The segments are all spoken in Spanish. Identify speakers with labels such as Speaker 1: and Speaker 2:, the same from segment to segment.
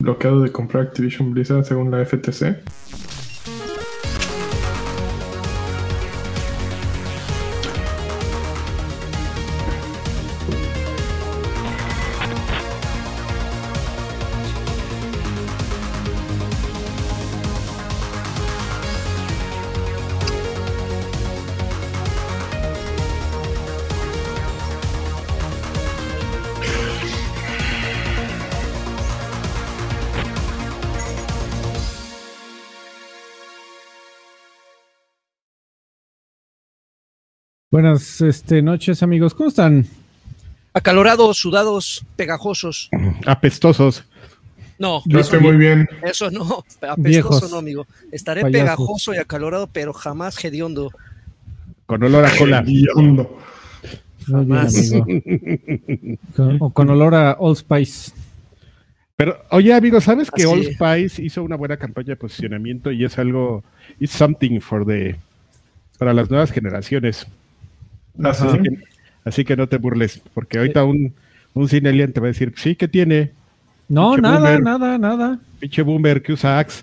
Speaker 1: bloqueado de comprar Activision Blizzard según la FTC.
Speaker 2: Buenas este, noches, amigos. ¿Cómo están?
Speaker 3: Acalorados, sudados, pegajosos.
Speaker 4: Apestosos.
Speaker 3: No,
Speaker 1: Yo estoy muy bien.
Speaker 3: eso no. Apestoso
Speaker 2: Viejos.
Speaker 3: no, amigo. Estaré
Speaker 2: Payasos.
Speaker 3: pegajoso y acalorado, pero jamás hediondo.
Speaker 4: Con olor a cola.
Speaker 1: Hediondo.
Speaker 3: Jamás.
Speaker 2: Con, o con olor a Old Spice.
Speaker 4: Pero, oye, amigo, ¿sabes que Old. Spice hizo una buena campaña de posicionamiento y es algo, it's something for the, para las nuevas generaciones?
Speaker 1: Así.
Speaker 4: Así que, así que no te burles, porque ahorita un, un cinelian te va a decir, sí, ¿qué tiene?
Speaker 2: No, nada,
Speaker 4: boomer.
Speaker 2: nada, nada.
Speaker 4: Pinche boomer que usa Axe.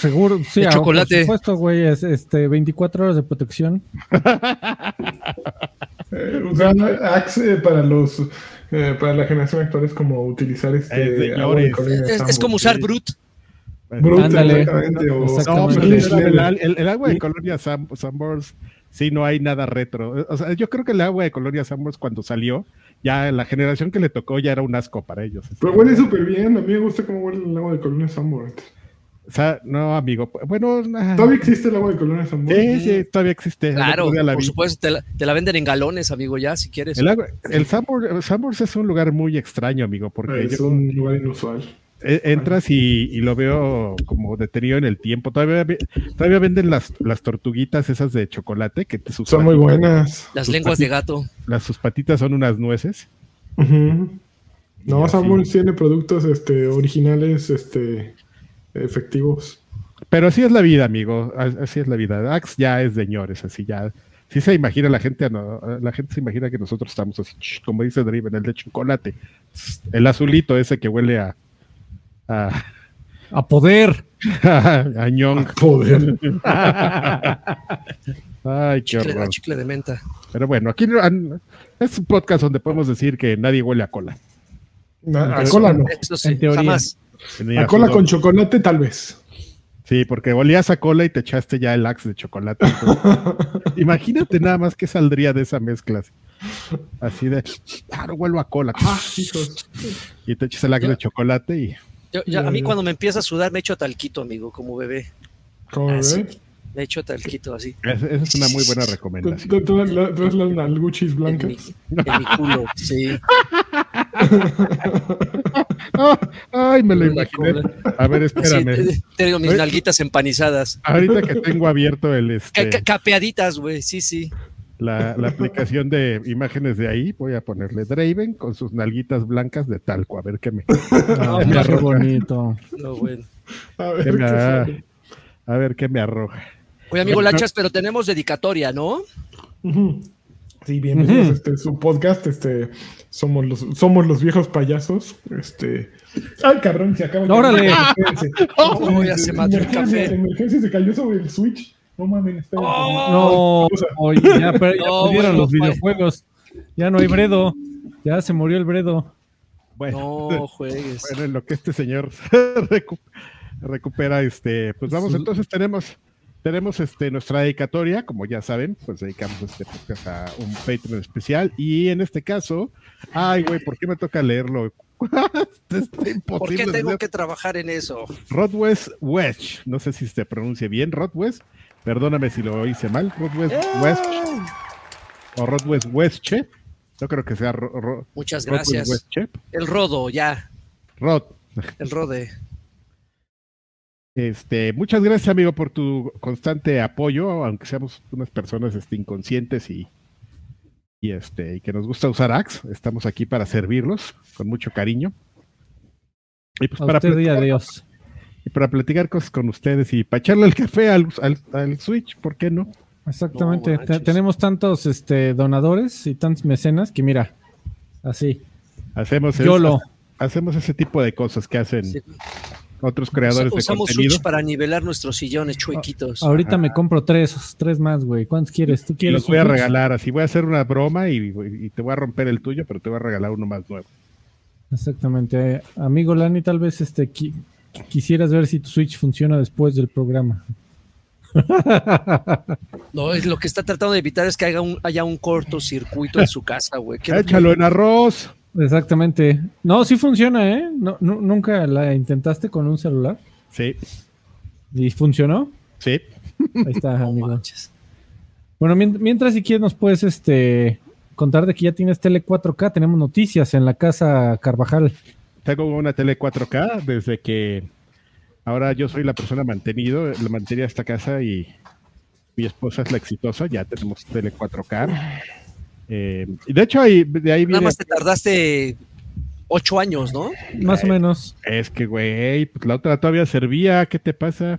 Speaker 2: Seguro, sí,
Speaker 3: De
Speaker 2: ah,
Speaker 3: chocolate.
Speaker 2: Por supuesto, güey, es este 24 horas de protección.
Speaker 1: Eh, usar Axe eh, para los eh, para la generación actual es como utilizar
Speaker 4: Eh,
Speaker 1: este agua de
Speaker 4: señores.
Speaker 1: colonia
Speaker 3: Es, es como usar
Speaker 1: sí.
Speaker 3: Brut.
Speaker 1: Brut,
Speaker 2: Ándale.
Speaker 1: exactamente, o-
Speaker 4: el,
Speaker 1: Schneller.
Speaker 4: el- el- el agua de Colonia Sam, sí, no hay nada retro. O sea, yo creo que el agua de Colonia Summers cuando salió, ya la generación que le tocó ya era un asco para ellos.
Speaker 1: Pero huele súper bien. A mí me gusta cómo huele el agua de colonia Sanborn.
Speaker 4: O sea, no, amigo. Bueno, ah,
Speaker 1: ¿Todavía existe el agua de colonia Sanborn?
Speaker 4: sí, sí, todavía existe.
Speaker 3: Claro,
Speaker 4: la
Speaker 3: por
Speaker 4: vi.
Speaker 3: supuesto, te la, te la venden en galones, amigo, ya, si quieres.
Speaker 4: El, agua- el es un lugar muy extraño, amigo, porque
Speaker 1: Es
Speaker 4: yo-
Speaker 1: un lugar inusual.
Speaker 4: Eh, entras y, y lo veo como detenido en el tiempo. Todavía, todavía venden las, las tortuguitas esas de chocolate que te sus
Speaker 1: Son muy buenas.
Speaker 3: Las lenguas de gato.
Speaker 4: Las, sus patitas son unas nueces.
Speaker 1: No. Sanborn tiene productos este, originales este, efectivos.
Speaker 4: Pero así es la vida, amigo. Así es la vida. Axe ya es de señores, así ya. Sí se imagina la gente, no, la gente se imagina que nosotros estamos así, como dice Driven, el de chocolate. El azulito ese que huele a a,
Speaker 2: A poder.
Speaker 4: a ñong.
Speaker 1: Joder.
Speaker 4: Ay, qué
Speaker 3: Chicle,
Speaker 4: horror.
Speaker 3: chicle de menta.
Speaker 4: Pero bueno, aquí es un podcast donde podemos decir que nadie huele a cola.
Speaker 1: A cola no.
Speaker 3: Eso sí,
Speaker 2: En teoría.
Speaker 3: jamás.
Speaker 1: A cola con chocolate tal vez.
Speaker 4: Sí, porque olías a cola y te echaste ya el axe de chocolate. Entonces, imagínate nada más que saldría de esa mezcla. así. Así de, ah, no vuelvo a cola.
Speaker 1: Ah.
Speaker 4: Y te echas el axe de chocolate y
Speaker 3: Yo- ya,
Speaker 1: Ya,
Speaker 3: a mí cuando me empieza a sudar me echo talquito, amigo, como bebé.
Speaker 1: ¿Cómo
Speaker 3: Así.
Speaker 1: ves?
Speaker 3: Me echo talquito así.
Speaker 4: esa esa es una muy buena
Speaker 1: ¿Tú-
Speaker 4: recomendación.
Speaker 1: tú- tú- las nalguchis
Speaker 3: En mi,
Speaker 1: blancas?
Speaker 3: en mi culo, sí.
Speaker 4: Ah, ay, me lo imaginé. A ver, espérame.
Speaker 3: te- tengo mis nalguitas empanizadas.
Speaker 4: Ahorita que tengo abierto el este,
Speaker 3: ca- capeaditas, güey, sí, sí.
Speaker 4: La, la aplicación de imágenes de ahí, voy a ponerle Draven con sus nalguitas blancas de talco, a ver qué me,
Speaker 2: Ah, qué
Speaker 4: arroja.
Speaker 2: bonito.
Speaker 3: No, bueno.
Speaker 1: A ver,
Speaker 4: qué me- a ver qué me arroja.
Speaker 3: Oye, amigo Lachas, pero tenemos dedicatoria, ¿no?
Speaker 1: Ujú. Sí, bienvenidos
Speaker 2: Ujú.
Speaker 1: a este, su podcast. Este, somos los, somos los viejos payasos. Este. Ay, cabrón, se acaba de
Speaker 2: ¡Órale!
Speaker 3: Oh, ya se mató el
Speaker 1: Emergencia,
Speaker 3: café.
Speaker 1: emergencia, se cayó sobre el Switch. No mames, espérense.
Speaker 2: No, oye, ya, pero ya
Speaker 3: No,
Speaker 2: perdieron
Speaker 3: bueno,
Speaker 2: los
Speaker 3: fue-
Speaker 2: videojuegos. Ya no hay Bredo. Ya se murió el Bredo.
Speaker 4: Bueno,
Speaker 3: No juegues.
Speaker 4: bueno, en lo que este señor recu- recupera, este, pues vamos, entonces tenemos, tenemos este, nuestra dedicatoria, como ya saben, pues dedicamos este podcast a un Patreon especial, y en este caso, ay, güey, ¿por qué me toca leerlo? Está
Speaker 3: ¿Por qué tengo
Speaker 4: leer.
Speaker 3: que trabajar en eso?
Speaker 4: Rodwest Wedge, no sé si se pronuncia bien, Rodwest, perdóname si lo hice mal, Rodwest West o Rodwest Westche, no creo que sea Ro- Ro-
Speaker 3: Muchas gracias. El rodo, ya.
Speaker 4: Rod,
Speaker 3: El rode.
Speaker 4: Este, muchas gracias, amigo, por tu constante apoyo, aunque seamos unas personas este, inconscientes y, y, este, y que nos gusta usar Axe. Estamos aquí para servirlos con mucho cariño. Y pues
Speaker 2: A
Speaker 4: para
Speaker 2: usted y a
Speaker 4: platicar,
Speaker 2: Dios.
Speaker 4: Y para platicar cosas con ustedes y para echarle el café al, al, al Switch, ¿por qué no?
Speaker 2: Exactamente.
Speaker 3: No
Speaker 2: tenemos tantos este, donadores y tantos mecenas que mira, así.
Speaker 4: Hacemos
Speaker 2: YOLO.
Speaker 4: hacemos ese tipo de cosas que hacen
Speaker 3: Sí.
Speaker 4: otros creadores de
Speaker 3: Usamos
Speaker 4: contenido.
Speaker 3: Switch para nivelar nuestros sillones chuequitos.
Speaker 2: Ahorita me compro tres, tres más, güey. ¿Cuántos quieres? ¿Tú
Speaker 4: Y
Speaker 2: quieres?
Speaker 4: los voy a
Speaker 2: Switch?
Speaker 4: regalar, así voy a hacer una broma y, y te voy a romper el tuyo, pero te voy a regalar uno más nuevo.
Speaker 2: Exactamente. Amigo Lani, tal vez este quisieras ver si tu Switch funciona después del programa.
Speaker 3: No, es lo que está tratando de evitar es que haya un, haya un cortocircuito en su casa, güey.
Speaker 4: Échalo en arroz.
Speaker 2: Exactamente. No, sí funciona, ¿eh? No, nu- ¿Nunca la intentaste con un celular?
Speaker 4: Sí,
Speaker 2: ¿Y funcionó?
Speaker 4: sí.
Speaker 2: Ahí está,
Speaker 3: No
Speaker 2: amigo.
Speaker 3: manches.
Speaker 2: Bueno, mient- mientras si quieres nos puedes este, contar de que ya tienes tele 4K, tenemos noticias en la casa Carvajal.
Speaker 4: Tengo una tele 4K desde que ahora yo soy la persona mantenido, la mantenida de esta casa y mi esposa es la exitosa, ya tenemos tele 4K. Eh, y de hecho, ahí, de ahí
Speaker 3: Nada
Speaker 4: viene.
Speaker 3: más te tardaste ocho años, ¿no?
Speaker 2: Más o menos.
Speaker 4: Es que, güey, pues la otra todavía servía, ¿qué te pasa?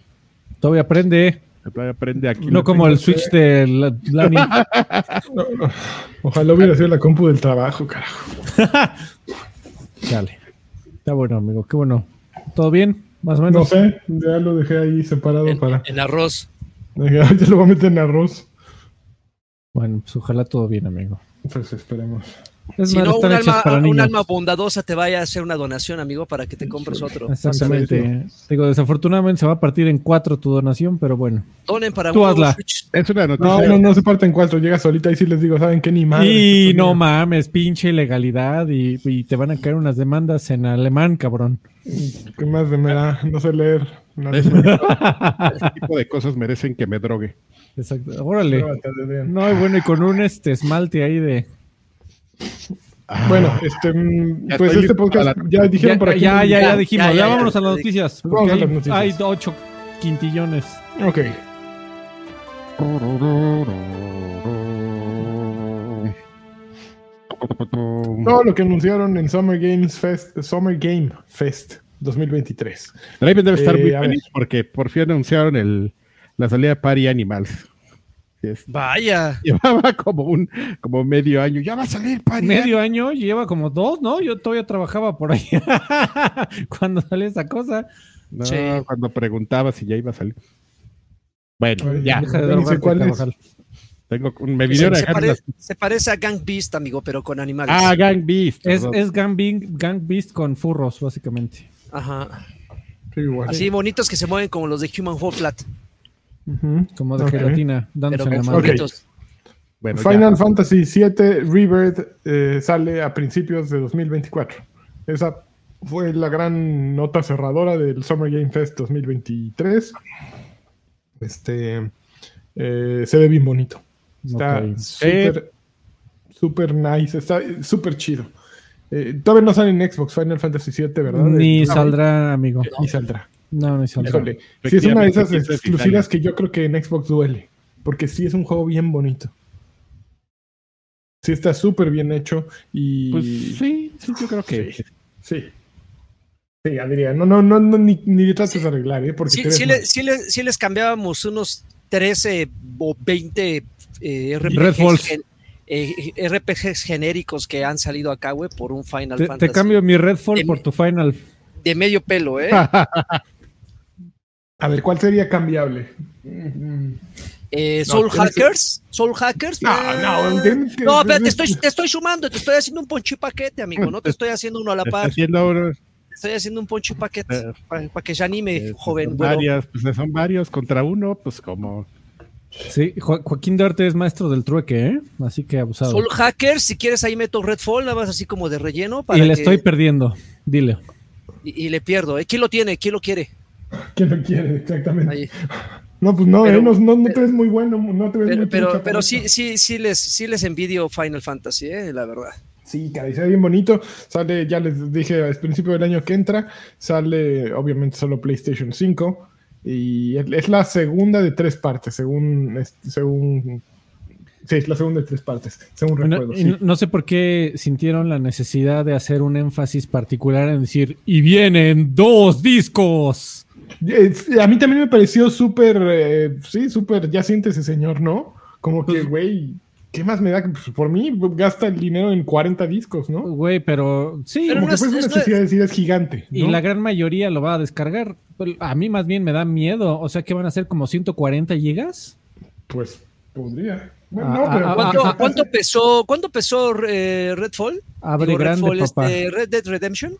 Speaker 2: Todavía aprende.
Speaker 4: Todavía aprende aquí.
Speaker 2: No como el Switch de la- Lani.
Speaker 1: No, no. Ojalá hubiera sido la compu del trabajo, carajo.
Speaker 2: Dale. Está bueno, amigo. Qué bueno. ¿Todo bien? Más o
Speaker 1: No
Speaker 2: menos.
Speaker 1: sé, ya lo dejé ahí separado
Speaker 3: En,
Speaker 1: para.
Speaker 3: en arroz.
Speaker 1: "Ay, Ya lo voy a meter en arroz.
Speaker 2: Bueno, pues ojalá todo bien, amigo.
Speaker 1: Pues esperemos.
Speaker 2: Es
Speaker 3: Si no, un alma,
Speaker 2: para
Speaker 3: un
Speaker 2: niños.
Speaker 3: alma bondadosa te vaya a hacer una donación, amigo, para que te compres otro.
Speaker 2: Exactamente. Digo, desafortunadamente se va a partir en cuatro tu donación, pero bueno.
Speaker 3: Donen para
Speaker 2: Tú hazla.
Speaker 3: Switch.
Speaker 4: Es una
Speaker 1: No,
Speaker 4: noticia.
Speaker 1: no, no se parte en cuatro. Llega solita y sí les digo, ¿saben qué? Ni madre.
Speaker 2: y no
Speaker 1: es
Speaker 2: mames, pinche ilegalidad y, y te van a caer unas demandas en alemán, cabrón.
Speaker 1: ¿Qué más de me da? No sé leer. No, no,
Speaker 4: Es-
Speaker 1: no,
Speaker 4: Ese tipo de cosas merecen que me drogue.
Speaker 2: Exacto. Órale.
Speaker 1: no.
Speaker 2: No, bueno, y con un este esmalte ahí de.
Speaker 1: Bueno, este, mm,
Speaker 4: Ya
Speaker 1: pues este podcast
Speaker 4: la-
Speaker 1: ya dijeron
Speaker 2: ya,
Speaker 1: por aquí.
Speaker 2: ya, ya, ya
Speaker 3: Ya,
Speaker 2: dijimos.
Speaker 3: ya,
Speaker 2: Ya,
Speaker 3: ya,
Speaker 2: vámonos
Speaker 3: ya.
Speaker 2: a las noticias.
Speaker 1: Vamos a las
Speaker 2: hay,
Speaker 1: noticias.
Speaker 2: hay ocho quintillones.
Speaker 1: Ok. Todo lo que anunciaron en Summer Games Fest, Summer Game Fest 2023.
Speaker 4: Draven debe estar
Speaker 1: Eh,
Speaker 4: muy feliz porque por fin anunciaron el, la salida de Party Animals.
Speaker 3: Vaya.
Speaker 4: llevaba como un como medio año. Ya va a salir
Speaker 2: Medio año, lleva como dos, ¿no? Yo todavía trabajaba por ahí. Cuando salió esa cosa.
Speaker 4: No,
Speaker 3: Sí.
Speaker 4: cuando preguntaba si ya iba a salir. Bueno,
Speaker 1: Ay,
Speaker 4: ya.
Speaker 2: Deja de
Speaker 1: no sé
Speaker 2: drogarte,
Speaker 1: cuál es.
Speaker 4: Tengo un- me
Speaker 3: Se, se pare-
Speaker 4: las-
Speaker 3: se parece a Gang Beast, amigo, pero con animales.
Speaker 4: Ah, Gang Beast.
Speaker 2: Es, es Gang, Beast, Gang Beast con furros, básicamente.
Speaker 3: Ajá.
Speaker 1: Sí, igual.
Speaker 3: Así bonitos que se mueven como los de Human Fall Flat,
Speaker 2: Como de gelatina, dándose la mano.
Speaker 1: Ok.
Speaker 3: furritos.
Speaker 4: Bueno,
Speaker 1: Final
Speaker 4: ya.
Speaker 1: Fantasy VII Rebirth eh, sale a principios de 2024. Esa fue la gran nota cerradora del Summer Game Fest 2023. Este eh, se ve bien bonito. Está súper súper nice, está súper chido. Eh, todavía no sale en Xbox Final Fantasy VII, ¿verdad?
Speaker 2: Ni saldrá, amigo.
Speaker 1: Ni saldrá.
Speaker 2: No, ni saldrá.
Speaker 1: Híjole, sí es una de esas exclusivas que yo creo que en Xbox duele. Porque sí es un juego bien bonito. Sí está súper bien hecho y...
Speaker 4: Pues sí, sí, yo creo que.
Speaker 1: Sí. Sí. Sí, Adrián, no, no, no, no, ni, ni le trates de arreglar, ¿eh? Porque
Speaker 3: Sí, sí le- sí le- sí les cambiábamos unos 13 o 20 eh, RPGs, gen- eh, RPGs genéricos que han salido acá, güey, por un Final
Speaker 2: Te,
Speaker 3: Fantasy.
Speaker 2: te cambio mi Redfall
Speaker 3: Em-
Speaker 2: por tu Final.
Speaker 3: De medio pelo, ¿eh?
Speaker 1: A ver, ¿cuál sería cambiable?
Speaker 3: Eh, Soul
Speaker 1: que-
Speaker 3: Hackers. Soul Hackers.
Speaker 1: No,
Speaker 3: eh,
Speaker 1: no, que-
Speaker 3: No, espera, te estoy, te estoy sumando, te estoy haciendo un poncho y paquete, amigo. No te estoy haciendo uno a la par.
Speaker 4: haciendo uno-
Speaker 3: Te estoy haciendo un poncho y paquete
Speaker 4: Eh,
Speaker 3: para que ya anime,
Speaker 4: eh,
Speaker 3: joven.
Speaker 4: son
Speaker 3: güero.
Speaker 4: varias, pues son varios contra uno, pues como.
Speaker 2: Sí, Jo- Joaquín Duarte es maestro del trueque, ¿eh? Así que abusado.
Speaker 3: Soul Hackers, si quieres ahí meto Redfall, nada más así como de relleno. Para
Speaker 2: y le
Speaker 3: que-
Speaker 2: estoy perdiendo. Dile.
Speaker 3: y, y le pierdo. ¿eh? ¿Quién lo tiene? ¿Quién lo quiere?
Speaker 1: ¿Quién lo quiere? Exactamente.
Speaker 3: Ahí.
Speaker 1: No, pues no,
Speaker 3: Pero-
Speaker 1: ¿eh? No, no, no te ves muy bueno, no te ves
Speaker 3: Pero,
Speaker 1: muy
Speaker 3: pero, pero sí, sí, sí les, sí les envidio Final Fantasy, ¿eh? la verdad.
Speaker 1: Sí, caray, se ve bien bonito. Sale, ya les dije, al principio del año que entra, sale obviamente solo PlayStation 5. Y es la segunda de tres partes, según. según sí, es la segunda de tres partes, según
Speaker 2: No,
Speaker 1: recuerdo.
Speaker 2: y
Speaker 1: sí.
Speaker 2: no- no sé por qué sintieron la necesidad de hacer un énfasis particular en decir, y vienen dos discos.
Speaker 1: A mí también me pareció súper. eh, sí, súper. Ya siente ese señor, ¿no? Como
Speaker 2: Pues,
Speaker 1: que, güey. ¿Qué más me da? Pues, por mí gasta el dinero en 40 discos, ¿no?
Speaker 2: Güey, pero sí.
Speaker 3: Pero
Speaker 1: Como
Speaker 3: no
Speaker 1: que
Speaker 3: es-
Speaker 1: fue su
Speaker 3: es-
Speaker 1: necesidad de decir es gigante.
Speaker 2: Y la gran mayoría lo va a descargar. Pues, A mí más bien me da miedo. O sea que van a ser como 140 gigas.
Speaker 1: Pues podría. Bueno,
Speaker 2: Ah,
Speaker 1: no, pero
Speaker 2: ah,
Speaker 3: ¿Cuánto,
Speaker 2: ah,
Speaker 3: cuánto pesó, cuánto pesó eh, Redfall?
Speaker 2: Abre
Speaker 3: Digo,
Speaker 2: grande,
Speaker 3: Redfall,
Speaker 2: papá.
Speaker 3: este, Red Dead Redemption.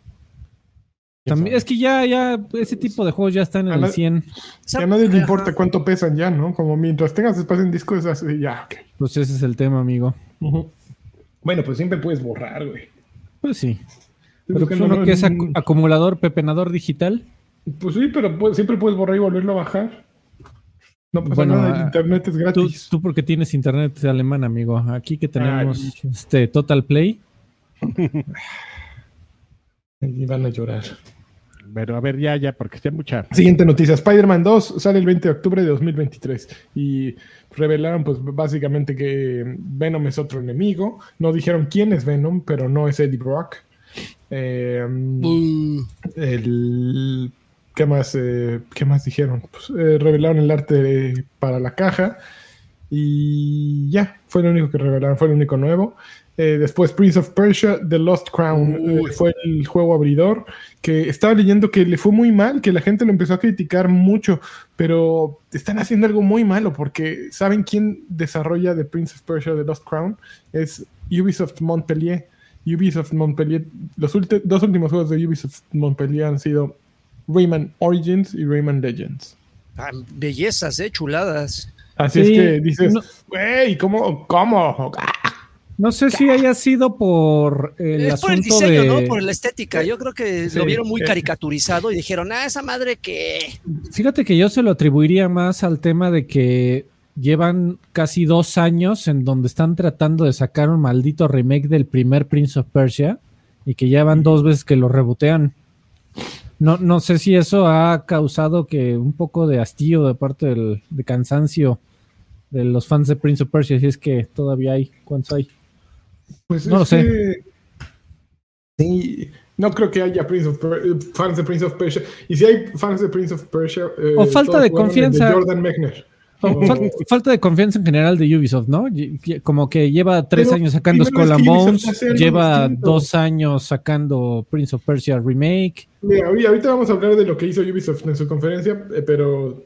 Speaker 2: También, es que ya, ya, ese tipo de juegos ya están en
Speaker 1: A
Speaker 2: el
Speaker 1: la-
Speaker 2: 100.
Speaker 1: que a nadie le importa cuánto pesan ya, ¿no? Como mientras tengas espacio en disco, es así, ya, ok.
Speaker 2: Pues ese es el tema, amigo.
Speaker 1: Bueno, pues siempre puedes borrar, güey.
Speaker 2: Pues sí. Pero pues
Speaker 1: buscando
Speaker 2: uno que es acu- acumulador, pepenador digital.
Speaker 1: Pues sí, pero pu- siempre puedes borrar y volverlo a bajar. No pasa
Speaker 2: Bueno,
Speaker 1: nada, el
Speaker 2: ah,
Speaker 1: internet es
Speaker 2: Tú,
Speaker 1: gratis.
Speaker 2: tú porque tienes internet alemán, amigo. Aquí que tenemos
Speaker 1: Ay.
Speaker 2: este Total Play.
Speaker 1: Y van a llorar.
Speaker 4: Pero a ver, ya, ya, porque ya mucha.
Speaker 1: Siguiente noticia. Spider-Man 2 sale el 20 de octubre de 2023. Y revelaron, pues, básicamente que Venom es otro enemigo. No dijeron quién es Venom, pero no es Eddie Brock. Eh,
Speaker 3: Uh,
Speaker 1: el ¿qué más, eh, ¿qué más dijeron? Pues, eh, revelaron el arte de- para la caja y ya, fue lo único que revelaron, fue lo único nuevo. Eh, después Prince of Persia, The Lost Crown, eh, fue el juego abridor, que estaba leyendo que le fue muy mal, que la gente lo empezó a criticar mucho, pero están haciendo algo muy malo porque ¿saben quién desarrolla The Prince of Persia, The Lost Crown? Es Ubisoft Montpellier. Ubisoft Montpellier, los dos últimos juegos de Ubisoft Montpellier han sido Rayman Origins y Rayman Legends.
Speaker 3: ah, bellezas, eh, chuladas.
Speaker 1: Así
Speaker 2: Sí,
Speaker 1: es que dices,
Speaker 2: no-
Speaker 1: güey, ¿cómo? ¿Cómo?
Speaker 2: No sé si haya sido por el
Speaker 3: es por el
Speaker 2: asunto
Speaker 3: diseño,
Speaker 2: de.
Speaker 3: ¿no? Por la estética. Yo creo que
Speaker 1: Sí.
Speaker 3: lo vieron muy
Speaker 1: Eh.
Speaker 3: caricaturizado y dijeron, ah, esa madre que.
Speaker 2: Fíjate que yo se lo atribuiría más al tema de que llevan casi dos años en donde están tratando de sacar un maldito remake del primer Prince of Persia y que ya van dos veces que lo rebotean. No, no sé si eso ha causado que un poco de hastío de parte del, de cansancio de los fans de Prince of Persia, si es que todavía hay, ¿cuántos hay?
Speaker 1: Pues
Speaker 2: No lo sé.
Speaker 1: que- Sí, no creo que haya Prince of eh, fans de Prince of Persia. Y si hay fans de Prince of Persia. eh,
Speaker 2: O falta de confianza.
Speaker 1: Jordan Mechner.
Speaker 2: O
Speaker 1: O-
Speaker 2: fal- falta de confianza en general de Ubisoft, ¿no? Como que lleva tres
Speaker 1: Pero
Speaker 2: años sacando Skull and Bones, lleva dos años sacando Prince of Persia Remake.
Speaker 1: Mira, ahorita ahorita vamos a hablar de lo que hizo Ubisoft en su conferencia, eh, pero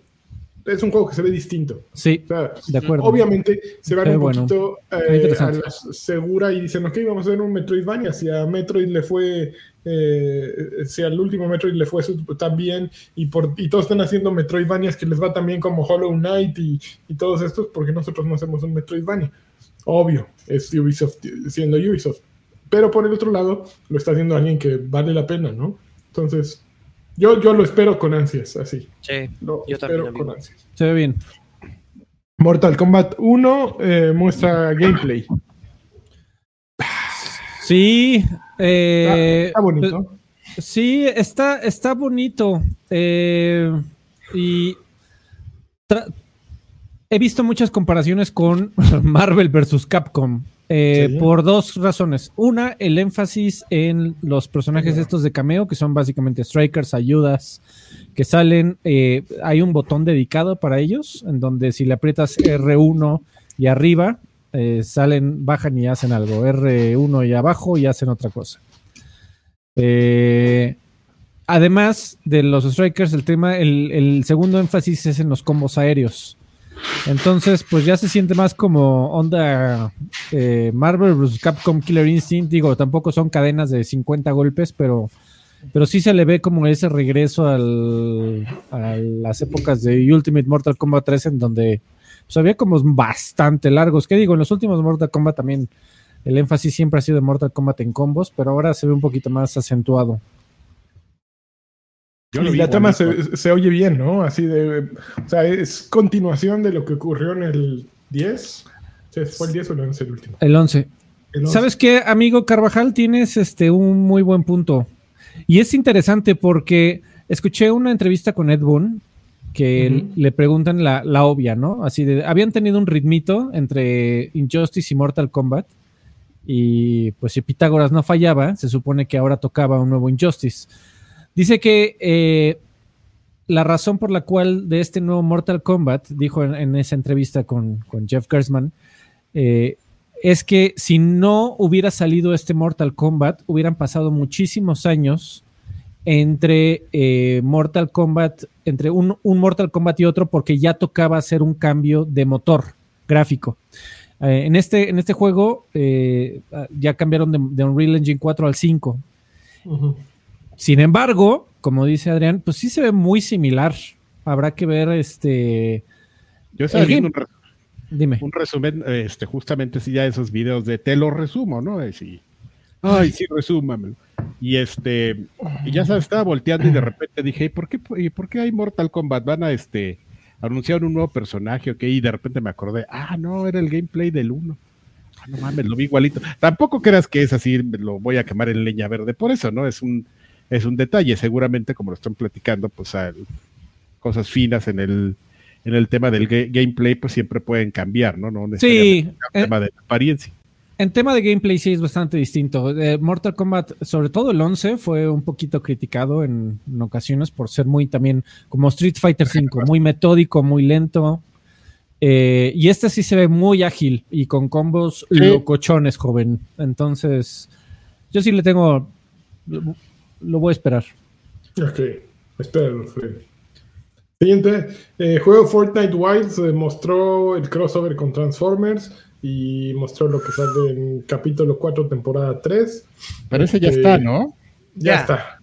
Speaker 1: es un juego que se ve distinto.
Speaker 2: Sí,
Speaker 1: O sea,
Speaker 2: de acuerdo.
Speaker 1: Obviamente se van un poquito eh, a la segura y dicen, ok, vamos a hacer un Metroidvania. Si a Metroid le fue, eh, si al último Metroid le fue tan bien y, por, y todos están haciendo Metroidvanias que les va tan bien como Hollow Knight y, y todos estos, porque nosotros no hacemos un Metroidvania? Obvio, es Ubisoft siendo Ubisoft. Pero por el otro lado, lo está haciendo alguien que vale la pena, ¿no? Entonces, yo, yo lo espero con ansias, así.
Speaker 3: Sí.
Speaker 1: Lo
Speaker 3: Yo
Speaker 1: espero
Speaker 3: también,
Speaker 1: con ansias.
Speaker 2: se ve bien.
Speaker 1: Mortal Kombat 1 eh, muestra gameplay.
Speaker 2: Sí, eh,
Speaker 1: está, está bonito.
Speaker 2: Sí, está, está bonito. eh, y he visto muchas comparaciones con Marvel vs. Capcom. Eh,
Speaker 1: Sí.
Speaker 2: Por dos razones. Una, el énfasis en los personajes estos de cameo, que son básicamente strikers, ayudas, que salen. eh, hay un botón dedicado para ellos, en donde si le aprietas R1 y arriba, eh, salen, bajan y hacen algo. R1 y abajo y hacen otra cosa. Además de los strikers, el tema, el, el segundo énfasis es en los combos aéreos. Entonces, pues ya se siente más como onda eh, Marvel vs. Capcom Killer Instinct. Digo, tampoco son cadenas de 50 golpes, pero, pero sí se le ve como ese regreso al- a las épocas de Ultimate Mortal Kombat 3, en donde pues, había como bastante largos. ¿Qué digo? En los últimos Mortal Kombat también el énfasis siempre ha sido de Mortal Kombat en combos, pero ahora se ve un poquito más acentuado.
Speaker 4: Yo
Speaker 1: y la trama se, se oye bien, ¿no? Así de. O sea, es continuación de lo que ocurrió en el 10. Sí, ¿Fue el 10 o el 11 el último?
Speaker 2: El 11.
Speaker 1: El 11.
Speaker 2: ¿Sabes qué, amigo Carvajal? Tienes este un muy buen punto. Y es interesante porque escuché una entrevista con Ed Boon que le preguntan la, la obvia, ¿no? Así de, habían tenido un ritmito entre Injustice y Mortal Kombat. Y pues si Pitágoras no fallaba, se supone que ahora tocaba un nuevo Injustice. Dice que eh, la razón por la cual de este nuevo Mortal Kombat, dijo en, esa entrevista con, Jeff Gersman, eh, es que si no hubiera salido este Mortal Kombat, hubieran pasado muchísimos años entre eh, Mortal Kombat, entre un, un, Mortal Kombat y otro, porque ya tocaba hacer un cambio de motor gráfico. En, este, en este juego ya cambiaron de, de, Unreal Engine 4 al 5. Uh. Sin embargo, como dice Adrián, pues sí se ve muy similar. Habrá que ver este.
Speaker 4: Yo estaba viendo un, Dime. un resumen, este, justamente si ya esos videos de te lo resumo, ¿no? Ay, sí, resúmamelo. Y este, y ya sabes, estaba volteando y de repente dije, ¿y por qué, y por qué hay Mortal Kombat? Van a este anunciar un nuevo personaje, ok, y de repente me acordé, ah, no, era el gameplay del 1. Ah, no mames, lo vi igualito. Tampoco creas que es así, lo voy a quemar en leña verde, por eso, ¿no? Es un, es un detalle, seguramente como lo están platicando, pues cosas finas en el, en el tema del ga gameplay, pues siempre pueden cambiar, ¿no? no
Speaker 2: sí,
Speaker 4: el tema de apariencia.
Speaker 2: En tema de gameplay sí es bastante distinto. Eh, Mortal Kombat, sobre todo el 11, fue un poquito criticado en, en ocasiones por ser muy también como Street Fighter V, muy metódico, muy lento. Eh, y este sí se ve muy ágil y con combos sí. locochones, joven. Entonces, yo sí le tengo. Lo, voy a esperar.
Speaker 1: Ok, espéralo, Freddy. Siguiente, eh, juego Fortnite Wilds eh, mostró el crossover con Transformers y mostró lo que sale en capítulo 4, temporada 3.
Speaker 4: Pero ese ya está, ¿no?
Speaker 1: Ya, ya. está.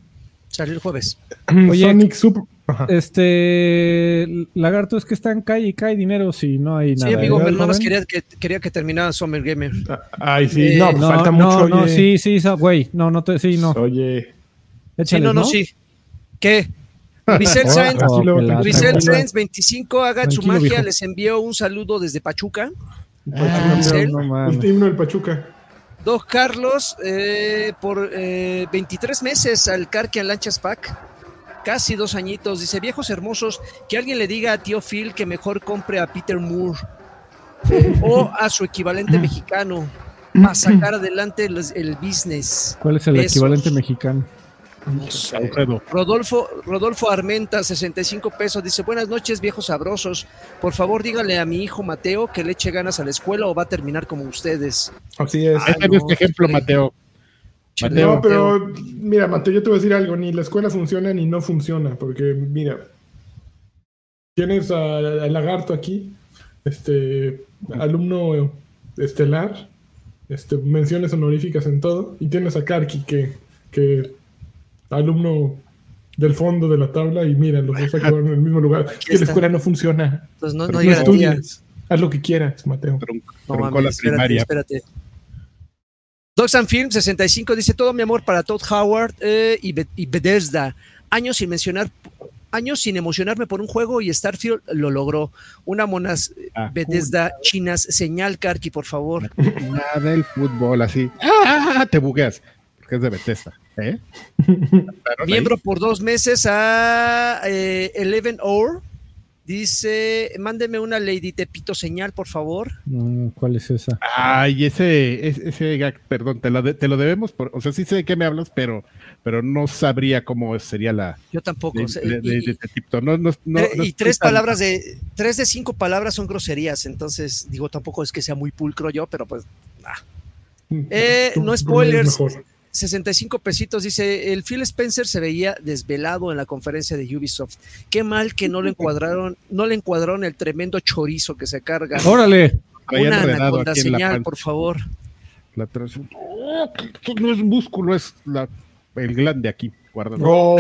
Speaker 3: Salió el jueves.
Speaker 2: Oye, Sonic Super. Ajá. Este lagarto es que está en calle y cae dinero si no hay nada.
Speaker 3: Sí, amigo, pero nada más quería que, quería que terminara Summer Gamer.
Speaker 1: Ay, sí, eh,
Speaker 2: no, no, falta no, mucho. No, oye. sí, sí, güey. No, no te, sí, no.
Speaker 1: Oye.
Speaker 3: Échales, sí, no, no, no, sí. ¿Qué? Grisel Sainz, Grisel Sainz 25, haga su magia, viejo. les envió un saludo desde Pachuca.
Speaker 1: Ah, no, el himno del Pachuca.
Speaker 3: Dos Carlos, eh, por eh, 23 meses al Carquian Lanchas Pack, casi dos añitos. Dice, viejos hermosos, que alguien le diga a tío Phil que mejor compre a Peter Moore eh, o a su equivalente mexicano para sacar adelante el, el business.
Speaker 2: ¿Cuál es el Besos. equivalente mexicano?
Speaker 3: Rodolfo, Rodolfo Armenta, 65 pesos, dice, buenas noches viejos sabrosos, por favor dígale a mi hijo Mateo que le eche ganas a la escuela o va a terminar como ustedes.
Speaker 1: Así es.
Speaker 4: No, este ejemplo, Mateo.
Speaker 1: Mateo. No, pero mira, Mateo, yo te voy a decir algo, ni la escuela funciona ni no funciona, porque mira, tienes al lagarto aquí, este alumno estelar, este, menciones honoríficas en todo, y tienes a Karki que, que alumno del fondo de la tabla y mira, los dos acabaron en el mismo lugar. Que la escuela no funciona.
Speaker 3: Pues no, no, estudias.
Speaker 1: Haz lo que quieras, Mateo.
Speaker 3: No, mami, la espérate, primaria. espérate. Dogs and Film 65 dice todo mi amor para Todd Howard eh, y, Be y Bethesda. Años sin mencionar años sin emocionarme por un juego y Starfield lo logró. Una monas ah, Bethesda cool. chinas, señal Karki, por favor.
Speaker 4: Nada del fútbol así. ¡Ah! Te bugueas que es de Bethesda. ¿eh?
Speaker 3: Miembro por dos meses a eh, Eleven Hour. Dice, mándeme una Lady Tepito señal, por favor.
Speaker 2: No, ¿Cuál es esa?
Speaker 4: Ay, ese, ese, ese gag, perdón, te lo, de, te lo debemos, por, o sea, sí sé de qué me hablas, pero, pero no sabría cómo sería la...
Speaker 3: Yo tampoco.
Speaker 4: De, de Tepito. No, no, no,
Speaker 3: y tres palabras de, tres de cinco palabras son groserías, entonces, digo, tampoco es que sea muy pulcro yo, pero pues, nah. Eh, no spoilers. 65 pesitos, dice, el Phil Spencer se veía desvelado en la conferencia de Ubisoft. Qué mal que no le encuadraron, no le encuadraron el tremendo chorizo que se carga.
Speaker 2: ¡Órale!
Speaker 3: Una anaconda señal, por favor.
Speaker 4: La oh, no es músculo, es la, el glande aquí.
Speaker 2: Oh,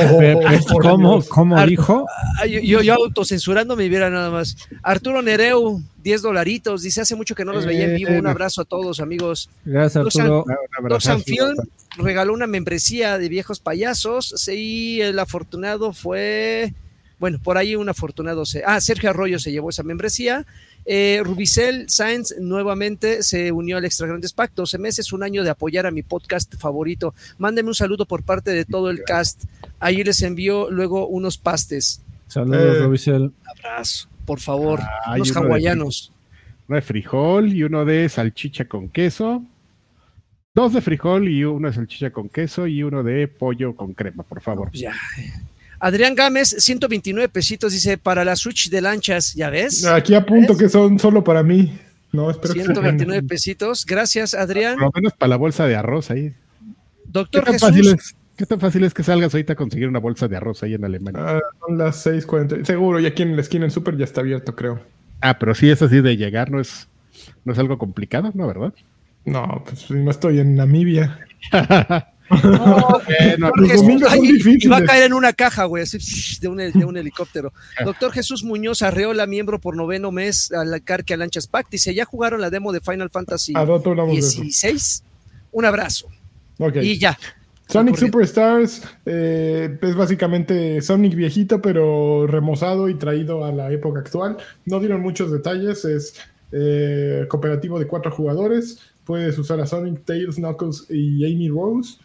Speaker 2: ¿Cómo, cómo dijo?
Speaker 3: Yo, yo autocensurando me viera nada más. Arturo Nereu, 10 dolaritos. Dice, hace mucho que no los veía en vivo. Un abrazo a todos, amigos.
Speaker 2: Gracias, Arturo.
Speaker 3: Doc Film regaló una membresía de viejos payasos y el afortunado fue, bueno, por ahí un afortunado se, ah, Sergio Arroyo se llevó esa membresía. Eh, Rubicel Sainz nuevamente se unió al Extra Grandes Pack. 12 meses, un año de apoyar a mi podcast favorito. Mándenme un saludo por parte de todo el cast. Ahí les envió luego unos pastes.
Speaker 2: Saludos, eh, Rubicel.
Speaker 3: Abrazo, por favor. Ah, los hawaianos.
Speaker 4: Uno de frijol y uno de salchicha con queso. Dos de frijol y una salchicha con queso y uno de pollo con crema, por favor.
Speaker 3: Ya. Adrián Gámez, 129 pesitos, dice, para la Switch de lanchas, ¿ya ves?
Speaker 1: Aquí apunto ¿ves? que son solo para mí. No, espero que
Speaker 3: 129 pesitos. Gracias, Adrián.
Speaker 4: Por lo menos para la bolsa de arroz ahí. ¿Qué
Speaker 3: Doctor
Speaker 4: tan,
Speaker 3: Jesús.
Speaker 4: fácil es, ¿Qué tan fácil es que salgas ahorita a conseguir una bolsa de arroz ahí en Alemania?
Speaker 1: Ah, son las 6:40. Seguro, y aquí en la esquina en Super ya está abierto, creo.
Speaker 4: Ah, pero sí es así de llegar, no es, no es algo complicado, ¿no? ¿Verdad?
Speaker 1: No, pues no estoy en Namibia.
Speaker 3: No,
Speaker 4: Bueno,
Speaker 3: Doctor
Speaker 1: los
Speaker 3: Jesús,
Speaker 1: domingos son
Speaker 3: ay,
Speaker 1: difíciles.
Speaker 3: y va a caer en una caja, güey, así de un, de un helicóptero. Doctor Jesús Muñoz Arreola, miembro por noveno mes a la Carque Lanchas Pact. Dice, ¿ya jugaron la demo de Final Fantasy. 16? Un abrazo. Y ya.
Speaker 1: Sonic. Superstars eh, es básicamente Sonic viejito, pero remozado y traído a la época actual. No dieron muchos detalles. Es eh, cooperativo de cuatro jugadores. Puedes usar a Sonic, Tails, Knuckles y Amy Rose.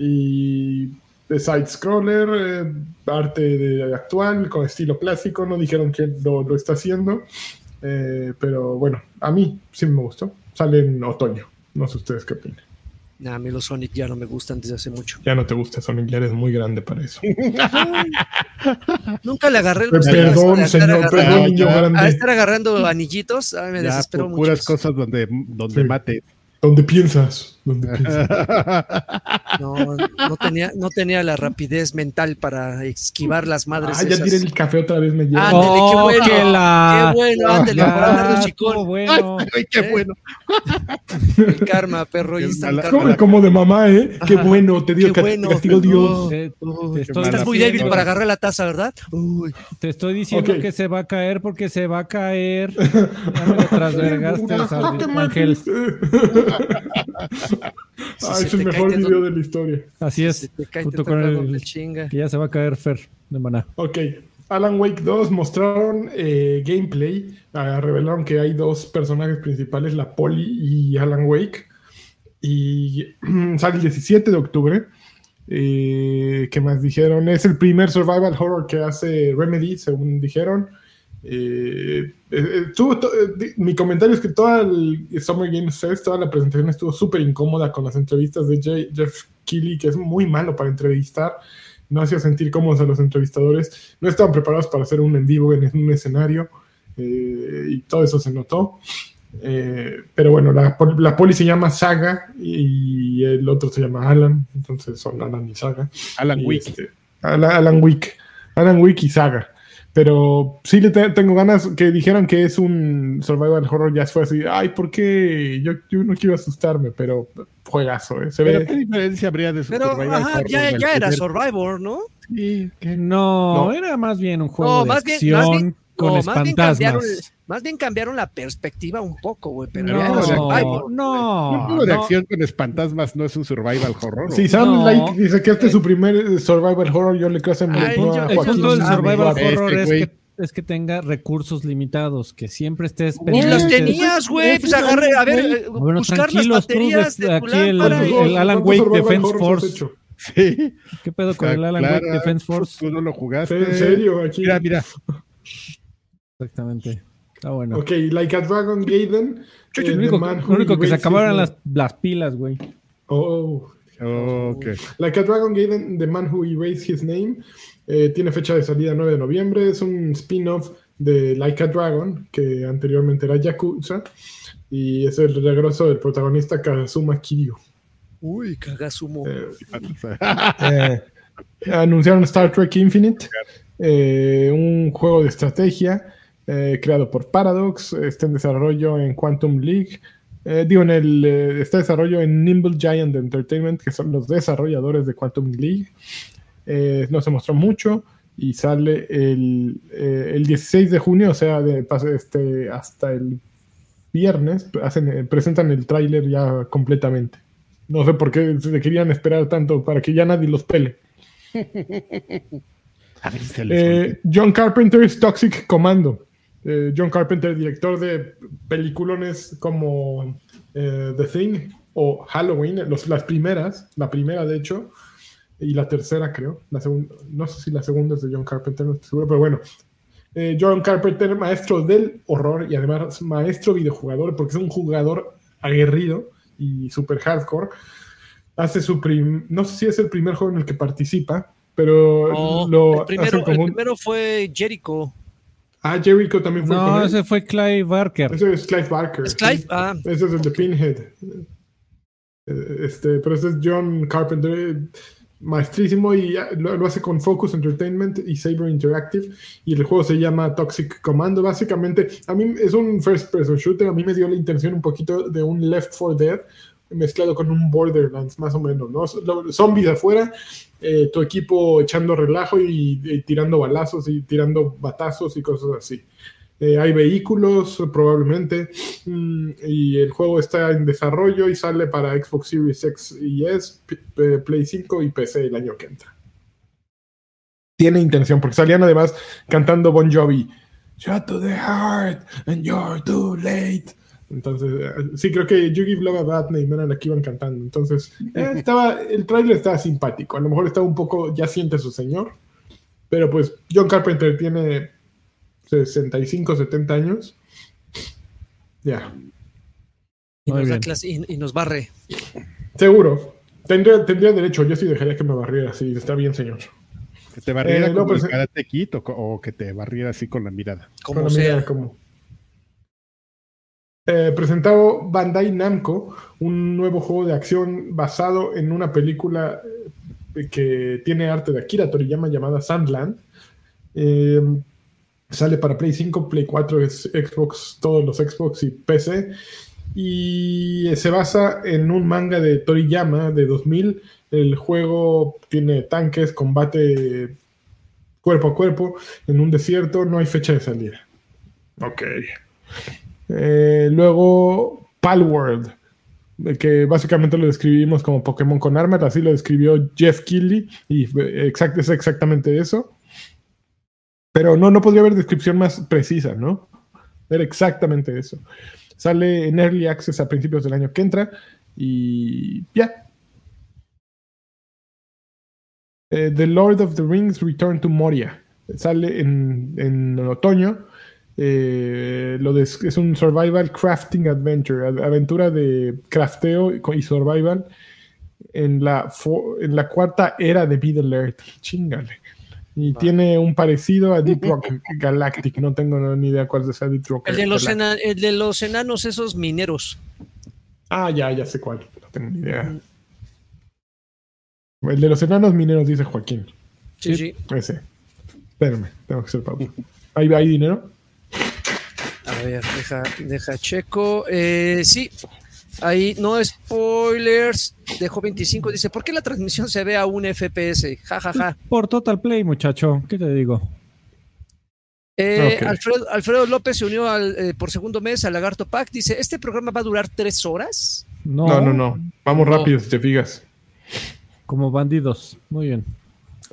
Speaker 1: Y de side scroller, eh, arte de actual con estilo clásico. No dijeron que lo, lo está haciendo, eh, pero bueno, a mí sí me gustó. Sale en otoño. No sé ustedes qué opinan.
Speaker 3: Nah, a mí los Sonic ya no me gustan desde hace mucho.
Speaker 1: Ya no te gusta Sonic, ya eres muy grande para eso.
Speaker 3: Nunca le agarré el gusto a
Speaker 1: Perdón,
Speaker 3: estar
Speaker 1: señor,
Speaker 3: agarrando-
Speaker 1: perdón, niño
Speaker 4: ya.
Speaker 3: a
Speaker 1: grande.
Speaker 3: estar agarrando anillitos, ay, me
Speaker 4: ya,
Speaker 3: desespero mucho.
Speaker 4: puras cosas donde, donde
Speaker 1: Sí.
Speaker 4: mate.
Speaker 1: ¿Dónde piensas?
Speaker 3: No, no tenía, no tenía la rapidez mental para esquivar las madres.
Speaker 1: Ah, ya tiré el café otra vez, me lleva.
Speaker 3: Ándele, qué
Speaker 2: Oh,
Speaker 3: bueno.
Speaker 2: que la-
Speaker 3: Qué bueno, ándele, por hablar de
Speaker 2: Ah,
Speaker 3: chicón.
Speaker 2: bueno.
Speaker 4: Ay, qué
Speaker 3: ¿Eh?
Speaker 4: bueno.
Speaker 3: El karma, perro.
Speaker 4: Qué
Speaker 3: está
Speaker 4: mala-
Speaker 3: karma.
Speaker 1: Como, como de mamá, ¿eh? Qué
Speaker 3: Ajá.
Speaker 1: bueno, te dio
Speaker 3: Qué bueno.
Speaker 1: castigo Dios.
Speaker 2: Te, te estoy
Speaker 3: Estás muy débil para agarrar la taza, ¿verdad? Uy,
Speaker 2: Te estoy diciendo que se va a caer porque se va a caer. Ya me lo trasvergaste, Sal- Ángel.
Speaker 3: Si
Speaker 1: Ah, es el mejor video de la historia.
Speaker 2: Así es.
Speaker 3: te cae, te
Speaker 2: Junto con el
Speaker 3: chinga.
Speaker 2: que ya se va a caer Fer de maná.
Speaker 1: Ok. Alan Wake 2 mostraron eh, gameplay. Ah, revelaron que hay dos personajes principales, la Polly y Alan Wake. Y sale el 17 de octubre. Eh, ¿Qué más dijeron? Es el primer survival horror que hace Remedy, según dijeron. Eh, eh, eh, eh, mi comentario es que toda el Summer Games Fest, toda la presentación estuvo súper incómoda con las entrevistas de Jeff Keighley, que es muy malo para entrevistar. No hacía sentir cómodos a los entrevistadores. No estaban preparados para hacer un en vivo en un escenario. eh, y todo eso se notó. Eh, pero bueno, la, la poli se llama Saga y el otro se llama Alan. Entonces son Alan y Saga.
Speaker 4: Alan
Speaker 1: Y,
Speaker 4: Wick.
Speaker 1: este, Alan, Alan Wick. Alan Wick y Saga. Pero sí le te- tengo ganas que dijeran que es un survival horror. Ya fue así. Ay, ¿por qué? Yo, yo no quiero asustarme, pero juegazo, ¿eh? Se
Speaker 4: Pero
Speaker 1: ve.
Speaker 4: ¿qué diferencia habría de
Speaker 3: Pero,
Speaker 4: Survival
Speaker 3: ajá,
Speaker 4: Horror
Speaker 3: ya, ya era
Speaker 4: primer-
Speaker 3: Survivor, ¿no?
Speaker 4: Sí, que-
Speaker 2: No,
Speaker 1: No.
Speaker 2: era más bien un juego
Speaker 3: No,
Speaker 2: de
Speaker 3: más bien-
Speaker 2: acción
Speaker 3: más bien-
Speaker 2: con
Speaker 3: no, más bien cambiaron, más bien cambiaron la perspectiva un poco, güey. Pero
Speaker 2: No,
Speaker 4: un juego de
Speaker 2: no.
Speaker 4: acción con espantasmas no es un survival horror.
Speaker 1: Si Sam
Speaker 2: No.
Speaker 1: Light dice que este es su primer eh, survival horror, yo le creo a Sam
Speaker 3: Ay, yo-
Speaker 1: a
Speaker 3: el
Speaker 2: El
Speaker 1: Joaquín
Speaker 2: punto del
Speaker 3: sabe,
Speaker 2: survival
Speaker 4: Este
Speaker 2: horror es
Speaker 4: güey.
Speaker 2: que, es que tenga recursos limitados, que siempre estés
Speaker 3: Y
Speaker 2: pendiente.
Speaker 3: los tenías, güey. Pues agarré, a ver, eh,
Speaker 2: Bueno,
Speaker 3: buscar las
Speaker 2: tú,
Speaker 3: baterías
Speaker 2: de-
Speaker 3: tu
Speaker 2: aquí el- el- Alan
Speaker 1: ¿Cuántos
Speaker 2: Wake Defense Force.
Speaker 4: Sí.
Speaker 2: ¿Qué pedo con el Alan
Speaker 4: Clara,
Speaker 2: Wake Defense Force?
Speaker 4: Tú no lo jugaste.
Speaker 1: ¿En serio? Aquí.
Speaker 4: Mira, mira.
Speaker 2: Exactamente. Está bueno.
Speaker 1: Ok, Like a Dragon Gaiden. eh,
Speaker 2: único,
Speaker 1: Man
Speaker 2: lo
Speaker 1: Who
Speaker 2: único que se
Speaker 1: Erased
Speaker 2: acabaron
Speaker 1: His
Speaker 2: las, las pilas, güey.
Speaker 1: Oh.
Speaker 4: Ok.
Speaker 1: Like a Dragon Gaiden, The Man Who Erased His Name. eh, tiene fecha de salida 9 de noviembre. Es un spin-off de Like a Dragon, que anteriormente era Yakuza. Y es el regreso del protagonista Kazuma Kiryu.
Speaker 3: Uy, Kagasumo.
Speaker 1: Eh, Eh, anunciaron Star Trek Infinite, eh, un juego de estrategia eh, creado por Paradox, está en desarrollo en Quantum League, eh, digo, en el, eh, está en desarrollo en Nimble Giant Entertainment, que son los desarrolladores de Quantum League. No se mostró mucho y sale el, el 16 de junio, o sea, de, este, hasta el viernes, hacen, presentan el tráiler ya completamente. No sé por qué se querían esperar tanto para que ya nadie los pele.
Speaker 4: A ver si se les
Speaker 1: Eh, John Carpenter's Toxic Commando. Eh, John Carpenter, director de peliculones como eh, The Thing o Halloween, los- las primeras, la primera de hecho, y la tercera creo. La segunda, no sé si la segunda es de John Carpenter, no estoy seguro, pero bueno. Eh, John Carpenter, maestro del horror y además maestro videojugador, porque es un jugador aguerrido y super hardcore. Hace su prim no sé si es el primer juego en el que participa, pero lo
Speaker 3: el, primero, el primero fue Jericho.
Speaker 1: Ah, Jericho también fue con
Speaker 2: No,
Speaker 1: él.
Speaker 2: ese fue Clive Barker.
Speaker 1: Ese es Clive Barker.
Speaker 3: ¿Es Clive?
Speaker 1: sí.
Speaker 3: Ah,
Speaker 1: Ese es el de Pinhead. Eh, Este, pero este es John Carpenter, eh, maestrísimo y lo hace con Focus Entertainment y Saber Interactive y el juego se llama Toxic Commando. Básicamente, a mí es un first person shooter, a mí me dio la intención un poquito de un Left 4 Dead mezclado con un Borderlands, más o menos, ¿no? Zombies afuera, eh, tu equipo echando relajo y, tirando balazos y tirando batazos y cosas así. Eh, hay vehículos, probablemente, mm, y el juego está en desarrollo y sale para Xbox Series X y S, Play 5 y PC el año que entra. Tiene intención, porque salían además cantando Bon Jovi, Shut to the heart, and you're too late. Entonces, eh, sí, creo que You Give Love a Bad Name era la que iban cantando. Entonces, eh, estaba, el tráiler estaba simpático. A lo mejor estaba un poco, ya siente su señor. Pero pues, John Carpenter tiene 65, 70 años. Ya,
Speaker 3: y, nos da clase- y- y nos barre.
Speaker 1: seguro. Tendría, tendría derecho, yo sí dejaría que me barriera, sí, está bien, señor.
Speaker 4: Que te barriera
Speaker 1: Eh, no,
Speaker 4: como
Speaker 1: pues,
Speaker 4: el Karate Kid o, o que te barriera así con la mirada.
Speaker 3: Como
Speaker 1: Con la mirada
Speaker 3: sea.
Speaker 1: como- Eh, presentado Bandai Namco, un nuevo juego de acción basado en una película eh, que tiene arte de Akira Toriyama llamada Sandland. Eh, sale para Play 5, Play 4, es Xbox, todos los Xbox y PC. Y se basa en un manga de Toriyama de 2000. El juego tiene tanques, combate cuerpo a cuerpo en un desierto, no hay fecha de salida. Ok. Eh, luego, Palworld, que básicamente lo describimos como Pokémon con armas, así lo describió Jeff Keighley, y exact- es exactamente eso. Pero no, no podría haber descripción más precisa, ¿no? Era exactamente eso. Sale en Early Access a principios del año que entra, y ya. Eh, the Lord of the Rings Return to Moria. Sale en, en otoño. Eh, lo es un survival crafting adventure, aventura de crafteo y survival en la, en la cuarta era de Middle Earth. Chingale. Y tiene un parecido a Deep Rock Galactic. No tengo ni idea cuál es esa Deep Rock
Speaker 3: El de, los el de los enanos, esos mineros.
Speaker 1: Ah, ya, ya sé cuál. No tengo ni idea. El de los enanos mineros, dice Joaquín.
Speaker 3: Sí, sí.
Speaker 1: Ese. Espérame, tengo que hacer pausa. ¿Hay, hay dinero?
Speaker 3: A ver, deja, deja checo. Eh, sí, ahí no spoilers. Dejó 25. Dice: ¿Por qué la transmisión se ve a un FPS? Ja, ja, ja.
Speaker 2: Por Total Play, muchacho. ¿Qué te digo?
Speaker 3: Eh,
Speaker 1: Ok.
Speaker 3: Alfredo, Alfredo López se unió al, eh, por segundo mes al Lagarto Pack. Dice: ¿Este programa va a durar tres horas?
Speaker 2: No,
Speaker 1: No, no, no. Vamos
Speaker 3: No.
Speaker 1: rápido si te fijas.
Speaker 2: Como bandidos. Muy bien.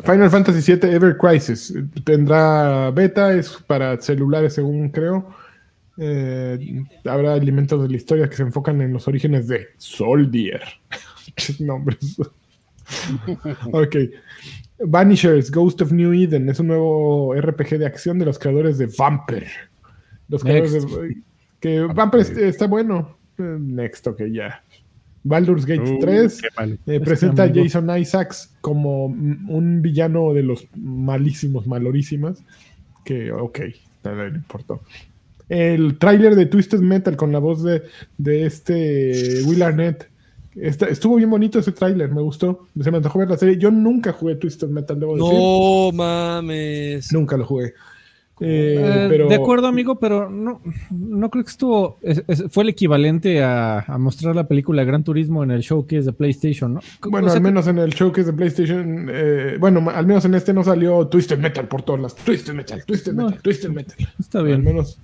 Speaker 1: Final Fantasy VII Ever Crisis. Tendrá beta, es para celulares según creo. Eh, habrá elementos de la historia que se enfocan en los orígenes de Soldier. Nombres. ok. Vanishers, Ghost of New Eden. Es un nuevo RPG de acción de los creadores de Vampire. Los creadores de, que Vampire est- está bueno. Eh, Next, ok, ya. Baldur's Gate
Speaker 4: Uh,
Speaker 1: 3. Eh,
Speaker 2: Este
Speaker 1: presenta a. Jason Isaacs como mm, un villano de los malísimos, malorísimas. Que, ok, nada le importó. El tráiler de Twisted Metal con la voz de, de este Will Arnett. Está- estuvo bien bonito ese tráiler, me gustó. Se me antojó ver la serie. Yo nunca jugué Twisted Metal, debo decir.
Speaker 3: No mames.
Speaker 1: Nunca lo jugué. Eh,
Speaker 2: Eh,
Speaker 1: pero,
Speaker 2: De acuerdo, amigo, pero no, no creo que estuvo. es- es- fue el equivalente a, a mostrar la película Gran Turismo en el showcase de PlayStation, ¿no?
Speaker 1: Bueno,
Speaker 2: O sea,
Speaker 1: al menos en el showcase de PlayStation, eh, bueno, al menos en este no salió Twisted Metal por todas las. Twisted Metal, Twisted
Speaker 2: No.
Speaker 1: Metal, Twisted Metal.
Speaker 2: Está
Speaker 1: Al
Speaker 2: bien.
Speaker 1: menos.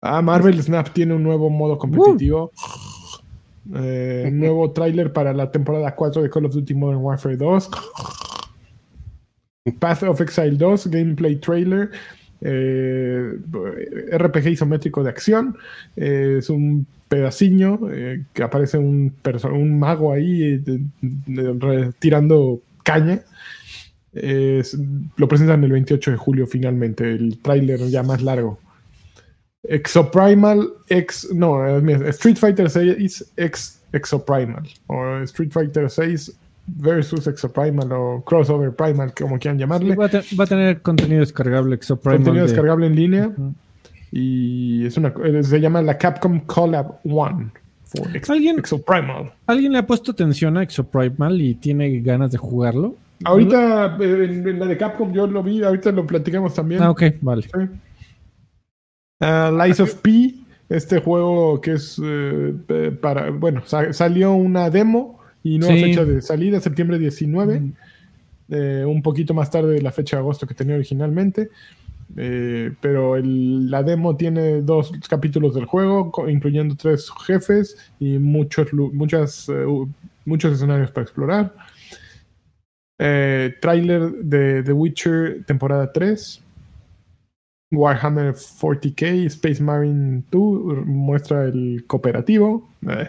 Speaker 1: Ah, Marvel Snap tiene un nuevo modo competitivo. Eh, nuevo tráiler para la temporada 4 de Call of Duty Modern Warfare 2. Path of Exile 2, gameplay trailer. eh, RPG isométrico de acción. eh, es un pedaciño que aparece un, un mago ahí tirando caña. Es- lo presentan el 28 de julio finalmente, el tráiler ya más largo. Exoprimal X, no, Street Fighter 6 X Exoprimal o Street Fighter 6 versus Exoprimal o Crossover Primal, como quieran llamarle.
Speaker 2: Sí, va, a te- va a tener contenido descargable Exoprimal.
Speaker 1: Contenido
Speaker 2: de-
Speaker 1: descargable en línea. Y es una, se llama la Capcom Collab One. for Ex-
Speaker 2: ¿Alguien-
Speaker 1: Exoprimal.
Speaker 2: ¿Alguien le ha puesto atención a Exoprimal y tiene ganas de jugarlo?
Speaker 1: Ahorita eh, en, en la de Capcom yo lo vi, ahorita lo platicamos también.
Speaker 2: Ah, ok, vale.
Speaker 1: Sí. Ah, Lies of P, este juego que es eh, para, bueno, sa- salió una demo y nueva
Speaker 2: Sí.
Speaker 1: fecha de salida, septiembre 19,
Speaker 2: Mm.
Speaker 1: eh, un poquito más tarde de la fecha de agosto que tenía originalmente. Eh, pero el- la demo tiene dos capítulos del juego, incluyendo tres jefes y muchos, muchas, eh, u- muchos escenarios para explorar. Eh, trailer de The Witcher temporada 3. Warhammer 40k, Space Marine 2 muestra el cooperativo. Eh.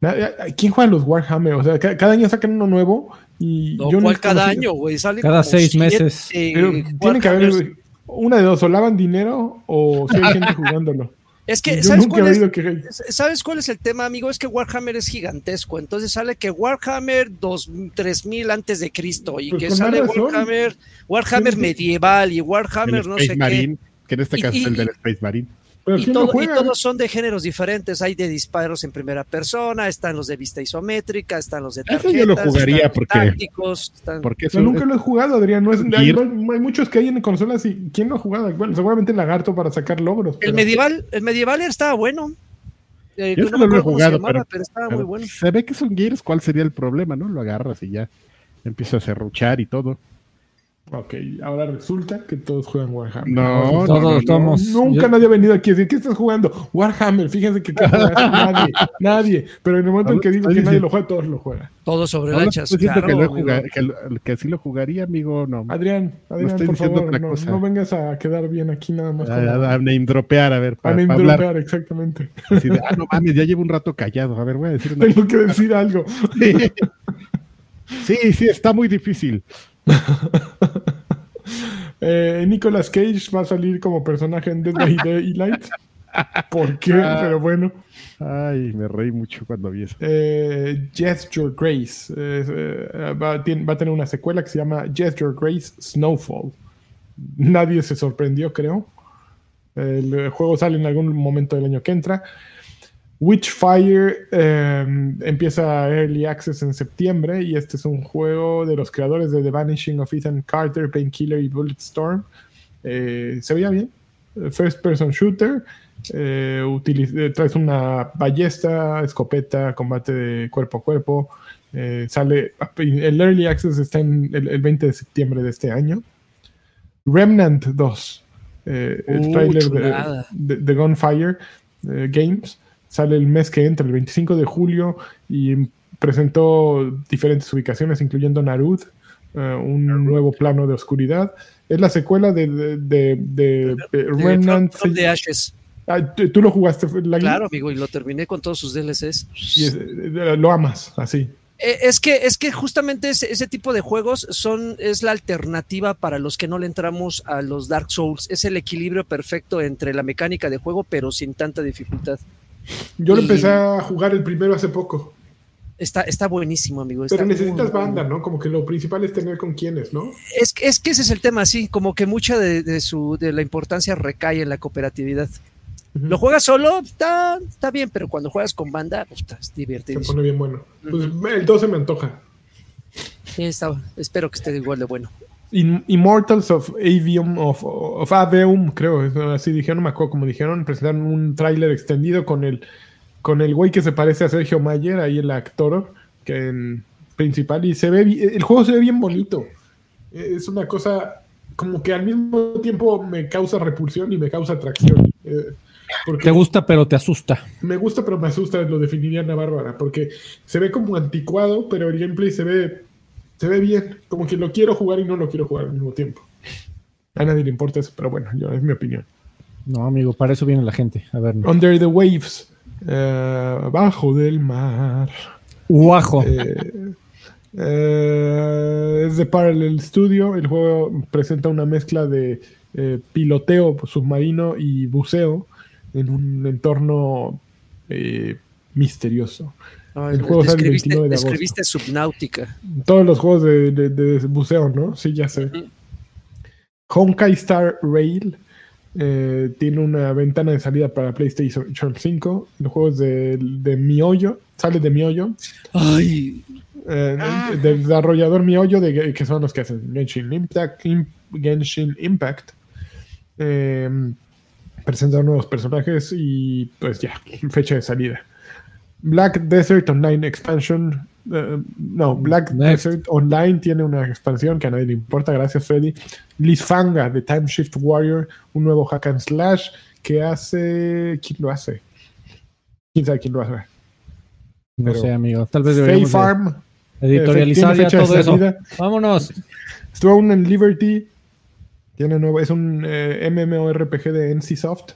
Speaker 1: Eh, ¿Quién juega los Warhammer? O sea, ca- cada año sacan uno nuevo y
Speaker 3: No,
Speaker 1: yo no
Speaker 3: ¿cuál
Speaker 1: he
Speaker 3: cada año, güey? Sale
Speaker 2: Cada
Speaker 3: como
Speaker 2: seis meses.
Speaker 1: Pero tiene que haber una de dos, o lavan dinero o si hay gente jugándolo.
Speaker 3: Es que, ¿sabes cuál, es,
Speaker 1: que
Speaker 3: ¿sabes cuál es el tema, amigo? Es que Warhammer es gigantesco. Entonces sale que Warhammer 2, 3000 antes de Cristo y
Speaker 1: Pues
Speaker 3: que sale. Warhammer, Warhammer medieval y Warhammer no
Speaker 4: Space
Speaker 3: sé
Speaker 4: Marine, que en este
Speaker 3: Y-
Speaker 4: caso es
Speaker 3: y-
Speaker 4: el del Space Marine.
Speaker 3: Y,
Speaker 1: ¿quién lo
Speaker 3: todo- y todos son de géneros diferentes. Hay de disparos en primera persona, están los de vista isométrica, están los de tarjetas,
Speaker 4: yo lo jugaría
Speaker 3: están los
Speaker 4: porque-
Speaker 3: tácticos, están-
Speaker 4: Porque
Speaker 1: Yo nunca lo he jugado, Adrián. No es, hay, muchos que hay en consolas y ¿quién lo ha jugado? Bueno, seguramente Lagarto para sacar logros.
Speaker 3: El medieval, el medieval estaba bueno. Eh,
Speaker 4: Yo
Speaker 3: no
Speaker 4: solo
Speaker 3: me
Speaker 4: lo he jugado,
Speaker 3: llamaba,
Speaker 4: pero-
Speaker 3: estaba
Speaker 4: pero
Speaker 3: muy bueno.
Speaker 4: se ve que son Gears, ¿cuál sería el problema? ¿No? Lo agarras y ya empieza a serruchar y todo.
Speaker 1: Ok, ahora resulta que todos juegan Warhammer.
Speaker 4: No,
Speaker 2: Todos
Speaker 4: no, no,
Speaker 2: estamos-
Speaker 1: Nunca
Speaker 2: yo-
Speaker 1: nadie ha venido aquí a decir, ¿qué estás jugando? Warhammer, fíjense que nadie, nadie. Pero en el momento en que digo que nadie lo juega, todos lo juegan.
Speaker 3: Todo sobre
Speaker 4: No, no,
Speaker 3: lanchas.
Speaker 4: diciendo
Speaker 3: claro,
Speaker 4: que, lo que sí lo jugaría, amigo, no.
Speaker 1: Adrián, Adrián,
Speaker 4: estoy
Speaker 1: por favor,
Speaker 4: otra
Speaker 1: no,
Speaker 4: cosa.
Speaker 1: no vengas a quedar bien aquí nada más.
Speaker 4: A, a, a name dropear, a ver,
Speaker 1: a
Speaker 4: para
Speaker 1: name
Speaker 4: hablar.
Speaker 1: dropear, exactamente.
Speaker 4: así de, ah, no mames, ya llevo un rato callado. A ver, voy a decir una
Speaker 1: Tengo que decir algo.
Speaker 4: Sí, sí, está muy difícil.
Speaker 1: Eh, Nicolas Cage va a salir como personaje en Dead by Daylight. ¿Por qué?
Speaker 4: Ah.
Speaker 1: Pero bueno.
Speaker 4: Ay, me reí mucho cuando vi eso.
Speaker 1: Eh, Gesture Grace. eh, eh, va, a tener una secuela que se llama Gesture Grace Snowfall. Nadie se sorprendió, creo. El juego sale en algún momento del año que entra. Witchfire eh, empieza Early Access en septiembre y este es un juego de los creadores de The Vanishing of Ethan Carter, Painkiller y Bulletstorm. Eh, se veía bien. First Person Shooter. Eh, utiliz- eh, traes una ballesta, escopeta, combate de cuerpo a cuerpo. Eh, sale. El Early Access está en el, el 20 de septiembre de este año. Remnant 2. eh, el
Speaker 3: Uh,
Speaker 1: trailer de, de- de Gunfire Games. Sale el mes que entra, el 25 de julio, y presentó diferentes ubicaciones, incluyendo Narud, eh, un nuevo plano de oscuridad. Es la secuela de, de, de- de- de
Speaker 3: De
Speaker 1: Remnant.
Speaker 3: From- From the Ashes.
Speaker 1: Ah, ¿tú, lo jugaste, Lagui?
Speaker 3: Claro, amigo, y lo terminé con todos sus DLCs.
Speaker 1: Y es- eh, lo amas, así.
Speaker 3: Eh, Es que, es que justamente ese, ese tipo de juegos son, es la alternativa para los que no le entramos a los Dark Souls. Es el equilibrio perfecto entre la mecánica de juego, pero sin tanta dificultad.
Speaker 1: Yo lo
Speaker 3: Y-
Speaker 1: empecé a jugar el primero hace poco.
Speaker 3: Está, está buenísimo, amigo. está
Speaker 1: Pero necesitas
Speaker 3: muy,
Speaker 1: banda, ¿no? Como que lo principal es tener con quiénes, ¿no?
Speaker 3: Es, que- es que ese es el tema, sí, como que mucha de, de su, de la importancia recae en la cooperatividad. Lo juegas solo, está, está bien, pero cuando juegas con banda, pues, está- es
Speaker 1: Se
Speaker 3: divertido.
Speaker 1: pone bien bueno. Pues el 12 me antoja.
Speaker 3: Sí, está- espero que esté igual de bueno.
Speaker 1: In- Immortals of Avium, of, of Aveum, creo, así dijeron, me acuerdo cómo dijeron, presentaron un tráiler extendido con el con el güey que se parece a Sergio Mayer, ahí el actor, que en principal, y se ve, el juego se ve bien bonito. Es una cosa como que al mismo tiempo me causa repulsión y me causa atracción. Eh, porque
Speaker 2: Te gusta, pero te asusta.
Speaker 1: me gusta, pero me asusta, lo definiría Ana Bárbara, porque se ve como anticuado, pero el gameplay se ve, se ve bien, como que lo quiero jugar y no lo quiero jugar al mismo tiempo. A nadie le importa eso, pero bueno, yo, es mi opinión.
Speaker 2: No, amigo, para eso viene la gente. A ver, no.
Speaker 1: Under the Waves, eh, abajo del mar.
Speaker 2: Guajo.
Speaker 1: Eh, eh, es de Parallel Studio. El juego presenta una mezcla de eh, piloteo submarino y buceo en un entorno eh, misterioso. El juego sale el
Speaker 3: describiste,
Speaker 1: 29 de agosto.
Speaker 3: describiste Subnautica.
Speaker 1: Todos los juegos de, de- de buceo, ¿no? Sí, ya sé. Honkai Star Rail eh, tiene una ventana de salida para PlayStation 5. El juego es de, de Miollo, sale de Miollo.
Speaker 3: Ay,
Speaker 1: eh,
Speaker 4: Ah.
Speaker 1: del desarrollador Miollo, de, que son los que hacen Genshin Impact. Im- Genshin Impact. Eh, nuevos personajes y pues ya, fecha de salida. Black Desert Online Expansion. eh, no, Black
Speaker 2: Next.
Speaker 1: Desert Online tiene una expansión que a nadie le importa. Gracias, Freddy. Liz Fanga de Time Shift Warrior, un nuevo hack and slash que hace. ¿Quién lo hace? ¿Quién sabe quién lo hace?
Speaker 2: No sé, amigo. Tal vez deberíamos de
Speaker 1: Farm.
Speaker 2: editorializar
Speaker 1: tiene
Speaker 2: ya
Speaker 1: de
Speaker 2: todo eso. Vámonos.
Speaker 1: Throne and Liberty. Tiene nuevo, es un eh, MMORPG de NCSoft.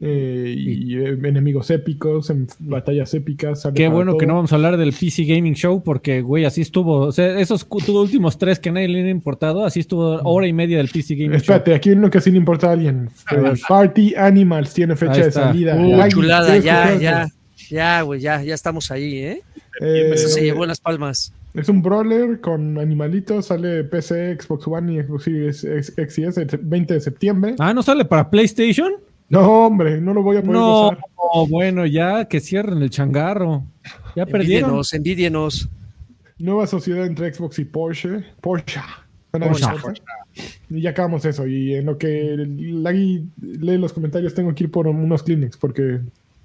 Speaker 1: Eh, y eh, enemigos épicos, en batallas épicas.
Speaker 2: Qué bueno que no vamos a hablar del PC Gaming Show porque, güey, así estuvo. O sea, esos últimos tres que nadie le han importado, así estuvo hora y media del PC Gaming
Speaker 1: Espérate, aquí hay uno que sí le importa a alguien.
Speaker 2: A ver.
Speaker 1: Party Animals tiene fecha de salida.
Speaker 3: uh,
Speaker 1: Ay,
Speaker 3: chulada,
Speaker 1: ¿quieres
Speaker 3: ya, ya. Ya, güey, ya, ya estamos ahí, ¿eh?
Speaker 1: Eh,
Speaker 3: Eso se llevó las palmas.
Speaker 1: Es un brawler con animalitos, sale PC, Xbox One y Xbox Series X X y S el 20 de septiembre.
Speaker 2: Show. Ah, ¿no sale para PlayStation?
Speaker 1: No, hombre, no lo voy a poder
Speaker 2: No,
Speaker 1: gozar.
Speaker 2: bueno, ya que cierren el changarro. Ya perdieron.
Speaker 3: Envidienos, envidienos.
Speaker 1: Nueva sociedad entre Xbox y Porsche. Porsche.
Speaker 2: Porsche.
Speaker 1: Y ya acabamos eso. Y en lo que Lagui lee los comentarios, tengo que ir por unos Kleenex porque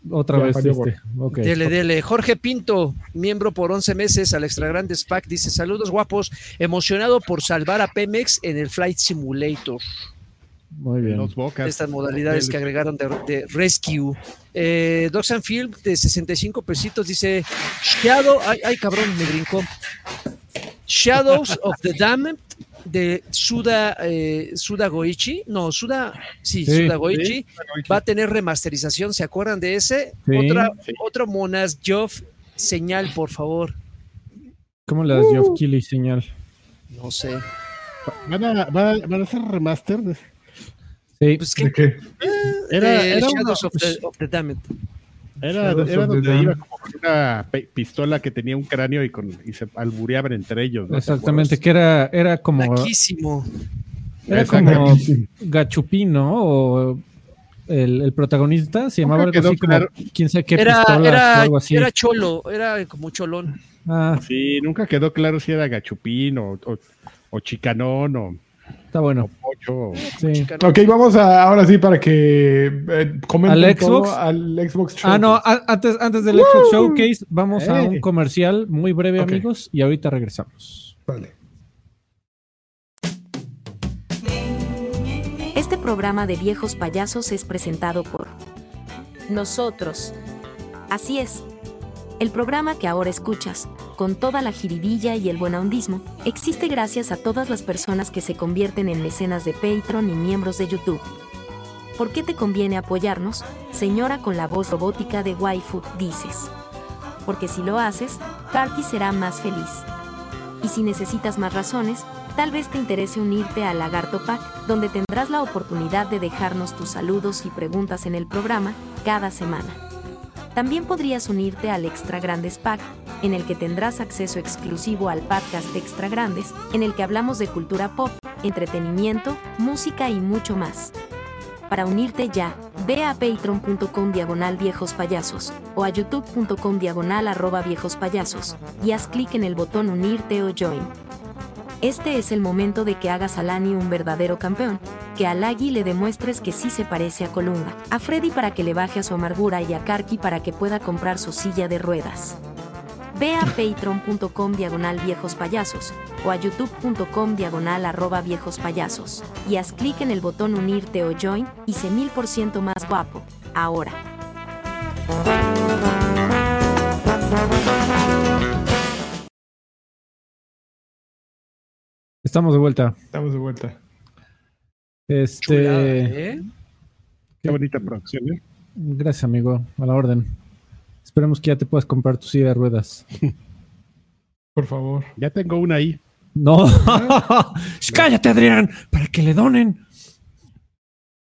Speaker 2: Otra vez este.
Speaker 3: Dele, dele. Jorge Pinto, miembro por 11 meses al Extra Grandes Pack, dice: Saludos guapos, emocionado por salvar a Pemex en el Flight Simulator.
Speaker 2: Muy bien.
Speaker 4: Los bocas.
Speaker 3: Estas modalidades que agregaron de, de Rescue. Eh, Dogs and Field de 65 pesitos dice: Shadow, ay, ay, cabrón, me brincó. Shadows of the Damned de Suda, eh, Suda Goichi. No, Suda, sí,
Speaker 2: Sí,
Speaker 3: Suda Goichi. Va a tener remasterización, ¿se acuerdan de ese?
Speaker 2: Sí.
Speaker 3: Otra,
Speaker 4: Sí.
Speaker 3: Otro Monas Joff, señal, por favor.
Speaker 2: ¿Cómo le das
Speaker 1: Uh.
Speaker 2: Geoff Keighley señal?
Speaker 3: No sé.
Speaker 4: Van a, van a- van a hacer remaster. De-
Speaker 2: Sí.
Speaker 3: Pues
Speaker 1: ¿de
Speaker 3: que
Speaker 1: qué?
Speaker 4: Era,
Speaker 3: eh,
Speaker 4: era,
Speaker 3: Shadows of, the, of the Damned.
Speaker 4: era, donde iba como con una pe- pistola que tenía un cráneo y, con, y se albureaban entre ellos. ¿no? ¿Te
Speaker 2: Exactamente, que era, era como,
Speaker 3: Laquísimo.
Speaker 2: era como Gachupín, ¿no? O el, el protagonista se llamaba algo así como
Speaker 4: claro.
Speaker 2: quién sabe qué
Speaker 3: Era,
Speaker 2: o algo así.
Speaker 3: era cholo, era como cholón.
Speaker 2: Ah,
Speaker 4: Sí, nunca quedó claro si era gachupín o, o, o chicanón o,
Speaker 2: está bueno.
Speaker 4: o-
Speaker 2: Sí.
Speaker 1: Ok, vamos a, ahora sí para que eh, comenten
Speaker 2: ¿Al
Speaker 1: todo
Speaker 2: Xbox?
Speaker 1: al Xbox
Speaker 2: Ah, no,
Speaker 1: Showcase.
Speaker 2: a- antes, antes del Xbox Showcase, vamos a un comercial muy breve, amigos, y ahorita regresamos.
Speaker 1: Vale.
Speaker 5: Este programa de viejos payasos es presentado por nosotros. Así es. El programa que ahora escuchas, con toda la jiribilla y el buenahondismo, existe gracias a todas las personas que se convierten en mecenas de Patreon y miembros de YouTube. ¿Por qué te conviene apoyarnos, señora con la voz robótica de Waifu? Dices. Porque si lo haces, Karki será más feliz. Y si necesitas más razones, tal vez te interese unirte al Lagarto Pack, donde tendrás la oportunidad de dejarnos tus saludos y preguntas en el programa cada semana. También podrías unirte al Extra Grandes Pack, en el que tendrás acceso exclusivo al podcast Extra Grandes, en el que hablamos de cultura pop, entretenimiento, música y mucho más. Para unirte ya, ve a patreon.com diagonal viejos payasos o a youtube.com diagonal arroba viejos payasos y haz clic en el botón unirte o join. Este es el momento de que hagas a Lani un verdadero campeón, que a Lagi le demuestres que sí se parece a Colunga, a Freddy para que le baje a su amargura y a Karki para que pueda comprar su silla de ruedas. Ve a patreon.com diagonal viejos payasos o a youtube.com diagonal arroba viejos payasos y haz clic en el botón unirte o join y sé mil por ciento más guapo. Ahora.
Speaker 2: Estamos de vuelta.
Speaker 1: Estamos de vuelta.
Speaker 2: Este,
Speaker 3: Chulada, ¿eh?
Speaker 4: Qué bonita producción. ¿eh?
Speaker 2: gracias, amigo, a la orden. Esperemos que ya te puedas comprar tu silla de ruedas.
Speaker 1: Por favor.
Speaker 4: Ya tengo una ahí.
Speaker 2: No. Cállate, Adrián, para que le donen.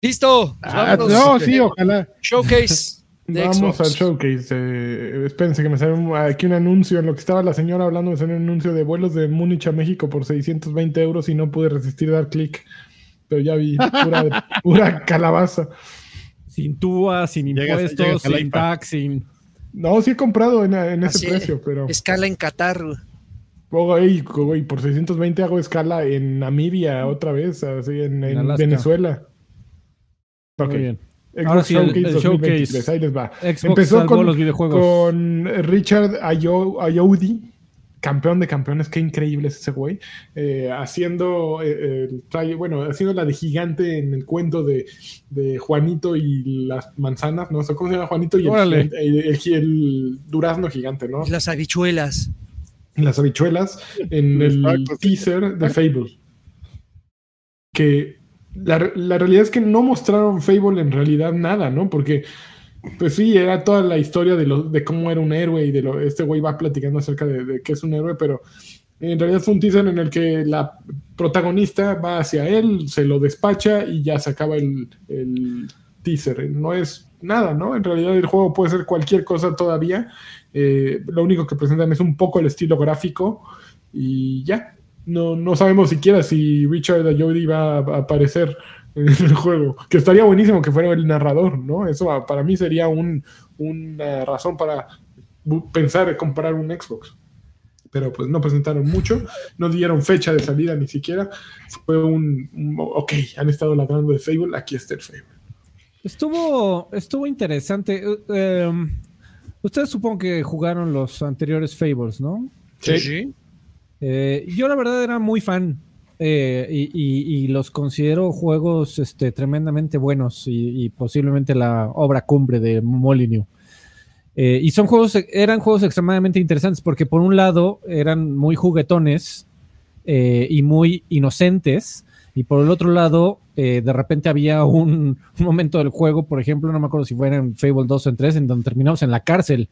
Speaker 3: Listo.
Speaker 4: Ah,
Speaker 3: vámonos.
Speaker 4: no, sí, ojalá.
Speaker 3: Showcase.
Speaker 1: Vamos al showcase. Eh, espérense que me sale aquí un anuncio. En lo que estaba la señora hablando, me sale un anuncio de vuelos de Múnich a México por 620 euros y no pude resistir dar clic. Pero ya vi pura, pura calabaza.
Speaker 2: Sin TUA, sin impuestos, sin tax, sin.
Speaker 1: No, sí he comprado en, ese precio, pero.
Speaker 3: Escala en Qatar.
Speaker 1: y por 620 hago escala en Namibia otra vez, así en, Venezuela.
Speaker 2: Muy bien. Ahora sí, el, showcase.
Speaker 1: Ahí les va. Empezó con, los videojuegos. con Richard Ayoudi, campeón de campeones, qué increíble es ese güey, eh, haciendo, eh, bueno, haciendo la de gigante en el cuento de, Juanito y las manzanas, ¿no? ¿cómo se llama Juanito y el, durazno gigante, ¿no?
Speaker 3: Las habichuelas.
Speaker 1: Las habichuelas en el teaser de Fable. Que la, realidad es que no mostraron Fable en realidad nada, ¿no? Porque, pues sí, era toda la historia de, lo, de cómo era un héroe y de lo, este güey va platicando acerca de, de qué es un héroe, pero en realidad fue un teaser en el que la protagonista va hacia él, se lo despacha y ya se acaba el, el teaser. No es nada, ¿no? En realidad el juego puede ser cualquier cosa todavía. Eh, lo único que presentan es un poco el estilo gráfico y ya no, no sabemos siquiera si Richard Ayoade va a aparecer en el juego. Que estaría buenísimo que fuera el narrador, ¿no? Eso para mí sería un, una razón para pensar en comprar un Xbox. Pero pues no presentaron mucho, no dieron fecha de salida ni siquiera. Fue un, ok, han estado ladrando de Fable, aquí está el Fable.
Speaker 2: Estuvo, estuvo interesante. Eh, em, ustedes supongo que jugaron los anteriores Fables, ¿no?
Speaker 3: Sí. sí.
Speaker 2: Eh, yo la verdad era muy fan eh, y, los considero juegos este, tremendamente buenos y, posiblemente la obra cumbre de Molyneux. Eh, y son juegos, eran juegos extremadamente interesantes porque por un lado eran muy juguetones y muy inocentes y por el otro lado de repente había un, momento del juego, por ejemplo, no me acuerdo si fuera en Fable 2 o en 3, en donde terminamos en la cárcel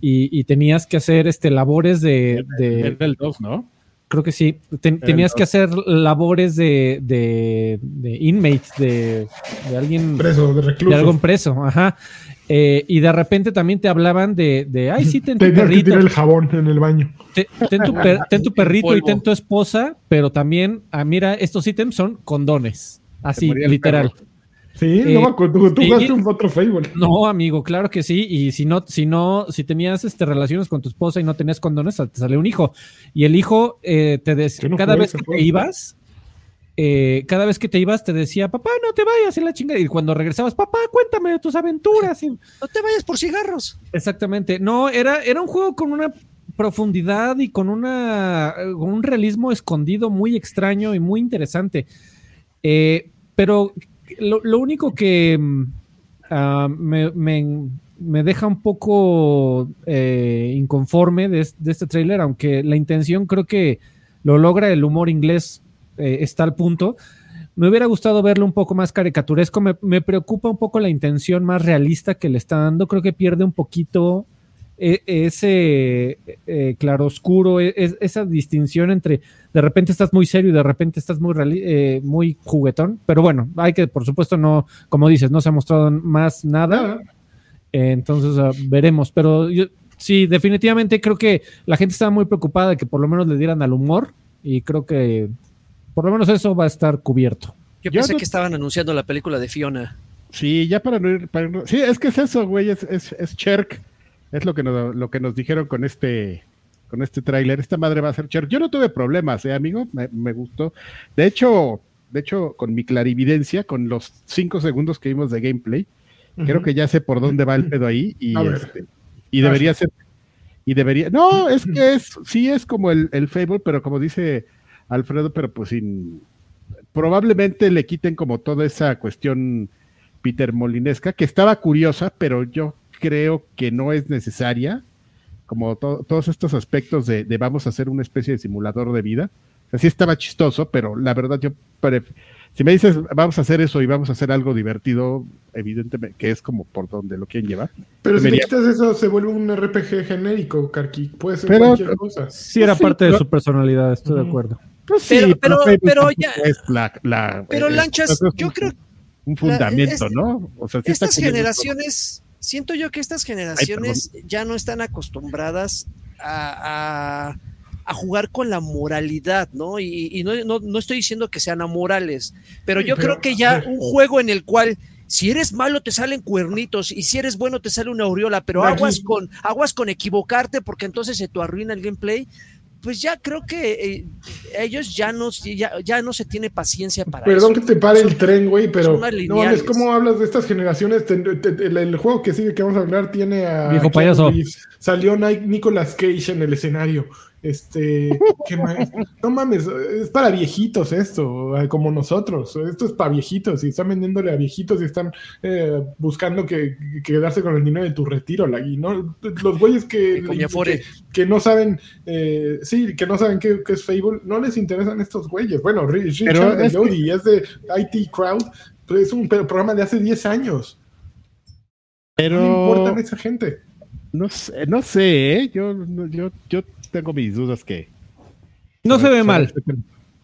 Speaker 2: y, tenías que hacer este labores de...
Speaker 4: de el 2, ¿no?
Speaker 2: Creo que sí. tenías que hacer labores de, de, de inmates, de, de, alguien...
Speaker 1: Preso, de recluso.
Speaker 2: De algún preso, ajá. Eh, y de repente también te hablaban de, de ay, sí, ten tu
Speaker 1: Tenías perrito. Que tirar el jabón en el baño.
Speaker 2: Ten, tu, ten tu, perrito y ten tu esposa, pero también, ah, mira, estos ítems son condones. Así, literal.
Speaker 1: Sí, no me acuerdo. Tú, jugaste un otro Fable.
Speaker 2: No, amigo, claro que sí. Y si no, si no, si tenías este, relaciones con tu esposa y no tenías condones, te salió un hijo. Y el hijo eh, te decía, cada vez que te ibas, eh, cada vez que te ibas te decía, papá, no te vayas en la chingada. Y cuando regresabas, papá, cuéntame de tus aventuras.
Speaker 3: No te vayas por cigarros.
Speaker 2: Exactamente. No, era, era un juego con una profundidad y con, una, con un realismo escondido muy extraño y muy interesante. Eh, pero lo, único que mm, ah, me, deja un poco eh, inconforme de, este tráiler, aunque la intención creo que lo logra, el humor inglés eh, está al punto. Me hubiera gustado verlo un poco más caricaturesco. Me, me, preocupa un poco la intención más realista que le está dando. Creo que pierde un poquito e, ese eh, claroscuro, e, esa distinción entre de repente estás muy serio y de repente estás muy, eh, muy juguetón. Pero bueno, hay que, por supuesto, no, como dices, no se ha mostrado más nada. entonces ah, veremos. Pero yo, sí, definitivamente creo que la gente estaba muy preocupada de que por lo menos le dieran al humor y creo que por lo menos eso va a estar cubierto.
Speaker 3: Yo pensé que estaban anunciando la película de Fiona.
Speaker 4: Sí, ya para no ir. sí, es que es eso, güey, es, es, es Cherk es lo que nos, lo que nos dijeron con este con este tráiler. Esta madre va a ser Cher. Yo no tuve problemas, ¿eh, amigo? Me, gustó. De hecho, de hecho, con mi clarividencia, con los cinco segundos que vimos de gameplay, creo que ya sé por dónde va el pedo ahí. Y, este, y debería ser. Y debería. No, es que es, sí es como el, el Fable, pero como dice Alfredo, pero pues sin. Probablemente le quiten como toda esa cuestión Peter Molinesca, que estaba curiosa, pero yo creo que no es necesaria, como todos estos aspectos de, vamos a hacer una especie de simulador de vida. Así estaba chistoso, pero la verdad yo si me dices vamos a hacer eso y vamos a hacer algo divertido, evidentemente que es como por donde lo quieren llevar.
Speaker 1: Pero si le quitas eso, se vuelve un RPG genérico, Karki. Puede ser cualquier cosa.
Speaker 2: Sí, era parte de su personalidad, estoy de acuerdo.
Speaker 3: Pues pero, pero, pero, ya.
Speaker 4: la,
Speaker 3: pero Lanchas, yo creo
Speaker 4: un fundamento, ¿no?
Speaker 3: O sea, estas generaciones siento yo que estas generaciones ya no están acostumbradas a, a- a jugar con la moralidad, ¿no? Y, y no, no- no estoy diciendo que sean amorales, pero yo
Speaker 1: pero,
Speaker 3: creo que ya un juego en el cual si eres malo te salen cuernitos y si eres bueno te sale una aureola, pero aguas con aguas con equivocarte porque entonces se te arruina el gameplay. Pues ya creo que eh, ellos ya no, ya, ya no se tiene paciencia para
Speaker 1: Perdón
Speaker 3: eso.
Speaker 1: que te pare el tren, güey, pero no mames, ¿cómo hablas de estas generaciones? Te- te- te- el, el juego que sigue que vamos a hablar tiene a
Speaker 2: Viejo payaso.
Speaker 1: Salió Ni- Nicolas Cage en el escenario. Este, ¿qué más? No mames, es para viejitos esto, eh, como nosotros. Esto es para viejitos y están vendiéndole a viejitos y están eh, buscando que, que quedarse con el dinero de tu retiro. la- y no, los güeyes que, que, que no saben, eh, sí, que no saben qué, qué es Fable, no les interesan estos güeyes. Bueno, Ri- Richard
Speaker 4: es
Speaker 1: Jody es de IT Crowd, es un programa de hace 10 años. No
Speaker 4: Pero
Speaker 1: importan a esa gente.
Speaker 4: no sé, no sé, ¿eh? yo, no- yo, yo tengo mis dudas que.
Speaker 2: No se ve mal.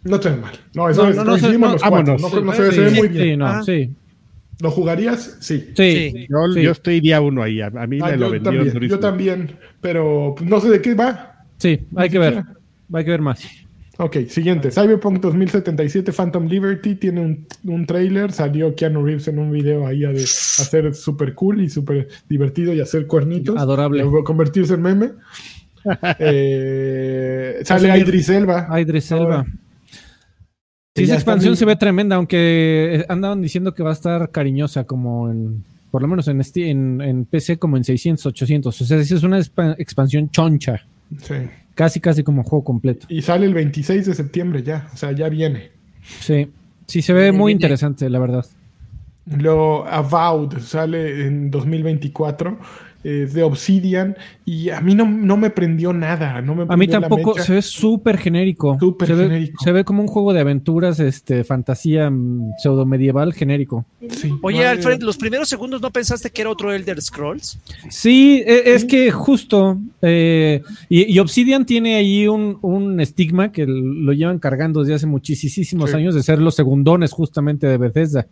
Speaker 1: No te ve mal. No, eso
Speaker 2: No,
Speaker 1: es,
Speaker 2: no, no se-
Speaker 1: coincidimos
Speaker 2: no,
Speaker 1: los cuatro.
Speaker 4: vámonos.
Speaker 1: No,
Speaker 4: Sí,
Speaker 1: se, ve- se ve
Speaker 2: Sí,
Speaker 1: muy
Speaker 2: sí,
Speaker 1: bien.
Speaker 2: no,
Speaker 3: Ajá.
Speaker 2: sí.
Speaker 1: ¿Lo jugarías? Sí.
Speaker 2: Sí.
Speaker 3: Sí.
Speaker 4: Yo,
Speaker 2: Sí.
Speaker 4: yo estoy día uno ahí. A, a mí
Speaker 1: Ah,
Speaker 4: me lo
Speaker 1: yo,
Speaker 4: vendieron
Speaker 1: también, yo también, pero no sé de qué va.
Speaker 2: Sí, hay que ver. Hay que ver más.
Speaker 1: Ok, siguiente. Cyberpunk 2077 Phantom Liberty tiene un, un trailer. Salió Keanu Reeves en un video ahí a de hacer súper cool y súper divertido y hacer cuernitos.
Speaker 2: Adorable.
Speaker 1: Luego convertirse en meme. Eh, sale Idris Elba.
Speaker 2: Idris. Elba. Sí, esa expansión se ve tremenda, aunque eh, andaban diciendo que va a estar cariñosa como en, por lo menos en, Steam- en, en PC como en 600, 800. O sea, sí es una expa- expansión choncha,
Speaker 1: Sí.
Speaker 2: casi, casi como juego completo.
Speaker 1: Y sale el 26 de septiembre ya. O sea, ya viene.
Speaker 2: Sí, sí se ve muy
Speaker 3: viene.
Speaker 2: interesante, la verdad.
Speaker 1: Lo Avowed sale en 2024. Es de Obsidian. Y a mí no, no me prendió nada. No me
Speaker 2: A mí
Speaker 1: la
Speaker 2: tampoco, se ve súper genérico.
Speaker 1: Súper
Speaker 2: se, ve,
Speaker 1: genérico.
Speaker 2: se ve como un juego de aventuras, este, fantasía pseudo medieval genérico.
Speaker 1: Sí,
Speaker 3: Oye. Alfred, los primeros segundos no pensaste que era otro Elder Scrolls.
Speaker 2: Sí, e- es que justo, eh, y, y Obsidian tiene ahí un, un estigma que lo llevan cargando desde hace muchísimos
Speaker 1: Sí.
Speaker 2: años de ser los segundones justamente de Bethesda.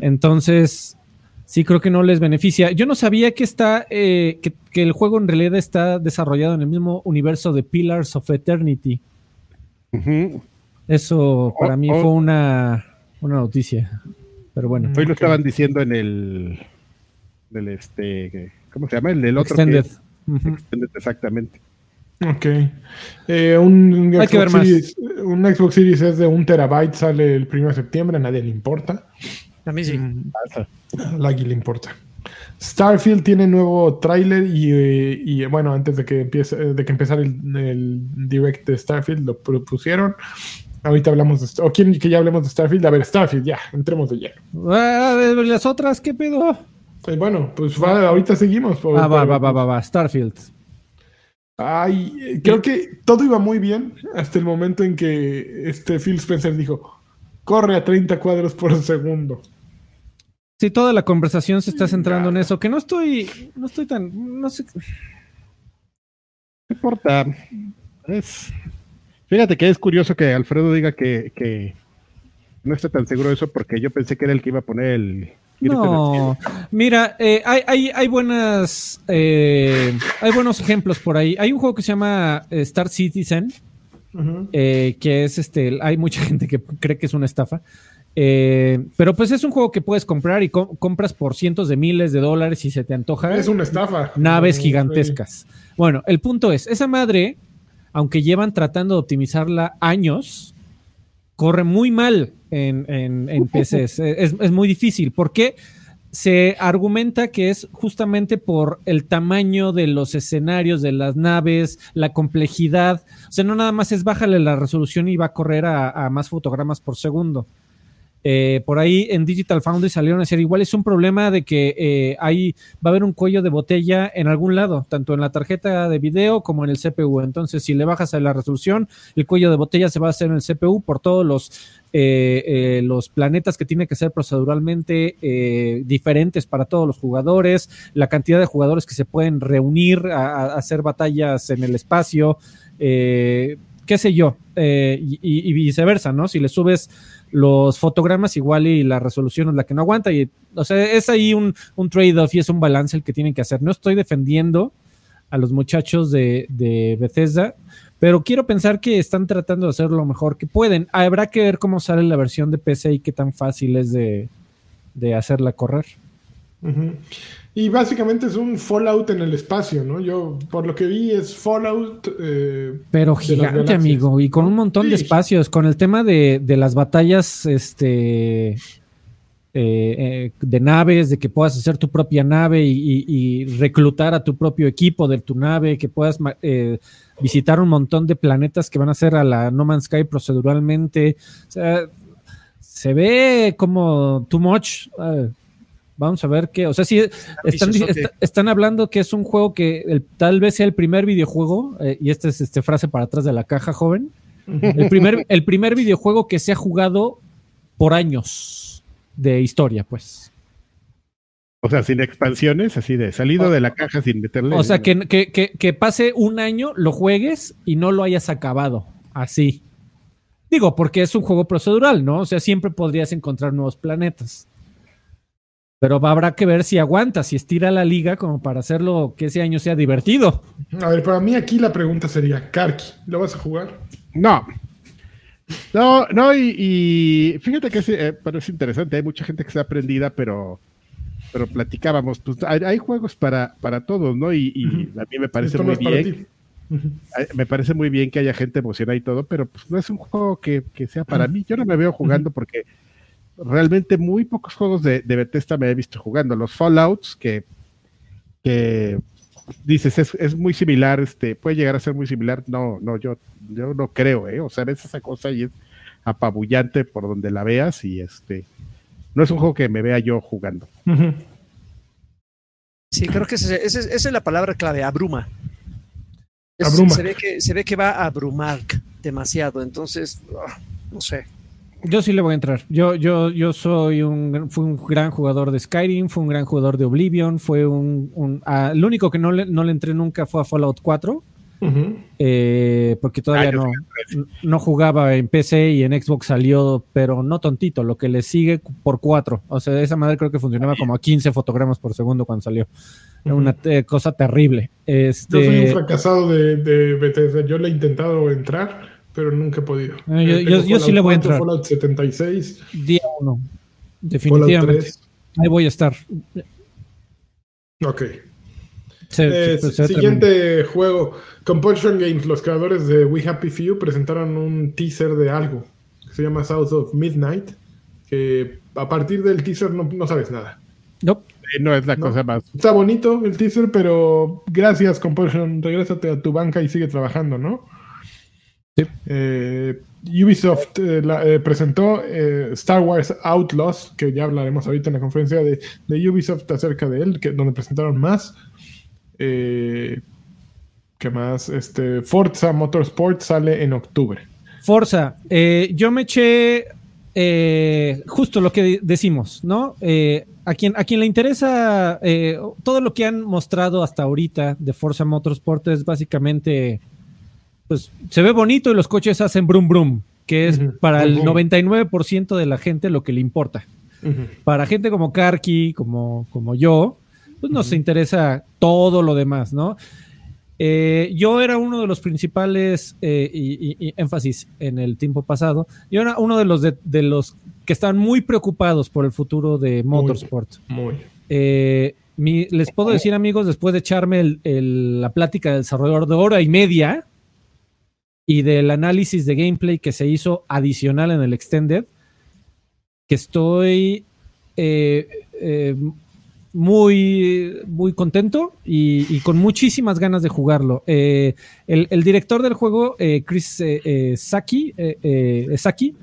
Speaker 2: Entonces, sí creo que no les beneficia. Yo no sabía que está, eh, que, que el juego en realidad está desarrollado en el mismo universo de Pillars of Eternity. Eso para
Speaker 4: Oh,
Speaker 2: mí
Speaker 4: oh.
Speaker 2: fue una, una noticia. Pero bueno,
Speaker 4: Hoy lo estaban diciendo en el. Del este. ¿Cómo se llama? El del otro. que
Speaker 2: Extended.
Speaker 4: Extended, exactamente.
Speaker 1: Ok. Eh, un,
Speaker 2: Hay que ver
Speaker 1: Xbox
Speaker 2: más.
Speaker 1: Series, un Xbox Series es de un terabyte, sale el 1 de septiembre, a nadie le importa.
Speaker 3: A mí sí.
Speaker 1: A Lagui le importa. Starfield tiene nuevo tráiler y, eh, y, bueno, antes de que empiece, de que empezara el, el direct de Starfield lo propusieron. Ahorita hablamos de o quieren que ya hablemos de Starfield. A ver, Starfield, ya, entremos de lleno.
Speaker 2: Ah, las otras, ¿qué pedo?
Speaker 1: Pues bueno, pues va, ahorita seguimos. por-
Speaker 2: Ah, va,
Speaker 1: por-
Speaker 2: va, va, va, va. Starfield.
Speaker 1: Ay, eh, creo que todo iba muy bien hasta el momento en que este Phil Spencer dijo, corre a 30 cuadros por segundo.
Speaker 2: Sí, toda la conversación se está centrando en eso, que no estoy, no estoy tan, no sé.
Speaker 4: No importa. Es, fíjate que es curioso que Alfredo diga que, que no está tan seguro de eso porque yo pensé que era el que iba a poner el.
Speaker 2: No, mira, eh, hay, hay, hay buenas, eh, hay buenos ejemplos por ahí. Hay un juego que se llama eh, Star Citizen, eh, que es este, hay mucha gente que cree que es una estafa. Eh, pero pues es un juego que puedes comprar y co- compras por cientos de miles de dólares si se te antoja.
Speaker 1: Es una estafa.
Speaker 2: naves gigantescas. Bueno, el punto es, esa madre, aunque llevan tratando de optimizarla años, corre muy mal en, en, en PCs. es, es muy difícil. porque Se argumenta que es justamente por el tamaño de los escenarios, de las naves, la complejidad. O sea, no nada más es bájale la resolución y va a correr a, a más fotogramas por segundo. Eh, por ahí en Digital Foundry salieron a decir, igual es un problema de que eh, hay, va a haber un cuello de botella en algún lado, tanto en la tarjeta de video como en el CPU. Entonces, si le bajas a la resolución, el cuello de botella se va a hacer en el CPU por todos los, eh, eh, los planetas que tiene que ser proceduralmente eh, diferentes para todos los jugadores, la cantidad de jugadores que se pueden reunir a, hacer batallas en el espacio, eh, qué sé yo, y viceversa, ¿no? Si le subes los fotogramas igual y la resolución es la que no aguanta. Y, o sea, es ahí un, un trade-off y es un balance el que tienen que hacer. No estoy defendiendo a los muchachos de, de Bethesda, pero quiero pensar que están tratando de hacer lo mejor que pueden. Habrá que ver cómo sale la versión de PC y qué tan fácil es de, de hacerla correr.
Speaker 1: Ujú. Y básicamente es un Fallout en el espacio, ¿no? Yo, por lo que vi, es Fallout. eh,
Speaker 2: Pero gigante, amigo, y con un montón de espacios, con el tema de, de las batallas, este, eh, eh, de naves, de que puedas hacer tu propia nave y, y- y reclutar a tu propio equipo de tu nave, que puedas eh, visitar un montón de planetas que van a ser a la No Man's Sky proceduralmente. O sea, se ve como too much. Vamos a ver qué. O sea, sí, están, están hablando que es un juego que el- tal vez sea el primer videojuego, eh, y esta es este, frase para atrás de la caja, joven. El primer, el primer videojuego que se ha jugado por años de historia, pues.
Speaker 4: O sea, sin expansiones, así de salido de la caja sin meterle.
Speaker 2: O sea, que, que, que, que pase un año, lo juegues y no lo hayas acabado. Así. Digo, porque es un juego procedural, ¿no? O sea, siempre podrías encontrar nuevos planetas. Pero habrá que ver si aguanta, si estira la liga como para hacerlo que ese año sea divertido.
Speaker 1: A ver, para mí aquí la pregunta sería: Karki, ¿lo vas a jugar?
Speaker 4: No. No, no, y, y fíjate que es, eh, pero es interesante, hay mucha gente que está aprendida, pero, pero platicábamos, pues hay, hay juegos para, para todos, ¿no? Y, y a mí me parece
Speaker 1: Esto
Speaker 4: muy bien, me parece muy bien que haya gente emocionada y todo, pero pues no es un juego que, que sea para mí. Yo no me veo jugando porque realmente muy pocos juegos de, de Bethesda me he visto jugando. Los Fallouts que, que dices es, es muy similar, este, puede llegar a ser muy similar. No, no, yo, yo no creo, ¿eh? O sea, ves esa cosa y es apabullante por donde la veas y este no es un juego que me vea yo jugando.
Speaker 3: Sí, creo que ese- esa es la palabra clave, abruma. Es-
Speaker 1: Abruma.
Speaker 3: Se, ve que, se ve que va a abrumar demasiado, entonces, ah, no sé.
Speaker 2: Yo sí le voy a entrar. Yo, yo, yo soy un, fui un gran jugador de Skyrim, fui un gran jugador de Oblivion, fue un, un ah, lo único que no le, no le entré nunca fue a Fallout 4,
Speaker 1: Ujú.
Speaker 2: eh, porque todavía
Speaker 4: Ah,
Speaker 2: no, no jugaba en PC y en Xbox salió, pero no tontito, lo que le sigue por 4. O sea, esa madre creo que funcionaba como a 15 fotogramas por segundo cuando salió. Era una eh, cosa terrible.
Speaker 1: Yo soy un
Speaker 2: Este,
Speaker 1: fracasado de, de Bethesda. Yo le he intentado entrar, pero nunca he podido.
Speaker 2: Yo-
Speaker 1: Eh,
Speaker 2: yo- sí le voy a entrar.
Speaker 1: 4, Fallout 76,
Speaker 2: día 1.
Speaker 1: Fallout
Speaker 2: Definitivamente.
Speaker 1: 3.
Speaker 2: Ahí voy a estar.
Speaker 1: Ok.
Speaker 2: Se-
Speaker 1: Eh,
Speaker 2: se- se ve tremendo.
Speaker 1: siguiente juego. Compulsion Games, los creadores de We Happy Few, presentaron un teaser de algo que se llama South of Midnight. Que a partir del teaser no, no sabes nada.
Speaker 2: Nope.
Speaker 4: Eh, no es la
Speaker 1: No.
Speaker 4: cosa más.
Speaker 1: Está bonito el teaser, pero gracias, Compulsion. Regrésate a tu banca y sigue trabajando, ¿no?
Speaker 2: Sí.
Speaker 1: Eh, Ubisoft eh, la- eh, presentó eh, Star Wars Outlaws, que ya hablaremos ahorita en la conferencia de, de Ubisoft acerca de él, que, donde presentaron más. Eh, ¿Qué más? Este, Forza Motorsport sale en octubre.
Speaker 2: Forza, eh, yo me eché eh, justo lo que de- decimos, ¿no? Eh, a, quien, a quien le interesa eh, todo lo que han mostrado hasta ahorita de Forza Motorsport es básicamente, pues se ve bonito y los coches hacen brum brum, que es
Speaker 1: Ujú,
Speaker 2: para el
Speaker 1: brum, brum.
Speaker 2: 99% de la gente lo que le importa. Para gente como Karki, como, como yo, pues nos interesa todo lo demás, ¿no? Eh, yo era uno de los principales, eh, y, y- y énfasis en el tiempo pasado, yo era uno de los, de, de los que estaban muy preocupados por el futuro de Motorsport.
Speaker 1: Muy.
Speaker 2: Eh, mi- les puedo decir, amigos, después de echarme el- el- la plática del desarrollador de hora y media y del análisis de gameplay que se hizo adicional en el Extended, que estoy eh, eh, muy, muy contento y, con muchísimas ganas de jugarlo. Eh, el, director del juego, Chris Saki, Saki,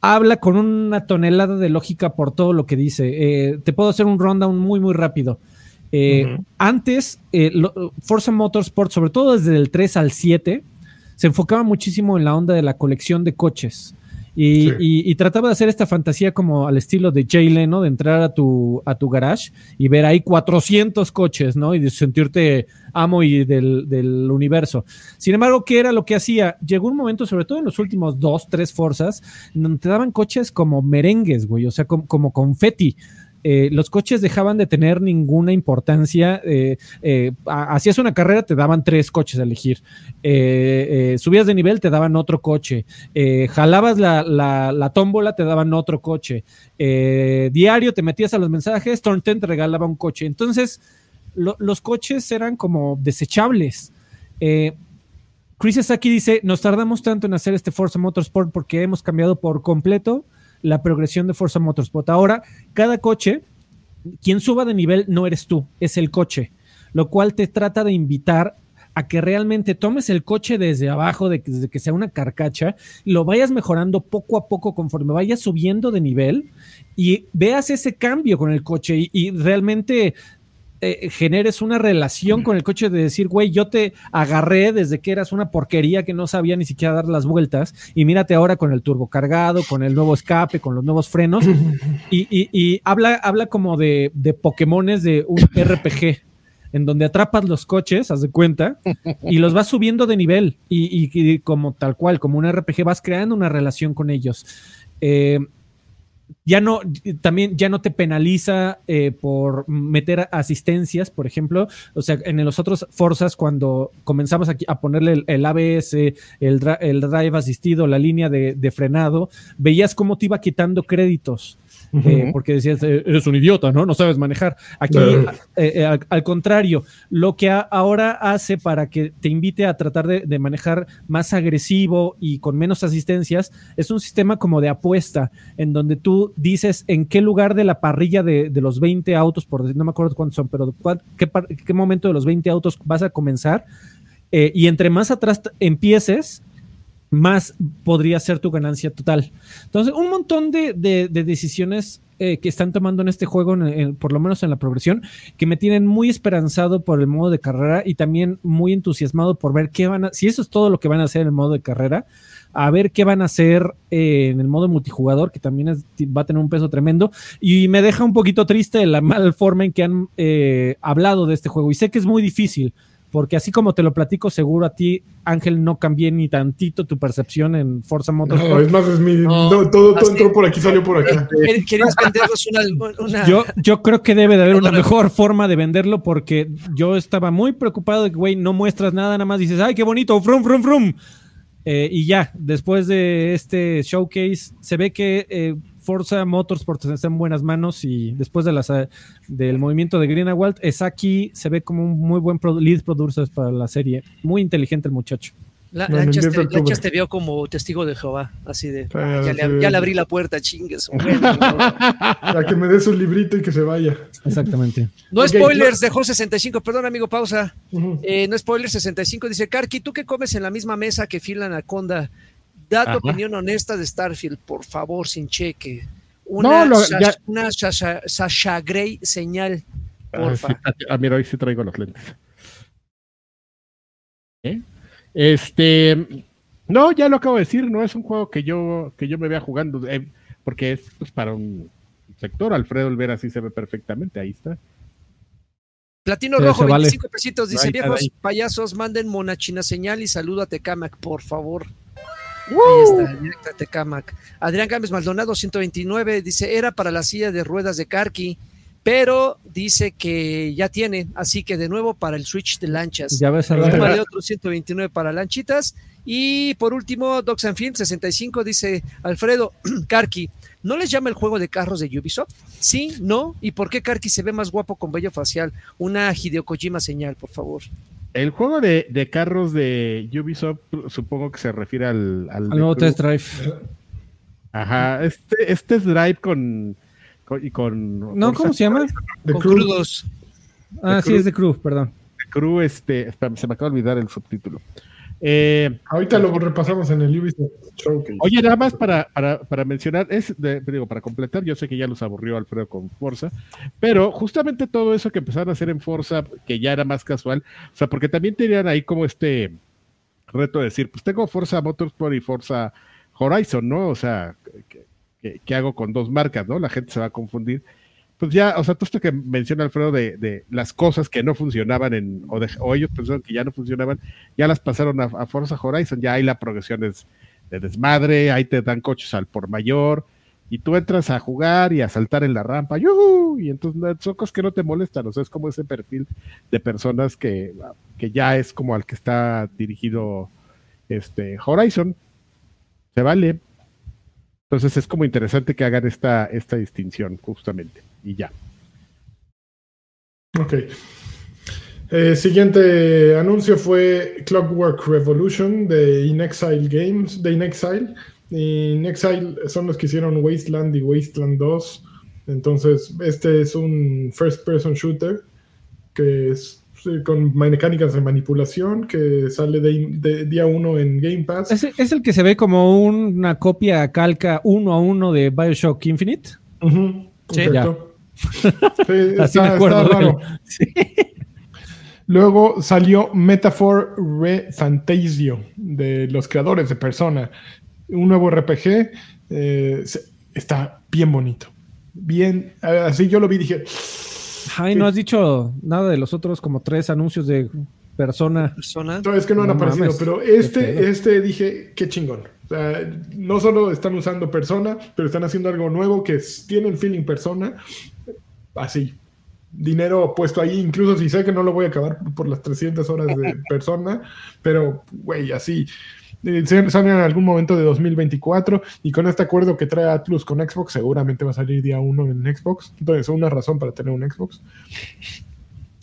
Speaker 2: habla con una tonelada de lógica por todo lo que dice. Te puedo hacer un rundown muy, muy rápido. Eh. Antes, eh, lo- Forza Motorsport, sobre todo desde el 3 al 7, se enfocaba muchísimo en la onda de la colección de coches. Y,
Speaker 1: Sí.
Speaker 2: y- y trataba de hacer esta fantasía como al estilo de Jay Leno, de entrar a tu, a tu garage y ver ahí 400 coches, ¿no? Y de sentirte amo y del, del universo. Sin embargo, ¿qué era lo que hacía? Llegó un momento, sobre todo en los últimos dos, tres forzas, donde te daban coches como merengues, güey, o sea, como, como confeti. Eh, los coches dejaban de tener ninguna importancia. eh, eh, ha- hacías una carrera, te daban tres coches a elegir. Eh, eh, subías de nivel, te daban otro coche. Jalabas la, la- la tómbola, te daban otro coche. Diario, te metías a los mensajes, 10 te regalaba un coche. Entonces, lo- los coches eran como desechables. Chris Saki dice, nos tardamos tanto en hacer este Forza Motorsport porque hemos cambiado por completo la progresión de Forza Motorsport. Ahora, cada coche, quien suba de nivel no eres tú, es el coche, lo cual te trata de invitar a que realmente tomes el coche desde abajo, de que, desde que sea una carcacha, lo vayas mejorando poco a poco conforme vayas subiendo de nivel y veas ese cambio con el coche y realmente eh, generes una relación con el coche de decir, güey, yo te agarré desde que eras una porquería que no sabía ni siquiera dar las vueltas y mírate ahora con el turbo cargado, con el nuevo escape, con los nuevos frenos y, y- y habla, habla como de, de Pokémones de un RPG en donde atrapas los coches, haz de cuenta, y los vas subiendo de nivel y, y- y como tal cual, como un RPG, vas creando una relación con ellos. Eh, ya no, también ya no te penaliza eh, por meter asistencias, por ejemplo. O sea, en los otros Forzas, cuando comenzamos aquí a ponerle el, ABS, el, el drive asistido, la línea de, de frenado, veías cómo te iba quitando créditos. Eh, porque decías, eh, eres un idiota, ¿no? No sabes manejar. Aquí,
Speaker 1: Eh.
Speaker 2: al, al contrario, lo que a- ahora hace para que te invite a tratar de, de manejar más agresivo y con menos asistencias es un sistema como de apuesta, en donde tú dices en qué lugar de la parrilla de, de los 20 autos, por decir, no me acuerdo cuántos son, pero cuál- qué, qué momento de los 20 autos vas a comenzar. eh, y entre más atrás empieces, más podría ser tu ganancia total. Entonces, un montón de, de- de decisiones eh, que están tomando en este juego, en- por lo menos en la progresión, que me tienen muy esperanzado por el modo de carrera y también muy entusiasmado por ver qué van a, si eso es todo lo que van a hacer en el modo de carrera, a ver qué van a hacer eh, en el modo multijugador, que también va a tener un peso tremendo. Y me deja un poquito triste la mala forma en que han eh, hablado de este juego. Y sé que es muy difícil, porque así como te lo platico, seguro a ti, Ángel, no cambié ni tantito tu percepción en Forza Motorsport.
Speaker 1: No, es más, es mi.
Speaker 3: No,
Speaker 1: no, todo, todo entró por aquí, salió por acá.
Speaker 3: Quer- Querías vendernos una, una-
Speaker 2: Yo, yo creo que debe de haber una mejor forma de venderlo porque yo estaba muy preocupado de que, güey, no muestras nada, nada más dices, ay, qué bonito, frum, frum, frum. Eh, y ya, después de este showcase, se ve que eh, Forza Motorsport está en buenas manos y después de las, eh, del movimiento de Greenwald, Esaki se ve como un muy buen pro- lead producer para la serie. Muy inteligente el muchacho.
Speaker 3: La-
Speaker 1: No,
Speaker 3: Lanchas
Speaker 1: 10 de
Speaker 3: te,
Speaker 1: octubre.
Speaker 3: Lanchas te vio como testigo de Jehová, así de,
Speaker 1: Ah,
Speaker 3: ya,
Speaker 1: sí.
Speaker 3: le, ya le abrí la puerta, chingues. No.
Speaker 1: Para que me dé su librito y que se vaya.
Speaker 2: Exactamente.
Speaker 3: No
Speaker 1: Ok,
Speaker 3: spoilers, dejó 65, perdón amigo, pausa.
Speaker 1: Ujú.
Speaker 3: Eh, no spoilers 65, dice Karki, ¿tú qué comes en la misma mesa que Phil Anaconda? Da tu
Speaker 4: Ajá.
Speaker 3: opinión honesta de Starfield, por favor, sin cheque.
Speaker 4: No,
Speaker 3: Una,
Speaker 4: lo-
Speaker 3: Sasha,
Speaker 4: ya-
Speaker 3: una Sasha, Sasha Grey señal,
Speaker 4: Ah,
Speaker 3: porfa.
Speaker 4: sí, ah, mira, hoy sí traigo los lentes. ¿Eh? Este, no, ya lo acabo de decir, no es un juego que yo que yo me vea jugando, eh, porque es pues, para un sector. Alfredo Olvera sí se ve perfectamente, ahí está.
Speaker 3: Platino
Speaker 2: Sí,
Speaker 3: Rojo,
Speaker 2: vale.
Speaker 3: 25 pesitos, dice, viejos
Speaker 4: ahí.
Speaker 3: payasos, manden monachina señal y saludo a Tecamac, por favor. Ahí está, a Tecamac. Adrián Gámez Maldonado, 129, dice, era para la silla de ruedas de Karki, pero dice que ya tiene, así que de nuevo para el Switch de lanchas.
Speaker 2: Ya ves,
Speaker 3: de otros 129 para lanchitas. Y por último, Docs and Film 65 dice Alfredo Karki, ¿no les llama el juego de carros de Ubisoft? Sí, no. ¿Y por qué Karki se ve más guapo con vello facial? Una Hideo Kojima señal, por favor.
Speaker 4: El juego de, de carros de Ubisoft, supongo que se refiere al, al
Speaker 2: nuevo test drive.
Speaker 4: Ajá, este, este es Drive con, con- y con
Speaker 2: No, ¿cómo se llama?
Speaker 1: De Crew.
Speaker 3: crudos.
Speaker 2: Ah,
Speaker 4: The
Speaker 2: sí,
Speaker 4: Crew.
Speaker 2: es de Crew, perdón.
Speaker 4: Crew, este, espérame, se me acaba de olvidar el subtítulo. Eh,
Speaker 1: Ahorita lo repasamos en el Ubisoft Showcase.
Speaker 4: Oye, nada más para, para, para mencionar, es de- digo, para completar, yo sé que ya los aburrió Alfredo con Forza, pero justamente todo eso que empezaron a hacer en Forza, que ya era más casual, o sea, porque también tenían ahí como este reto de decir, pues tengo Forza Motorsport y Forza Horizon, ¿no? O sea, ¿qué, hago con dos marcas, no? La gente se va a confundir. Pues ya, o sea, todo esto que menciona Alfredo de, las cosas que no funcionaban en, o, ellos pensaron que ya no funcionaban, ya las pasaron a, Forza Horizon, ya hay la progresión es de desmadre, ahí te dan coches al por mayor, y tú entras a jugar y a saltar en la rampa, ¡yuhu! y entonces son cosas que no te molestan, o sea, es como ese perfil de personas que, que ya es como al que está dirigido este Horizon, se vale. Entonces es como interesante que hagan esta, esta distinción, justamente, y ya.
Speaker 1: Ok. Eh, siguiente anuncio fue Clockwork Revolution de Inexile Games, de Inexile. Inexile son los que hicieron Wasteland y Wasteland 2. Entonces, este es un first person shooter que es con mecánicas de manipulación que sale de, día uno en Game Pass.
Speaker 2: ¿Es, el que se ve como una copia calca uno a uno de Bioshock Infinite?
Speaker 1: sí, Así me acuerdo. Luego salió Metaphor Re Fantasio de los creadores de Persona. Un nuevo RPG. Eh, está bien bonito. Bien, así yo lo vi y dije
Speaker 2: Ay, no has dicho nada de los otros como tres anuncios de persona.
Speaker 3: persona.
Speaker 1: No, es que no, han aparecido, pero este, este dije, qué chingón. O sea, no solo están usando persona, pero están haciendo algo nuevo que tiene el feeling persona. Así. Dinero puesto ahí, incluso si sé que no lo voy a acabar por las 300 horas de persona, pero, güey, así. Eh, sale en algún momento de 2024 y con este acuerdo que trae Atlus con Xbox seguramente va a salir día uno en Xbox. Entonces, es una razón para tener un Xbox.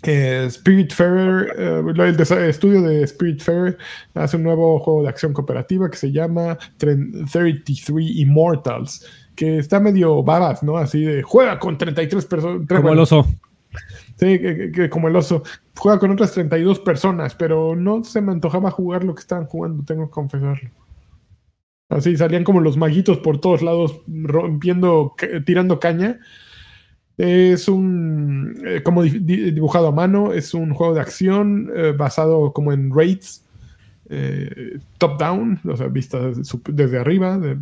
Speaker 1: Eh, Spirit Fair, eh, el estudio de Spirit Fair hace un nuevo juego de acción cooperativa que se llama 33 Immortals, que está medio babas, ¿no? Así de juega con 33 personas.
Speaker 2: Como el oso.
Speaker 1: Sí, que, como el oso. Juega con otras 32 personas, pero no se me antojaba jugar lo que estaban jugando, tengo que confesarlo. Así salían como los maguitos por todos lados, rompiendo, tirando caña. Es un, eh, como dibujado a mano, es un juego de acción eh, basado como en raids, eh, top-down, o sea, vistas desde arriba, de,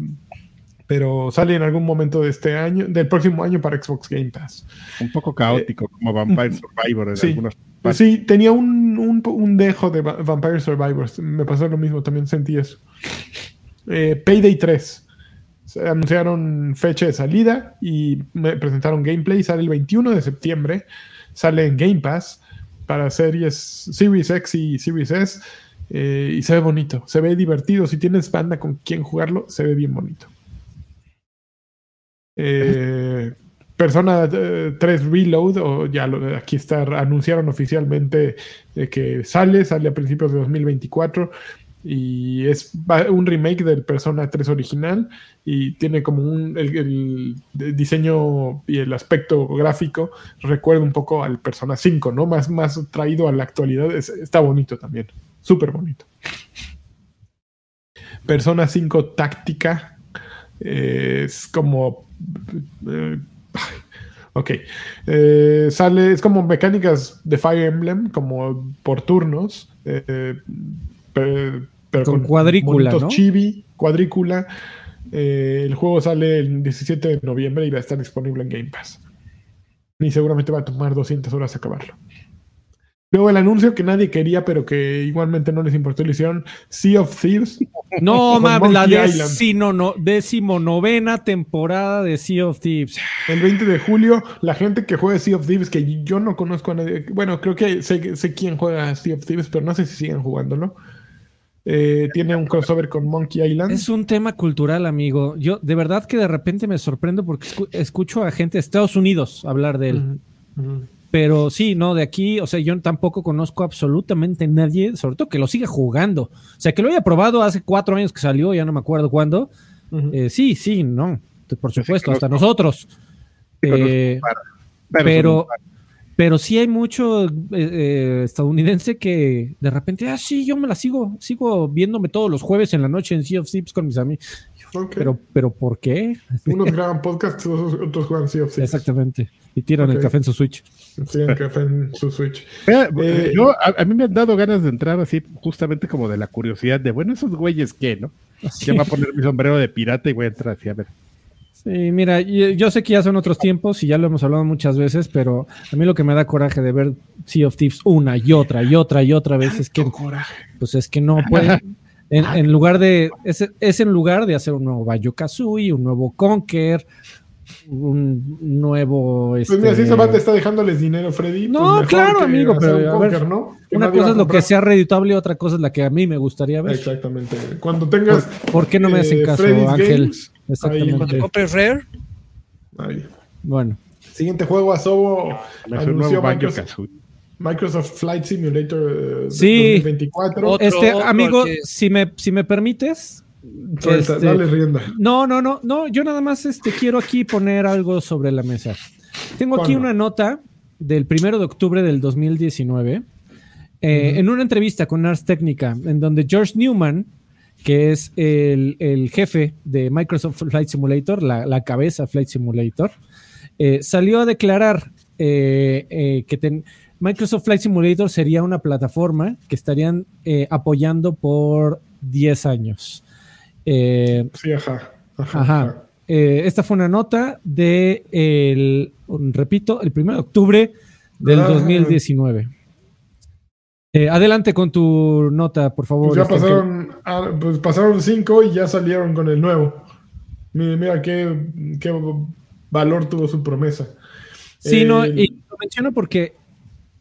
Speaker 1: pero sale en algún momento de este año, del próximo año para Xbox Game Pass.
Speaker 4: Un poco caótico, como Vampire Survivor en
Speaker 1: sí. Sí, tenía un, un, dejo de Vampire Survivors. Me pasó lo mismo, también sentí eso. Eh, Payday 3. Se anunciaron fecha de salida y me presentaron gameplay. Sale el 21 de septiembre. Sale en Game Pass para series Series X y Series S. Eh, y se ve bonito, se ve divertido. Si tienes banda con quien jugarlo, se ve bien bonito. Eh, Persona 3 eh, Reload, o ya lo, aquí está, anunciaron oficialmente que sale, sale a principios de 2024 y es un remake del Persona 3 original y tiene como un el, diseño y el aspecto gráfico recuerda un poco al Persona 5, ¿no? Más, más traído a la actualidad, está bonito también, súper bonito. Persona 5 táctica es como eh, ok. Eh, sale, es como mecánicas de Fire Emblem, como por turnos. Eh, pero,
Speaker 2: con, cuadrícula. ¿no?
Speaker 1: Chibi, cuadrícula. el juego sale el 17 de noviembre y va a estar disponible en Game Pass. Y seguramente va a tomar 200 horas acabarlo. Luego el anuncio que nadie quería, pero que igualmente no les importó, le hicieron Sea of Thieves.
Speaker 2: No, mames, la no, decimonovena temporada de Sea of Thieves.
Speaker 1: El 20 de julio, la gente que juega Sea of Thieves, que yo no conozco a nadie, bueno, creo que sé, sé quién juega Sea of Thieves, pero no sé si siguen jugándolo. Eh, tiene un crossover con Monkey Island.
Speaker 2: Es un tema cultural, amigo. Yo de verdad que de repente me sorprendo porque escucho a gente de Estados Unidos hablar de él. Pero sí, no, de aquí, o sea, yo tampoco conozco absolutamente nadie, sobre todo que lo siga jugando. O sea, que lo haya probado hace cuatro años que salió, ya no me acuerdo cuándo. Eh, sí, sí, no, por supuesto, hasta nosotros. Eh, pero, pero sí hay mucho eh, estadounidense que de repente, ah, sí, yo me la sigo, sigo viéndome todos los jueves en la noche en Sea of Thieves con mis amigos. Pero, pero ¿por qué?
Speaker 1: Unos graban podcast, otros juegan Sea of Thieves.
Speaker 2: Exactamente. Y tiran el café en su Switch.
Speaker 1: Tiran café en su Switch.
Speaker 4: Eh, yo, a, mí me han dado ganas de entrar así, justamente como de la curiosidad de, bueno, esos güeyes qué, ¿no? Ya va a poner mi sombrero de pirata y voy a entrar así a ver.
Speaker 2: Sí, mira, yo sé que ya son otros tiempos y ya lo hemos hablado muchas veces, pero a mí lo que me da coraje de ver Sea of Thieves una y otra y otra y otra vez es que, pues es que no pueden, en, lugar de, es, es, en lugar de hacer un nuevo Bayo Kazooie, un nuevo Conquer, un nuevo.
Speaker 1: Pues mira, si este... te está dejándoles dinero, Freddy.
Speaker 2: No, pues claro, amigo, pero una cosa es lo que sea reditable y otra cosa es la que a mí me gustaría ver.
Speaker 1: Exactamente. Cuando tengas.
Speaker 2: ¿Por, qué no me hacen eh, caso, Ángel?
Speaker 3: Exactamente. Cuando compres Rare.
Speaker 2: Ahí. Bueno.
Speaker 1: Siguiente juego, Asobo anunció Microsoft, Microsoft, Flight Simulator 2024.
Speaker 2: Eh, este, amigo, si, me, si me permites,
Speaker 1: este, dale rienda.
Speaker 2: No, no, no, no. Yo nada más este, quiero aquí poner algo sobre la mesa. Tengo aquí una nota del primero de octubre del 2019, eh, en una entrevista con Ars Technica, en donde George Newman, que es el, jefe de Microsoft Flight Simulator, la, cabeza Flight Simulator, eh, salió a declarar eh, que Microsoft Flight Simulator sería una plataforma que estarían apoyando por 10 años.
Speaker 1: Eh, sí, ajá.
Speaker 2: Ajá. Eh, esta fue una nota de, el, repito, el 1 de octubre del 2019. Ah. Eh, adelante con tu nota, por favor.
Speaker 1: Pues ya pasaron, ah, pues pasaron cinco y ya salieron con el nuevo. Mira, mira qué, qué valor tuvo su promesa.
Speaker 2: Sí, no, y lo menciono porque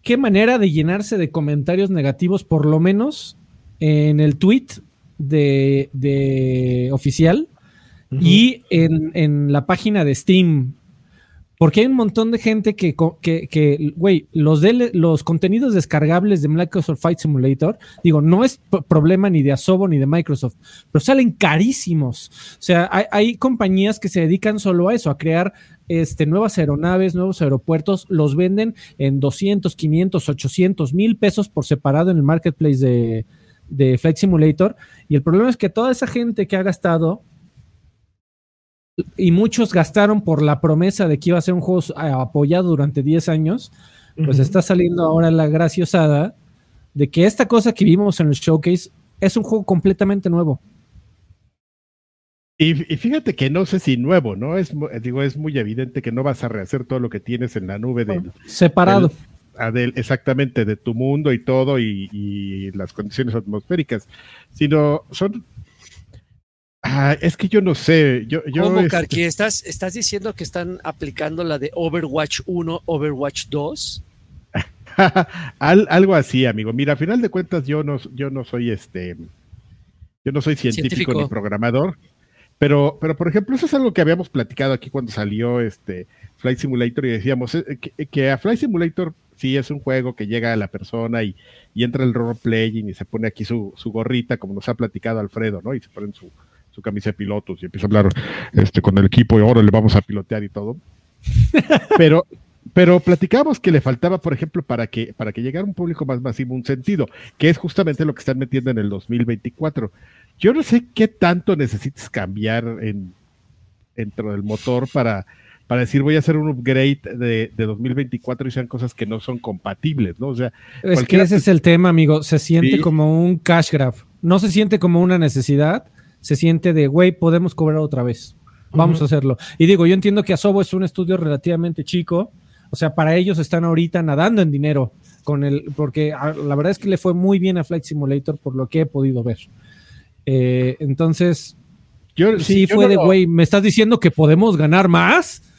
Speaker 2: qué manera de llenarse de comentarios negativos, por lo menos en el tweet de, oficial y en, la página de Steam. Porque hay un montón de gente que, que, güey, los, los contenidos descargables de Microsoft Flight Simulator, digo, no es problema ni de Asobo ni de Microsoft, pero salen carísimos. O sea, hay, compañías que se dedican solo a eso, a crear este, nuevas aeronaves, nuevos aeropuertos, los venden en 200, 500, 800 mil pesos por separado en el marketplace de, de Flight Simulator. Y el problema es que toda esa gente que ha gastado, y muchos gastaron por la promesa de que iba a ser un juego apoyado durante 10 años, pues está saliendo ahora la graciosada de que esta cosa que vimos en el showcase es un juego completamente nuevo.
Speaker 4: Y, fíjate que no sé si nuevo, ¿no? Es, digo, es muy evidente que no vas a rehacer todo lo que tienes en la nube de
Speaker 2: separado
Speaker 4: exactamente de tu mundo y todo y, las condiciones atmosféricas, sino son ah, es que yo no sé. Yo, yo
Speaker 3: ¿Cómo, este ¿Estás, ¿Estás diciendo que están aplicando la de Overwatch 1, Overwatch 2?
Speaker 4: algo así, amigo. Mira, a final de cuentas, yo no, yo no soy este. Yo no soy científico, ni programador. Pero, pero, por ejemplo, eso es algo que habíamos platicado aquí cuando salió este Flight Simulator y decíamos eh, que, que a Flight Simulator sí es un juego que llega a la persona y, entra el role playing y se pone aquí su, gorrita, como nos ha platicado Alfredo, ¿no? Y se pone su, su camisa de pilotos y empieza a hablar este, con el equipo y ahora le vamos a pilotear y todo. Pero, pero platicamos que le faltaba, por ejemplo, para que, para que llegara un público más masivo, un sentido, que es justamente lo que están metiendo en el 2024. Yo no sé qué tanto necesites cambiar en, dentro del motor para, para decir voy a hacer un upgrade de, 2024 y sean cosas que no son compatibles, ¿no? O sea,
Speaker 2: es que ese es el tema, amigo. Se siente como un cash grab. No se siente como una necesidad, se siente de, güey, podemos cobrar otra vez. Vamos a hacerlo. Y digo, yo entiendo que Asobo es un estudio relativamente chico. O sea, para ellos están ahorita nadando en dinero con el, porque ah, la verdad es que le fue muy bien a Flight Simulator por lo que he podido ver. Eh, entonces, yo, sí, fue de, güey, ¿me estás diciendo que podemos ganar más?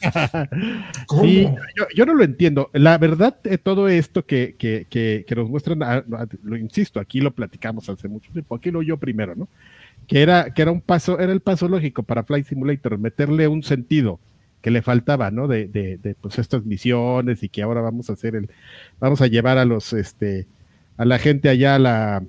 Speaker 4: Sí, yo, no lo entiendo. La verdad, todo esto que, que, que, nos muestran, ah, lo insisto, aquí lo platicamos hace mucho tiempo, aquí lo yo primero, ¿no? Que era, que era un paso, era el paso lógico para Flight Simulator, meterle un sentido que le faltaba, ¿no? De, de, de pues estas misiones y que ahora vamos a hacer el, vamos a llevar a los, este, a la gente allá a la,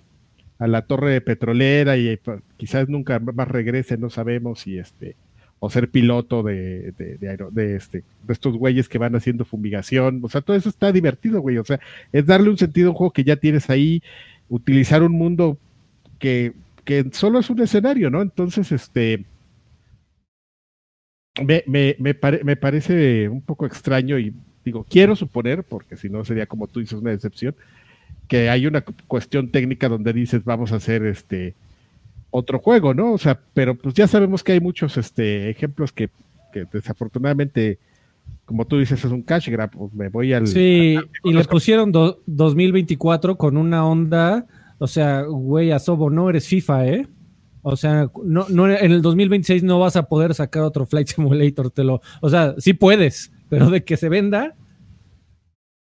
Speaker 4: a la torre petrolera y pues, quizás nunca más regrese, no sabemos si este o ser piloto de, de, de, este, de estos güeyes que van haciendo fumigación, o sea, todo eso está divertido, güey, o sea, es darle un sentido a un juego que ya tienes ahí, utilizar un mundo que, que solo es un escenario, ¿no? Entonces, este, me, me, me, me parece un poco extraño y digo, quiero suponer, porque si no sería como tú dices una decepción, que hay una cuestión técnica donde dices vamos a hacer este otro juego, ¿no? O sea, pero pues ya sabemos que hay muchos este, ejemplos que, que desafortunadamente, como tú dices, es un cash grab. Pues me voy al.
Speaker 2: Sí,
Speaker 4: al-
Speaker 2: y le pusieron do- 2024 con una onda, o sea, güey, a Sobo, no eres FIFA, ¿eh? O sea, no, no, en el 2026 no vas a poder sacar otro Flight Simulator, te lo, o sea, sí puedes, pero de que se venda,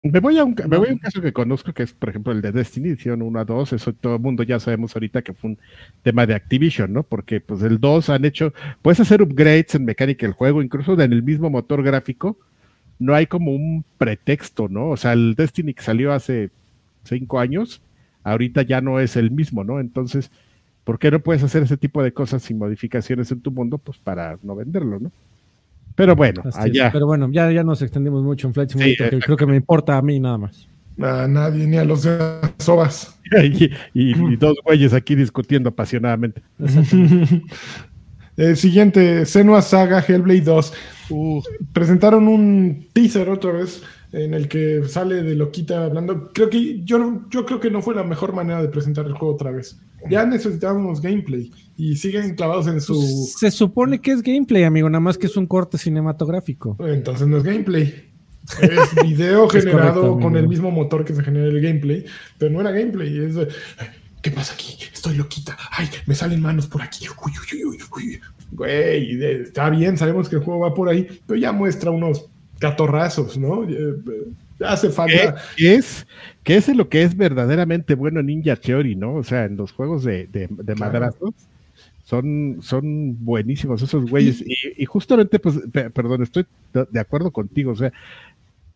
Speaker 4: Me voy, a un, me voy a un caso que conozco, que es, por ejemplo, el de Destiny, hicieron 1 a 2, eso todo el mundo ya sabemos ahorita que fue un tema de Activision, ¿no? Porque pues el 2 han hecho, puedes hacer upgrades en mecánica del juego, incluso en el mismo motor gráfico, no hay como un pretexto, ¿no? O sea, el Destiny que salió hace 5 años, ahorita ya no es el mismo, ¿no? Entonces, ¿por qué no puedes hacer ese tipo de cosas sin modificaciones en tu mundo? Pues para no venderlo, ¿no? Pero bueno,
Speaker 2: Así es. Pero bueno, ya, ya nos extendimos mucho en Flight Simulator, que creo que me importa a mí nada más.
Speaker 1: A nadie, ni a los de sobas.
Speaker 4: y, y- y dos güeyes aquí discutiendo apasionadamente.
Speaker 1: Eh, siguiente, Senua Saga Hellblade 2. Presentaron un teaser otra vez en el que sale de loquita hablando. Creo que yo, no- yo creo que no fue la mejor manera de presentar el juego otra vez. Ya necesitábamos gameplay y siguen clavados en su.
Speaker 2: Pues, se supone que es gameplay, amigo, nada más que es un corte cinematográfico.
Speaker 1: Entonces no es gameplay. Es video
Speaker 2: Es
Speaker 1: generado
Speaker 2: correcto,
Speaker 1: con el mismo motor que se genera el gameplay, pero no era gameplay. Es ¿qué pasa aquí? Estoy loquita. Ay, me salen manos por aquí. Uy, uy, uy, uy, uy. Güey, está bien, sabemos que el juego va por ahí, pero ya muestra unos catorrazos, ¿no? Eh, eh, Hace
Speaker 4: ¿Qué,
Speaker 1: falta.
Speaker 4: qué es, qué es lo que es verdaderamente bueno Ninja Theory, ¿no? O sea, en los juegos de, de, de
Speaker 1: Claro.
Speaker 4: madrazos son, son buenísimos esos güeyes. Y, y justamente, pues, pe- perdón, estoy de acuerdo contigo. O sea,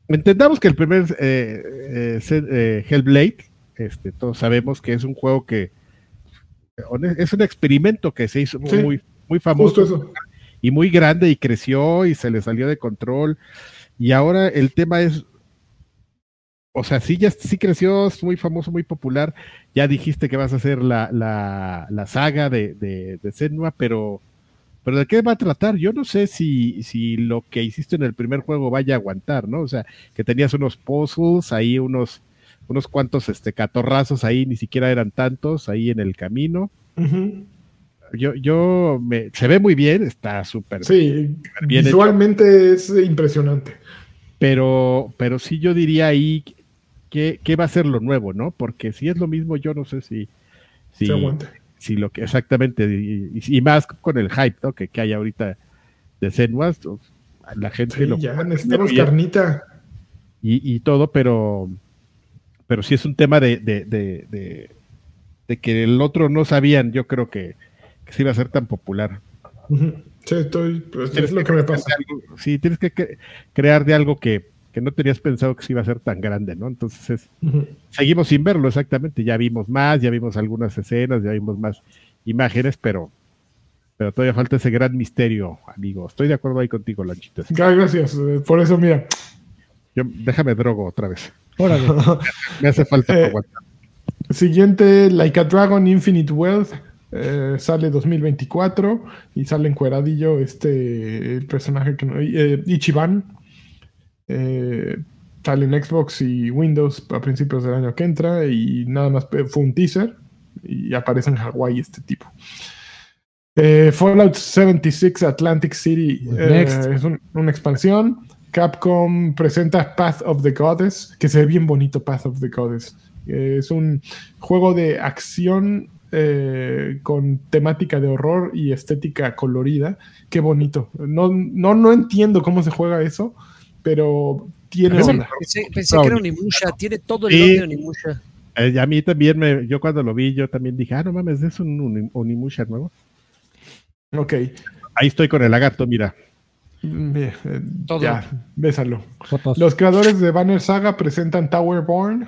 Speaker 4: entendamos que el primer eh, Hellblade, este, todos sabemos que es un juego que es un experimento que se hizo
Speaker 1: Sí,
Speaker 4: muy, muy famoso y muy grande y creció y se le salió de control. Y ahora el tema es, o sea, sí, ya sí creció, es muy famoso, muy popular. Ya dijiste que vas a hacer la, la, la saga de, de, de Senua, pero, pero ¿de qué va a tratar? Yo no sé si, si lo que hiciste en el primer juego vaya a aguantar, ¿no? O sea, que tenías unos puzzles ahí, unos, unos cuantos este, catorrazos ahí, ni siquiera eran tantos ahí en el camino. Yo, yo me, se ve muy bien, está súper
Speaker 1: Sí,
Speaker 4: Bien
Speaker 1: visualmente es impresionante.
Speaker 4: Pero, pero sí yo diría ahí que, que va a ser lo nuevo, ¿no? Porque si es lo mismo, yo no sé si, si,
Speaker 1: Se aguanta.
Speaker 4: si lo que exactamente, y, y- y más con el hype, ¿no? Que, que hay ahorita de Senuas, la gente
Speaker 1: Sí,
Speaker 4: lo
Speaker 1: ya necesitamos
Speaker 4: y,
Speaker 1: carnita.
Speaker 4: y todo, pero, pero sí es un tema de, de, de, que el otro no sabían, yo creo que, que se iba a ser tan popular.
Speaker 1: Ujú. Sí, estoy, pues, es lo que me pasa.
Speaker 4: Algo- sí, tienes que cre- crear de algo que, que no tenías pensado que se iba a ser tan grande, ¿no? Entonces es, seguimos sin verlo exactamente, ya vimos más, ya vimos algunas escenas, ya vimos más imágenes, pero, pero todavía falta ese gran misterio, amigo. Estoy de acuerdo ahí contigo, Lanchitas.
Speaker 1: Gracias. eh, Por eso, mira,
Speaker 4: Yo, déjame drogo otra vez.
Speaker 2: Órale.
Speaker 4: Me hace falta
Speaker 1: Eh,
Speaker 4: aguantar.
Speaker 1: Siguiente, Like a Dragon Infinite Wealth. Eh, sale 2024 y sale encueradillo este el personaje que no, eh, Ichiban. Eh, sale en Xbox y Windows a principios del año que entra y nada más pe- fue un teaser y aparece en Hawái este tipo. Eh, Fallout 76 Atlantic City eh, es un- una expansión. Capcom presenta Path of the Goddess, que se ve bien bonito Path of the Goddess. Eh, es un juego de acción eh, con temática de horror y estética colorida. Qué bonito. No, no, no entiendo cómo se juega eso, pero tiene onda.
Speaker 3: Pensé, pensé que era Onimusha, tiene todo el
Speaker 4: Sí.
Speaker 3: de Onimusha.
Speaker 4: Eh, a mí también, me, yo cuando lo vi, yo también dije, ah, no mames, es un, un Onimusha nuevo.
Speaker 1: Ok.
Speaker 4: Ahí estoy con el lagarto, mira.
Speaker 1: Bien, eh,
Speaker 3: Todo.
Speaker 1: Ya, bésalo.
Speaker 2: Fotos.
Speaker 1: Los creadores de Banner Saga presentan Towerborn,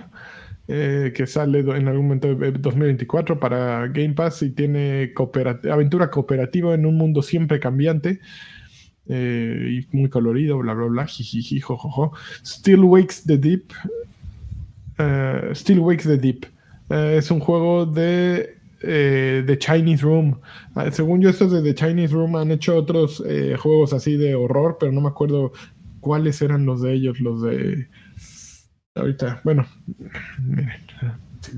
Speaker 1: eh, que sale en algún momento de 2024 para Game Pass y tiene coopera- aventura cooperativa en un mundo siempre cambiante eh, y muy colorido, bla, bla, bla, jojojo. Still Wakes the Deep. eh, Still Wakes the Deep. Es un juego de eh, The Chinese Room. Ah, según yo, estos de The Chinese Room han hecho otros juegos así de horror, pero no me acuerdo cuáles eran los de ellos, los de. Ahorita, bueno, miren.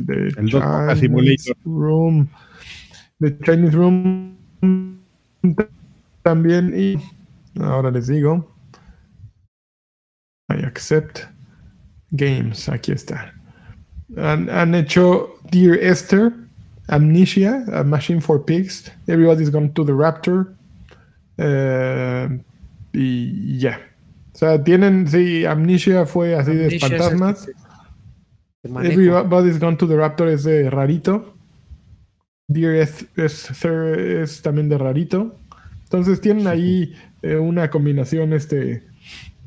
Speaker 1: The
Speaker 4: El
Speaker 1: Chinese. Room. The Chinese Room también. Y ahora les digo. I accept games. Aquí está. Han, han hecho Dear Esther, Amnesia, A Machine for Pigs, Everybody's Gone to the Raptor. eh, y ya. O sea, tienen, sí, Amnesia fue así de
Speaker 3: Amnesia es
Speaker 1: fantasmas.
Speaker 3: este.
Speaker 1: Everybody's Gone to the Raptor es de rarito. Dear Esther es también de rarito. Entonces tienen ahí eh, una combinación este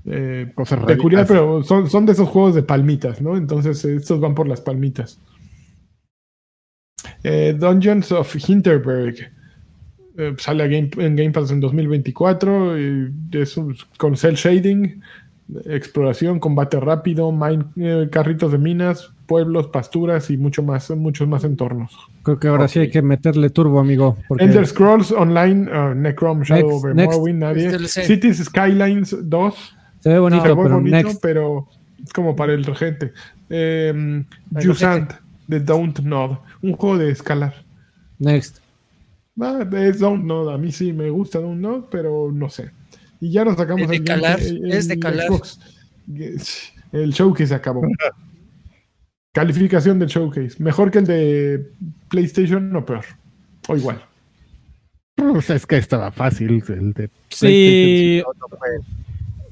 Speaker 1: eh,
Speaker 4: Cosas
Speaker 1: peculiar, pero son, son de esos juegos de palmitas, ¿no? Entonces eh, estos van por las palmitas. Eh, Dungeons of Hinterberg. Eh, sale a Game- en Game Pass en 2024. y es un- con cel shading, exploración, combate rápido, mine- eh, carritos de minas, pueblos, pasturas y mucho más, muchos más entornos.
Speaker 2: Creo que ahora sí hay que meterle turbo, amigo. Porque
Speaker 1: Elder Scrolls Online, uh, Necrom, Shadow
Speaker 2: Next,
Speaker 1: over
Speaker 2: next.
Speaker 1: Morrowind, nadie.
Speaker 3: Es DLC.
Speaker 1: Cities Skylines 2.
Speaker 2: se ve bonito,
Speaker 1: Se ve
Speaker 2: pero
Speaker 1: bonito,
Speaker 2: next.
Speaker 1: pero es como para el regente. Eh, Jusant, de Don't Nod, un juego de escalar.
Speaker 2: Next.
Speaker 1: Ah, es Don't Nod, a mí sí me gusta Don't Nod, pero no sé. Y ya nos sacamos
Speaker 3: Es de
Speaker 1: el
Speaker 3: calar,
Speaker 1: gameplay-
Speaker 3: es de
Speaker 1: el
Speaker 3: calar.
Speaker 1: Xbox. El showcase acabó. Calificación del showcase. ¿Mejor que el de PlayStation o peor? O igual.
Speaker 4: O sea, es que estaba fácil. El de
Speaker 2: Sí.
Speaker 4: PlayStation, No, no fue,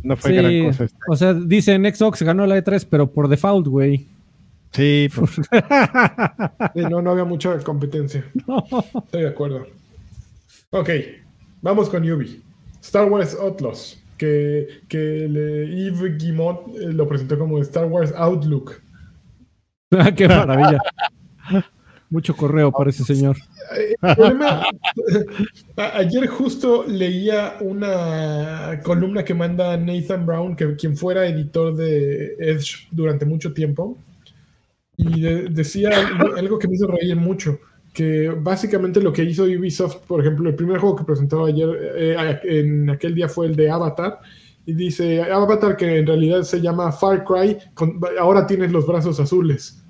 Speaker 4: no fue
Speaker 2: Sí,
Speaker 4: gran cosa. este.
Speaker 2: o sea, dicen Xbox ganó la E3, pero por default, güey.
Speaker 4: Sí, pues,
Speaker 1: Sí, no, no había mucha competencia. Estoy de acuerdo. Ok, vamos con Yubi. Star Wars Outlaws, que, que le- Yves Guillemot eh, lo presentó como Star Wars Outlook.
Speaker 2: Qué maravilla. Mucho correo para ese señor.
Speaker 1: Eh, el problema- a- ayer justo leía una columna que manda Nathan Brown, que quien fuera editor de Edge durante mucho tiempo, y de- decía algo que me hizo reír mucho, que básicamente lo que hizo Ubisoft, por ejemplo, el primer juego que presentó ayer eh, en aquel día fue el de Avatar, y dice Avatar que en realidad se llama Far Cry, con- ahora tienes los brazos azules.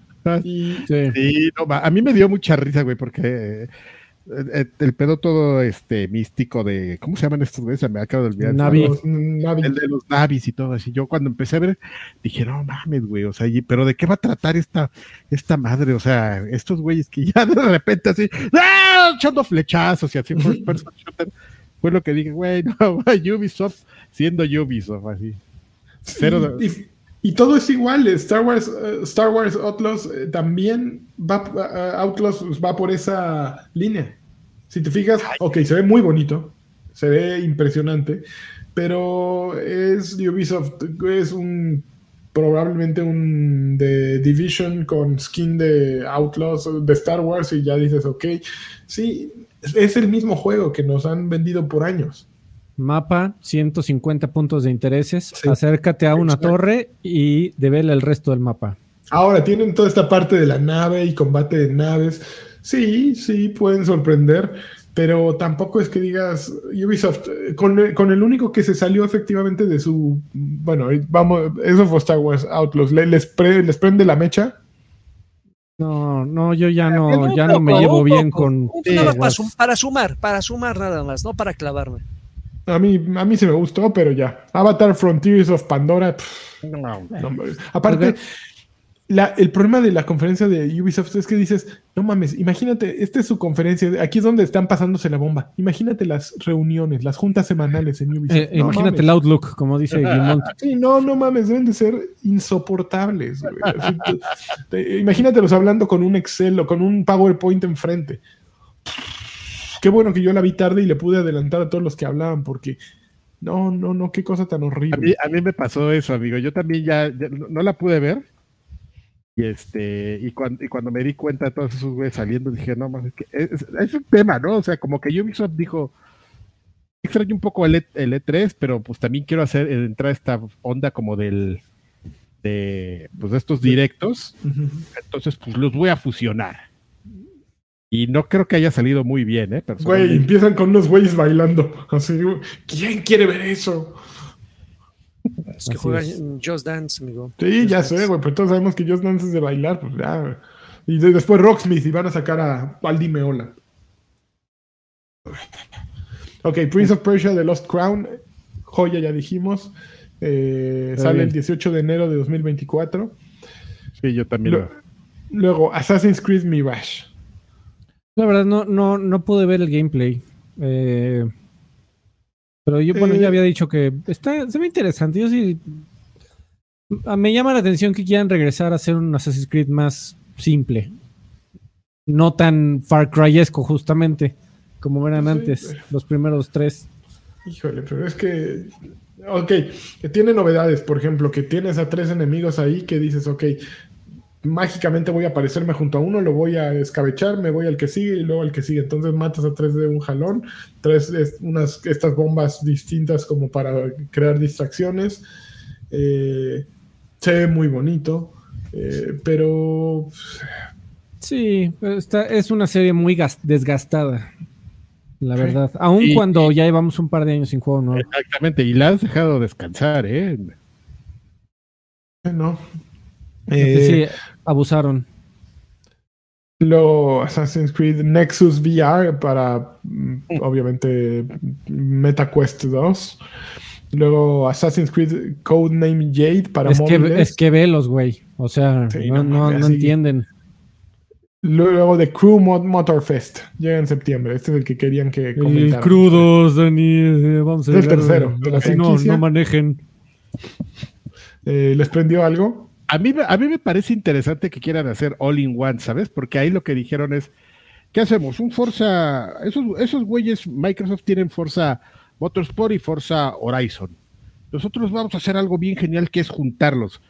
Speaker 1: Y
Speaker 2: Sí.
Speaker 4: sí, no, va, a mí me dio mucha risa, güey, porque eh, eh, el pedo todo este místico de. ¿Cómo se llaman estos güeyes? Se me acabo de olvidar.
Speaker 2: Navi.
Speaker 1: los Navi.
Speaker 4: El de los navis y todo así. Yo cuando empecé a ver, dije, no mames, güey, o sea, y- pero ¿de qué va a tratar esta, esta madre? O sea, estos güeyes que ya de repente así, ¡ah! echando flechazos y así, first person shooter. Fue lo que dije, güey, no, Ubisoft siendo Ubisoft, así. Cero de-
Speaker 1: y, y todo es igual. Star Wars, eh, Star Wars Outlaws eh, también va, eh, Outlaws va por esa línea. Si te fijas, ok, se ve muy bonito, se ve impresionante, pero es de Ubisoft, es un probablemente un de Division con skin de Outlaws de Star Wars y ya dices, ok, sí, es el mismo juego que nos han vendido por años.
Speaker 2: Mapa, 150 puntos de intereses.
Speaker 1: Sí.
Speaker 2: Acércate a una
Speaker 1: Exacto.
Speaker 2: torre y devela el resto del mapa.
Speaker 1: Ahora tienen toda esta parte de la nave y combate de naves. Sí, sí, pueden sorprender, pero tampoco es que digas Ubisoft, eh, con el, con el único que se salió efectivamente de su. Bueno, vamos, eso fue Star Wars Outlaws. Le- les, pre- les prende la mecha.
Speaker 2: No, no, yo ya no, ya no me llevo bien con.
Speaker 3: Para, sumar, para sumar nada más, no para clavarme.
Speaker 1: A mí, a mí se me gustó, pero ya. Avatar Frontiers of Pandora. pff, no, hombre. Aparte, la- el problema de la conferencia de Ubisoft es que dices, no mames, imagínate, esta es su conferencia, aquí es donde están pasándose la bomba. Imagínate las reuniones, las juntas semanales en Ubisoft.
Speaker 2: Eh,
Speaker 1: No
Speaker 2: imagínate
Speaker 1: mames.
Speaker 2: el Outlook, como dice Guimont.
Speaker 1: Sí, no, no mames, deben de ser insoportables. güey. Así, te- te- imagínatelos hablando con un Excel o con un PowerPoint enfrente. Qué bueno que yo la vi tarde y le pude adelantar a todos los que hablaban, porque no, no, no, qué cosa tan
Speaker 4: A mí,
Speaker 1: horrible.
Speaker 4: a mí me pasó eso, amigo. Yo también ya, ya no no la pude ver. Y este, y cuando, y cuando me di cuenta de todos esos güeyes saliendo, dije, no más, es que es, es un tema, ¿no? O sea, como que Ubisoft dijo, extraño un poco el, E- el E3, pero pues también quiero hacer entrar esta onda como del de pues de estos directos. Entonces, pues los voy a fusionar. Y no creo que haya salido muy bien, ¿eh?
Speaker 1: Güey, empiezan con unos güeyes bailando. Así, ¿quién quiere ver eso?
Speaker 3: Es que
Speaker 2: Así
Speaker 3: juega
Speaker 2: es.
Speaker 3: en Just Dance, amigo.
Speaker 1: Sí,
Speaker 3: Just
Speaker 1: ya
Speaker 3: Dance.
Speaker 1: sé, güey, pero todos sabemos que Just Dance es de bailar, pues ya. Y de- después Rocksmith y van a sacar a Aldi Meola. Ok, Prince of Persia The Lost Crown, joya ya dijimos. Eh, sale
Speaker 2: bien.
Speaker 1: el 18 de enero de 2024.
Speaker 4: Sí, yo también.
Speaker 1: Lo- Luego, Assassin's Creed Mirage.
Speaker 2: La verdad, no, no, no pude ver el gameplay. Eh, pero yo, bueno,
Speaker 1: Eh.
Speaker 2: ya había dicho que está, se ve interesante. Yo sí. a- Me llama la atención que quieran regresar a hacer un Assassin's Creed más simple. No tan Far Cry-esco, justamente, como eran
Speaker 1: Sí,
Speaker 2: antes,
Speaker 1: pero-
Speaker 2: los primeros tres.
Speaker 1: Híjole, pero es que. Ok, que tiene novedades. Por ejemplo, que tienes a tres enemigos ahí que dices, ok, mágicamente voy a aparecerme junto a uno, lo voy a escabechar, me voy al que sigue y luego al que sigue. Entonces matas a tres de un jalón. Tres, es- unas, estas bombas distintas como para crear distracciones. Eh, se ve muy bonito. eh, pero
Speaker 2: Sí, está, es una serie muy gas- desgastada, la
Speaker 1: Sí.
Speaker 2: verdad. Aun
Speaker 4: Y-
Speaker 2: cuando ya llevamos un par de años sin juego nuevo.
Speaker 4: Exactamente, y la has dejado descansar, ¿eh?
Speaker 1: eh, no. Eh,
Speaker 2: sí, abusaron.
Speaker 1: Luego Assassin's Creed Nexus VR para, mm, obviamente, MetaQuest 2. Luego Assassin's Creed Codename Jade para
Speaker 2: Es que,
Speaker 1: móviles.
Speaker 2: es que velos, güey. O sea,
Speaker 1: Sí,
Speaker 2: no,
Speaker 1: no
Speaker 2: entienden.
Speaker 1: Luego The Crew Mod Motorfest. Llega en septiembre. Este es el que querían que comentaran.
Speaker 2: crudos, Dani. eh, Vamos a
Speaker 1: Es el tercero de la
Speaker 2: así no, no manejen.
Speaker 1: Eh, ¿Les prendió algo?
Speaker 4: A mí, a mí me parece interesante que quieran hacer all in one, ¿sabes? Porque ahí lo que dijeron es, ¿qué hacemos? Un Forza, esos, esos güeyes, Microsoft tienen Forza Motorsport y Forza Horizon. Nosotros vamos a hacer algo bien genial que es juntarlos.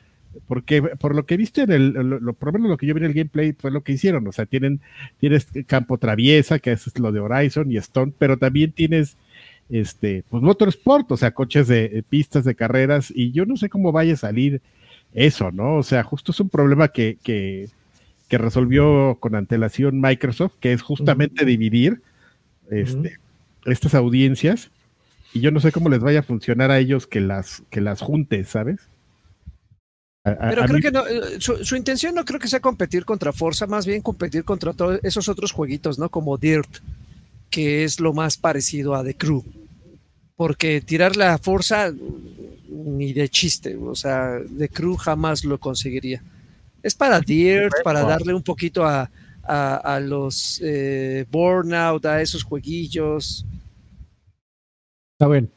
Speaker 4: Porque por lo que viste en el, lo, lo- por lo que yo vi en el gameplay fue lo que hicieron. O sea, tienen, tienes campo traviesa, que es lo de Horizon y Stone, pero también tienes este, pues Motorsport, o sea, coches de eh, pistas de carreras, y yo no sé cómo vaya a salir eso, ¿no? O sea, justo es un problema que, que, que resolvió con antelación Microsoft, que es justamente dividir este, estas audiencias, y yo no sé cómo les vaya a funcionar a ellos que las, que las juntes, ¿sabes? A-
Speaker 3: Pero
Speaker 4: a
Speaker 3: creo
Speaker 4: mí-
Speaker 3: que no, eh, su, su intención no creo que sea competir contra Forza, más bien competir contra todos esos otros jueguitos, ¿no? Como Dirt, que es lo más parecido a The Crew. Porque tirar la Forza ni de chiste, o sea, The Crew jamás lo conseguiría. Es para Dirt, para darle un poquito a, a, a los eh, Burnout, a esos jueguillos.
Speaker 2: Está bien.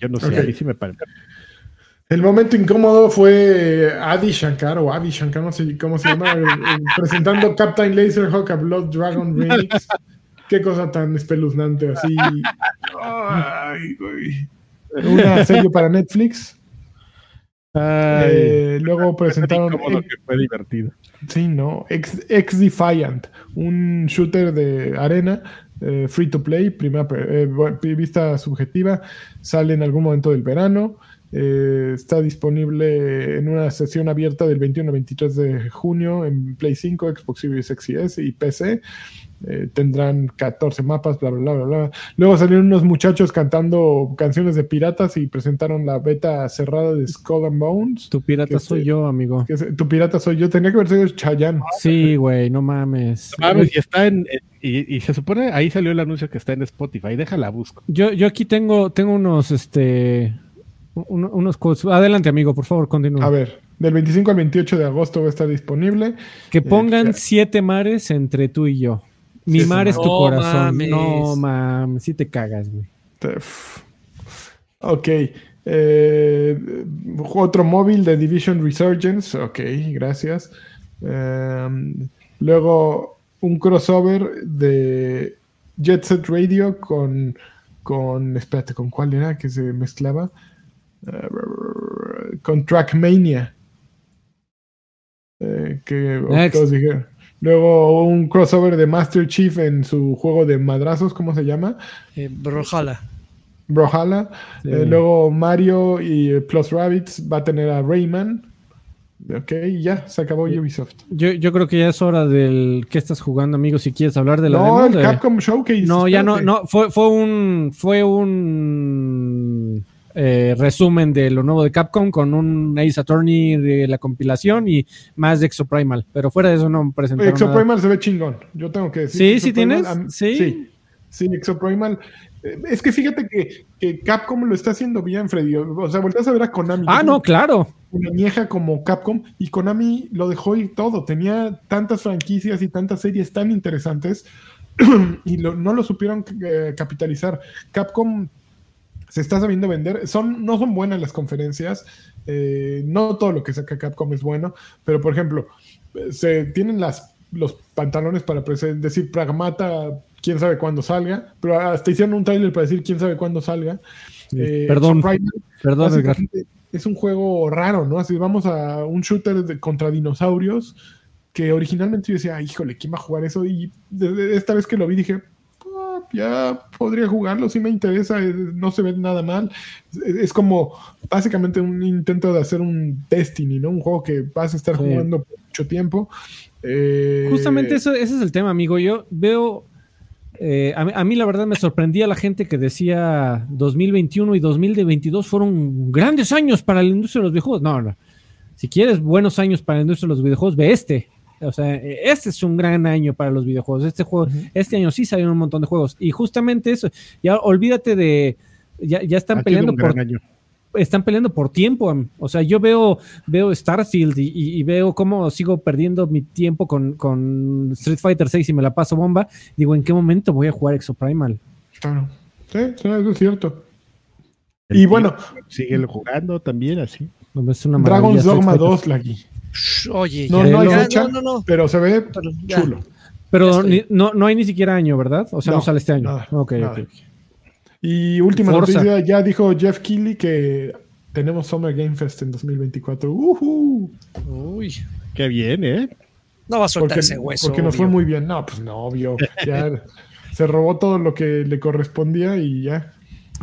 Speaker 4: yo no sé,
Speaker 1: Ok.
Speaker 4: a mí sí me parece.
Speaker 1: El momento incómodo fue Adi Shankar o Adi Shankar, no sé cómo se llama, presentando Captain Laserhawk a Blood Dragon Remix. Qué cosa tan espeluznante, así. Ay, güey. Una serie para Netflix.
Speaker 4: Ay,
Speaker 1: Eh, luego presentaron.
Speaker 4: incómodo que fue divertido.
Speaker 1: Sí, ¿no? Ex, Ex Defiant, un shooter de arena, eh, free to play, primera eh, vista subjetiva, sale en algún momento del verano, eh, está disponible en una sesión abierta del 21 al 23 de junio en Play 5, Xbox Series X y S y PC. Eh, tendrán 14 mapas, bla, bla, bla, bla, bla. Luego salieron unos muchachos cantando canciones de piratas y presentaron la beta cerrada de Skull and Bones.
Speaker 2: Tu pirata
Speaker 1: Que
Speaker 2: soy
Speaker 1: se-
Speaker 2: yo, amigo.
Speaker 1: Que tu pirata soy yo, tenía que haber sido Chayanne.
Speaker 2: Sí, güey, no mames.
Speaker 4: Ah, pues, y está en, y, y se supone, ahí salió el anuncio que está en Spotify, déjala busco.
Speaker 2: Yo, yo aquí tengo, tengo unos, este, un- unos quotes. Adelante, amigo, por favor, continúa.
Speaker 1: A ver, del 25 al 28 de agosto va a estar disponible.
Speaker 2: que pongan
Speaker 1: eh,
Speaker 2: siete mares entre tú y yo. Mi
Speaker 1: Siete
Speaker 2: mar es tu.
Speaker 3: No
Speaker 2: corazón.
Speaker 3: mames.
Speaker 2: No mames, sí te cagas, güey.
Speaker 1: Ok. eh, otro móvil de Division Resurgence. Ok, gracias. Em, luego un crossover de Jet Set Radio con, con. Espérate, ¿con cuál era que se mezclaba? Eh, con Trackmania. Eh, que todos dijeron. Luego un crossover de Master Chief en su juego de madrazos, ¿cómo se llama?
Speaker 3: Eh. Brawlhalla.
Speaker 2: Sí.
Speaker 1: Eh, luego Mario y eh, Plus Rabbits va a tener a Rayman. Ok, ya, se acabó Ubisoft.
Speaker 2: Yo, yo creo que ya es hora del que estás jugando, amigo, si quieres hablar de la
Speaker 1: No, el Capcom Showcase.
Speaker 2: No, ya no, no, fue, fue un fue un eh, resumen de lo nuevo de Capcom con un Ace Attorney de la compilación y más de Exoprimal, pero fuera de eso no presentaron nada.
Speaker 1: Exoprimal se ve chingón. Yo tengo que decir.
Speaker 2: Sí,
Speaker 1: que
Speaker 2: sí tienes. Sí.
Speaker 1: Sí, sí, Exoprimal. Eh, Es que fíjate que, que Capcom lo está haciendo bien, Freddy. O sea, volteas a ver a Konami.
Speaker 2: Ah, no, claro.
Speaker 1: Una vieja como Capcom. Y Konami lo dejó ir todo. Tenía tantas franquicias y tantas series tan interesantes. y lo- no lo supieron eh, capitalizar. Capcom se está sabiendo vender. Son, no son buenas las conferencias. eh, no todo lo que saca Capcom es bueno. Pero, por ejemplo, se tienen las, los pantalones para decir Pragmata, quién sabe cuándo salga. Pero hasta hicieron un trailer para decir quién sabe cuándo salga. Eh,
Speaker 2: Perdón. Perdón, Edgar.
Speaker 1: es un juego raro, ¿no? Así vamos a un shooter de- contra dinosaurios que originalmente yo decía, "Ay, híjole, ¿quién va a jugar eso? Y esta vez que lo vi dije, "Ah, ya podría jugarlo, sí me interesa, eh, no se ve nada mal. Es, es como básicamente un intento de hacer un Destiny, ¿no? Un juego que vas a estar
Speaker 2: Sí.
Speaker 1: jugando por mucho tiempo. Eh,
Speaker 2: Justamente eso, ese es el tema, amigo. Yo veo, eh, a, mí, a mí la verdad me sorprendía la gente que decía 2021 y 2022 fueron grandes años para la industria de los videojuegos. No, no. Si quieres buenos años para la industria de los videojuegos, ve este. O sea, eh, este es un gran año para los videojuegos. Este juego, este año sí salieron un montón de juegos. Y justamente eso, ya olvídate de, ya, ya están
Speaker 4: Ha
Speaker 2: peleando por
Speaker 4: año.
Speaker 2: están peleando por tiempo. O sea, yo veo, veo Starfield y, y- y veo cómo sigo perdiendo mi tiempo con, con Street Fighter 6 y me la paso bomba. Digo, ¿en qué momento voy a jugar Exoprimal?
Speaker 1: Claro. Sí, sí, eso es cierto.
Speaker 4: El
Speaker 1: Y bueno,
Speaker 4: Sigue jugando también así.
Speaker 2: Es una
Speaker 1: Dragon's Dogma
Speaker 2: Fighter.
Speaker 1: 2, Lagui.
Speaker 3: Oye,
Speaker 1: No,
Speaker 3: ya,
Speaker 1: no hay
Speaker 3: ya,
Speaker 1: fecha,
Speaker 3: no, no, no.
Speaker 1: pero se ve
Speaker 3: Pero
Speaker 1: chulo.
Speaker 2: Pero ni- no, no hay ni siquiera año, ¿verdad? O sea, no,
Speaker 1: No,
Speaker 2: sale este año.
Speaker 1: nada,
Speaker 2: ok,
Speaker 1: nada.
Speaker 2: ok.
Speaker 1: Y última
Speaker 2: Forza.
Speaker 1: noticia, ya dijo Jeff Keighley que tenemos Summer Game Fest en 2024. ¡Ujú!
Speaker 3: Uy,
Speaker 4: Qué bien, ¿eh?
Speaker 3: no va a soltar
Speaker 1: Porque,
Speaker 3: ese hueso.
Speaker 1: porque nos fue muy bien. No, pues no, obvio. Ya se robó todo lo que le correspondía y ya.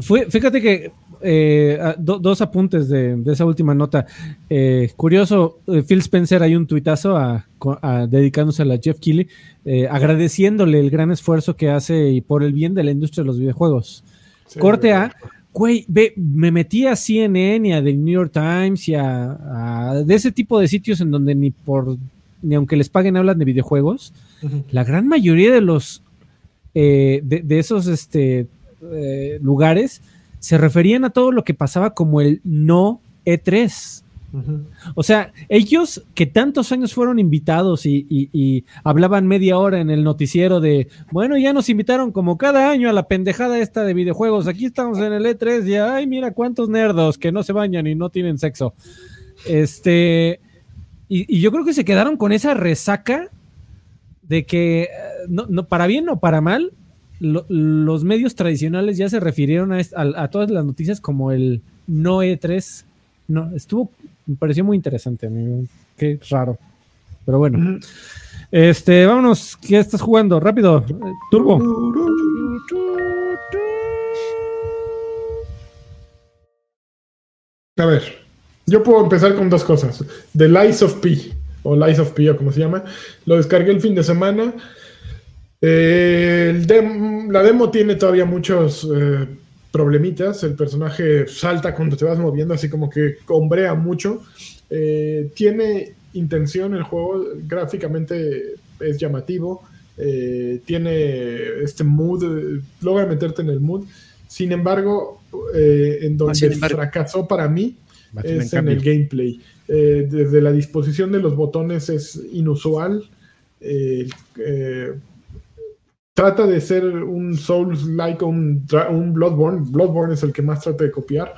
Speaker 2: Fue, fíjate que eh, ah, do- dos apuntes de, de esa última nota. Eh, curioso, eh, Phil Spencer hay un tuitazo a, a- dedicándose a la Jeff Keighley, eh, agradeciéndole el gran esfuerzo que hace y por el bien de la industria de los videojuegos.
Speaker 1: Sí,
Speaker 2: Corte A, güey, ve, me metí a CNN y a The New York Times y a, a- de ese tipo de sitios en donde ni por ni aunque les paguen hablan de videojuegos. La gran mayoría de los de, de esos este, lugares se referían a todo lo que pasaba como el no E3.
Speaker 1: Ujú.
Speaker 2: O sea, ellos que tantos años fueron invitados y, y- y hablaban media hora en el noticiero de, bueno, ya nos invitaron como cada año a la pendejada esta de videojuegos, aquí estamos en el E3 y, ay, mira cuántos nerdos que no se bañan y no tienen sexo. Este, y, y yo creo que se quedaron con esa resaca de que, eh, no, no, para bien o para mal, lo- los medios tradicionales ya se refirieron a, est- a- a todas las noticias como el no E3. No, estuvo, me pareció muy interesante, amigo. Qué raro. Pero bueno, este, vámonos. ¿Qué estás jugando? Rápido, eh, Turbo.
Speaker 1: A ver, yo puedo empezar con dos cosas. The Lies of P, o Lies of P, o como se llama. Lo descargué el fin de semana. Eh, el dem- la demo tiene todavía muchos eh, problemitas. El personaje salta cuando te vas moviendo, así como que hombrea mucho. Eh, tiene intención el juego, gráficamente es llamativo. eh, tiene este mood, logra meterte en el mood. Sin embargo, en donde
Speaker 3: embargo.
Speaker 1: fracasó para mí es
Speaker 4: en
Speaker 1: en el gameplay. Desde la disposición de los botones es inusual. Eh, eh, trata de ser un Souls-like, un, dra- un Bloodborne. Bloodborne es el que más trata de copiar.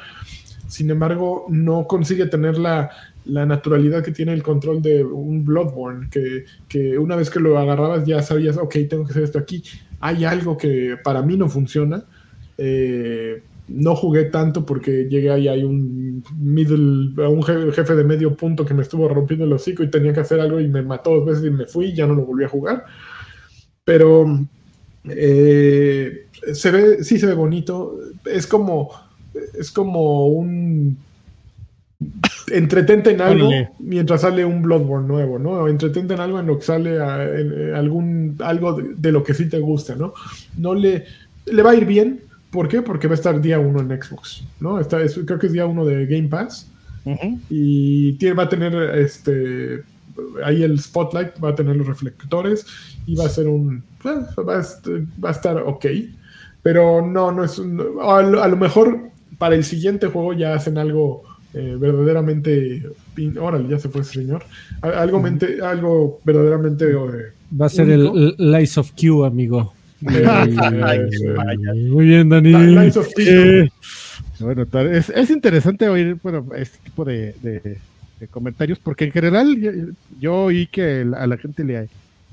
Speaker 1: Sin embargo, no consigue tener la, la naturalidad que tiene el control de un Bloodborne, que, que una vez que lo agarrabas ya sabías, ok, tengo que hacer esto aquí. Hay algo que para mí no funciona. Eh, no jugué tanto porque llegué ahí, hay un middle, un jefe de medio punto que me estuvo rompiendo el hocico y tenía que hacer algo y me mató dos veces y me fui y ya no lo volví a jugar. Pero eh, se ve, sí se ve bonito. Es como, es como un entretente en algo
Speaker 4: Órale.
Speaker 1: mientras sale un Bloodborne nuevo, ¿no? Entretente en algo en lo que sale a- en- en algún algo de, de lo que sí te gusta, ¿no? No le le va a ir bien, ¿por qué? Porque va a estar día uno en Xbox, ¿no? Está, es- creo que es día uno de Game Pass y tiene, va a tener este ahí el spotlight, va a tener los reflectores y va a ser un eh, va a, est- va a estar ok. Pero no, no es. un- a, lo, a lo mejor para el siguiente juego ya hacen algo eh, verdaderamente. pin- Órale, ya se fue ese señor. A- Algo, mente- algo verdaderamente. eh,
Speaker 2: Va a ser el,
Speaker 1: Único.
Speaker 2: el Lies of Q, amigo. Muy bien, Dani.
Speaker 1: Lies of.
Speaker 4: Eh, bueno, es, es interesante oír bueno, este tipo de, de- de comentarios, porque en general yo, yo oí que a la gente le,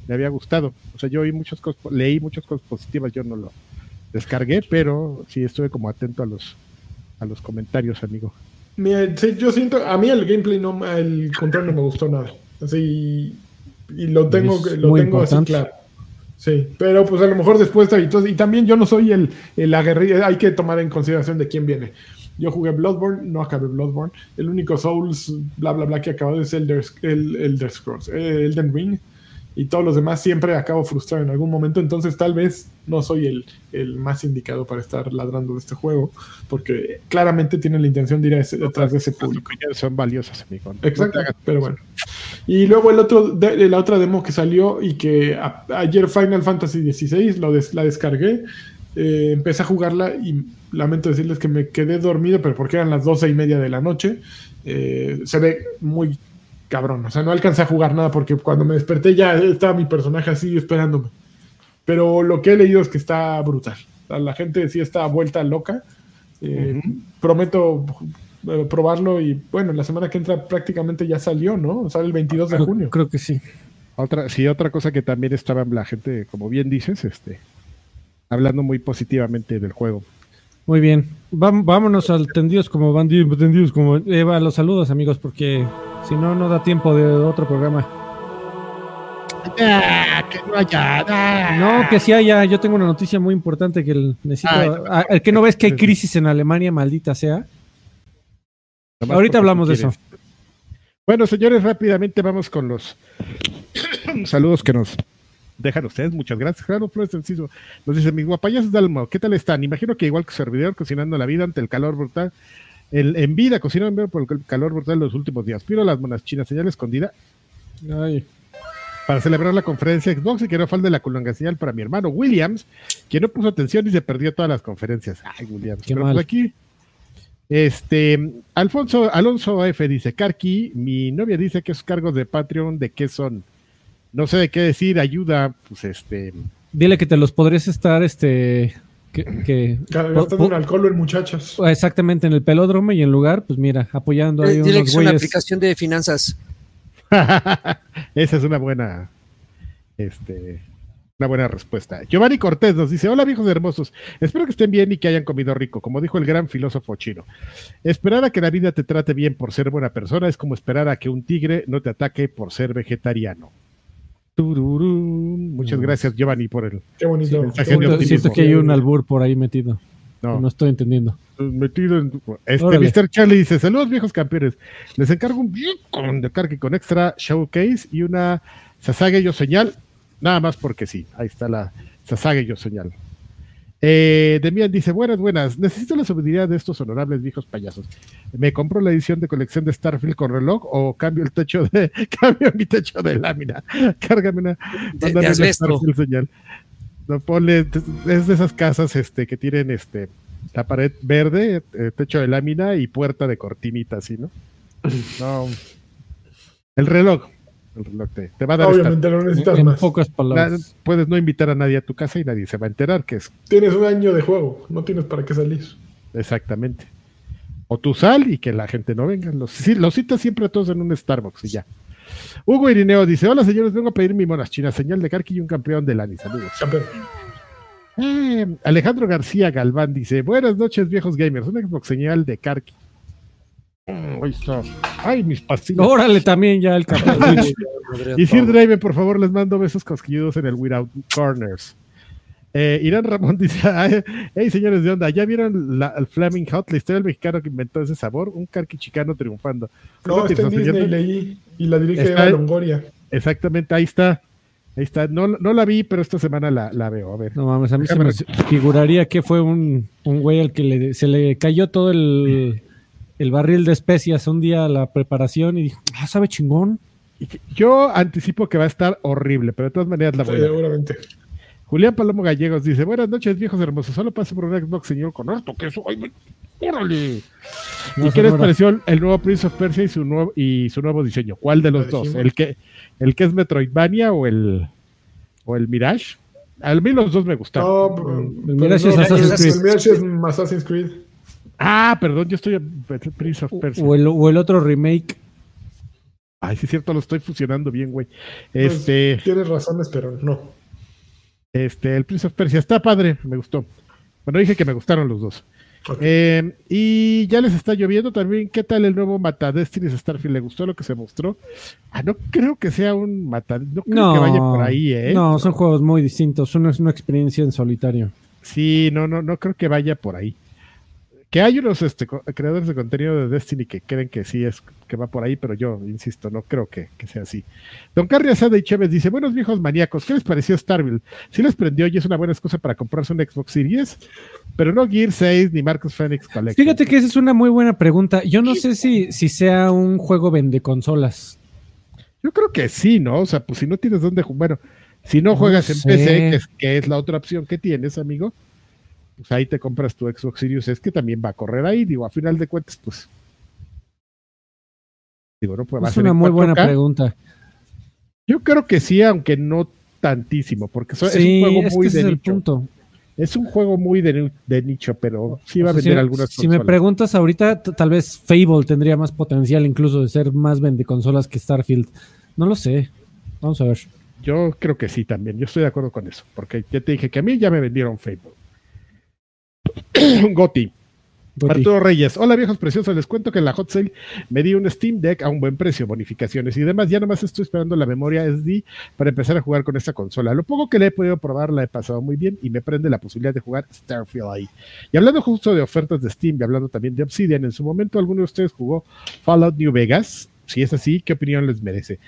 Speaker 4: le había gustado. O sea, yo oí muchas cosas, leí muchas cosas positivas, yo no lo descargué, pero sí estuve como atento a los a los comentarios, amigo.
Speaker 1: Mira, sí, yo siento, a mí el gameplay, no, me- el control no me gustó nada. Así, y lo tengo,
Speaker 2: Es
Speaker 1: lo tengo así claro. Sí, pero pues a lo mejor después te habitúas. Y también yo no soy el, el aguerrido, hay que tomar en consideración de quién viene. Yo jugué Bloodborne, no acabé Bloodborne. El único Souls, bla, bla, bla, que acabado es Elder, el Elder Scrolls, eh, Elden Ring. Y todos los demás siempre acabo frustrado en algún momento. Entonces tal vez no soy el, el más indicado para estar ladrando de este juego. Porque claramente tienen la intención de ir a ese- detrás de ese público.
Speaker 4: son valiosas, amigo.
Speaker 1: Exacto, pero bueno. Y luego el otro, de- la otra demo que salió y que a- ayer Final Fantasy XVI lo des- la descargué, eh, empecé a jugarla y lamento decirles que me quedé dormido, pero porque eran las doce y media de la noche. Eh, se ve muy cabrón, o sea, no alcancé a jugar nada porque cuando me desperté ya estaba mi personaje así esperándome. Pero lo que he leído es que está brutal. La gente sí está vuelta loca. Eh, Prometo eh, probarlo y bueno, la semana que entra prácticamente ya salió, ¿no? Sale el 22 de
Speaker 2: Creo,
Speaker 1: junio.
Speaker 2: creo que sí.
Speaker 4: Otra, sí, otra cosa que también estaba la gente, como bien dices, este, hablando muy positivamente del juego.
Speaker 2: Muy bien. Vámonos al tendidos como bandidos, tendidos como Eva, los saludos, amigos, porque si no, no da tiempo de otro programa.
Speaker 4: Ah, que no haya, ah.
Speaker 2: No, que sí haya. Yo tengo una noticia muy importante que el- necesito.
Speaker 4: Ay,
Speaker 2: el que no ves que hay crisis en Alemania, maldita sea. Ahorita hablamos de eso.
Speaker 4: Bueno, señores, rápidamente vamos con los saludos que nos dejan ustedes. Muchas gracias. Gerardo Flores Enciso nos dice: Mis guapayas Dalmo, ¿qué tal están? Imagino que igual que servidor, cocinando la vida ante el calor brutal. El, en vida, cocinando en vida por el calor brutal los últimos días. Pido las monas chinas, señal escondida,
Speaker 2: Ay,
Speaker 4: para celebrar la conferencia Xbox y que no falte la culanga señal para mi hermano Williams, quien no puso atención y se perdió todas las conferencias. Ay, Williams.
Speaker 2: Qué
Speaker 4: Pero
Speaker 2: mal.
Speaker 4: pues aquí, este, Alfonso, Alonso F dice, Karki, mi novia dice que esos cargos de Patreon, ¿de qué son? No sé de qué decir, ayuda, pues este,
Speaker 2: dile que te los podrías estar, este, que, que-
Speaker 1: Gastando alcohol en muchachas.
Speaker 2: exactamente en el pelódromo y en lugar, pues mira, apoyando ahí
Speaker 3: Dile que es una aplicación de finanzas.
Speaker 4: esa es una buena, este, una buena respuesta. Giovanni Cortés nos dice, hola viejos hermosos, espero que estén bien y que hayan comido rico, como dijo el gran filósofo chino. Esperar a que la vida te trate bien por ser buena persona es como esperar a que un tigre no te ataque por ser vegetariano. Muchas gracias Giovanni por el
Speaker 1: Qué bonito.
Speaker 4: mensaje
Speaker 1: qué
Speaker 4: de
Speaker 1: bonito.
Speaker 2: Siento, siento que hay un albur por ahí metido.
Speaker 4: no,
Speaker 2: No estoy entendiendo.
Speaker 4: metido en este
Speaker 2: Órale.
Speaker 4: Mr. Charlie dice saludos viejos campeones les encargo un con de carga con extra showcase y una Sasage yo señal nada más porque sí ahí está la Sasage yo señal eh, Demian dice buenas buenas necesito la seguridad de estos honorables viejos payasos me compro la edición de colección de Starfield con reloj o cambio el techo de cambio mi techo de lámina cárgame una mándame una. Starfield señal no ponle es de esas casas este que tienen este la pared verde, eh, techo de lámina y puerta de cortinita, así, ¿no? No. El reloj. El reloj te, te va a dar
Speaker 1: Obviamente no necesitas
Speaker 2: En
Speaker 1: más.
Speaker 2: pocas palabras.
Speaker 4: puedes no invitar a nadie a tu casa y nadie se va a enterar que es
Speaker 1: Tienes un año de juego, no tienes para qué salir.
Speaker 4: exactamente. O tú sal y que la gente no venga. Los, sí, los citas siempre a todos en un Starbucks y ya. Hugo Irineo dice: Hola señores, vengo a pedir mi monas chinas, señal de Carqui y un campeón de Lani. Saludos.
Speaker 1: Campeón.
Speaker 4: Eh, Alejandro García Galván dice: Buenas noches, viejos gamers. Una Xbox señal de Karki. Ahí está. Ay, mis pastillas.
Speaker 2: Órale también ya el cabrón.
Speaker 4: Y Sir Drive, por favor, les mando besos cosquilludos en el Without Corners. Eh, Irán Ramón dice: "Ay, Hey, señores de onda, ¿ya vieron la, el Flaming Hot, la historia del mexicano que inventó ese sabor? Un Karki chicano triunfando.
Speaker 1: No,
Speaker 4: Una
Speaker 1: está en Disney, leí y la dirige
Speaker 4: Está
Speaker 1: Eva
Speaker 4: en-
Speaker 1: Longoria.
Speaker 4: Exactamente, ahí está. Ahí está. No, no la vi, pero esta semana la, la veo. A ver.
Speaker 2: No mames, a mí se me figuraría que fue un, un güey al que le, se le cayó todo el, el barril de especias un día a la preparación y dijo, ah, sabe chingón.
Speaker 4: Yo anticipo que va a estar horrible, pero de todas maneras la voy a ver.
Speaker 1: Seguramente.
Speaker 4: Julián Palomo Gallegos dice, buenas noches, viejos hermosos. Solo paso por un Xbox, señor, con harto que soy. ¡Órale!
Speaker 2: No,
Speaker 4: ¿Y qué les pareció el- nuevo Prince of Persia y su nuevo, y su nuevo diseño? ¿Cuál de los
Speaker 1: Lo
Speaker 4: dos? ¿El que, ¿El que es Metroidvania o el, o el Mirage? A mí los dos me gustaron.
Speaker 1: No, pero-
Speaker 2: El
Speaker 1: pero
Speaker 2: Mirage
Speaker 1: no,
Speaker 2: es Assassin's Creed.
Speaker 1: El Mirage es Assassin's Creed.
Speaker 4: Ah, perdón, yo estoy en Prince of Persia.
Speaker 2: O el, o el otro remake.
Speaker 4: Ay, sí es cierto, lo estoy fusionando bien, güey.
Speaker 1: Pues,
Speaker 4: Este,
Speaker 1: Tienes razones, pero no.
Speaker 4: este, el Prince of Persia está padre, me gustó. Bueno, dije que me gustaron los dos. Eh, y ya les está lloviendo también. ¿Qué tal el nuevo Mata Destiny Starfield? ¿Le gustó lo que se mostró? Ah, no creo que sea un Mata. No creo
Speaker 2: No,
Speaker 4: que vaya por ahí, ¿eh?
Speaker 2: no, son juegos muy distintos. Uno es una experiencia en solitario.
Speaker 4: Sí, no, no, no creo que vaya por ahí. Que hay unos este, creadores de contenido de Destiny que creen que sí es que va por ahí, pero yo insisto, no creo que, que sea así. Don Carri Asada y Chévez dice: Buenos viejos maníacos, ¿qué les pareció Starfield? Sí les prendió y es una buena excusa para comprarse un Xbox Series, pero no Gear 6 ni Marcus Phoenix Collection.
Speaker 2: Fíjate que esa es una muy buena pregunta. Yo no sé si, si sea un juego vende consolas.
Speaker 4: Yo creo que sí, ¿no? O sea, pues si no tienes dónde jugar, bueno, si no
Speaker 2: No
Speaker 4: juegas en
Speaker 2: sé.
Speaker 4: PC, que es, que es la otra opción que tienes, amigo, pues ahí te compras tu Xbox Series, es que también va a correr ahí, digo, a final de cuentas, pues. Digo, no, pues va a
Speaker 2: Es
Speaker 4: ser
Speaker 2: una muy buena
Speaker 4: 4K.
Speaker 2: pregunta.
Speaker 4: Yo creo que sí, aunque no tantísimo, porque so-
Speaker 2: Sí,
Speaker 4: es un juego
Speaker 2: es
Speaker 4: muy
Speaker 2: ese
Speaker 4: de
Speaker 2: es el
Speaker 4: nicho.
Speaker 2: punto.
Speaker 4: Es un juego muy de, ni- de nicho, pero sí va
Speaker 2: O
Speaker 4: a vender
Speaker 2: si,
Speaker 4: algunas
Speaker 2: si me
Speaker 4: consolas.
Speaker 2: preguntas ahorita, tal vez Fable tendría más potencial incluso de ser más vende consolas que Starfield. No lo sé. Vamos a ver.
Speaker 4: Yo creo que sí también, yo estoy de acuerdo con eso, porque ya te dije que a mí ya me vendieron Fable. Goti.
Speaker 2: Goti.
Speaker 4: Arturo Reyes, hola viejos preciosos, les cuento que en la hot sale me di un Steam Deck a un buen precio, bonificaciones y demás, ya nomás estoy esperando la memoria SD para empezar a jugar con esta consola. Lo poco que le he podido probar la he pasado muy bien y me prende la posibilidad de jugar Starfield ahí. Y hablando justo de ofertas de Steam y hablando también de Obsidian, en su momento alguno de ustedes jugó Fallout New Vegas, si es así, ¿qué opinión les merece?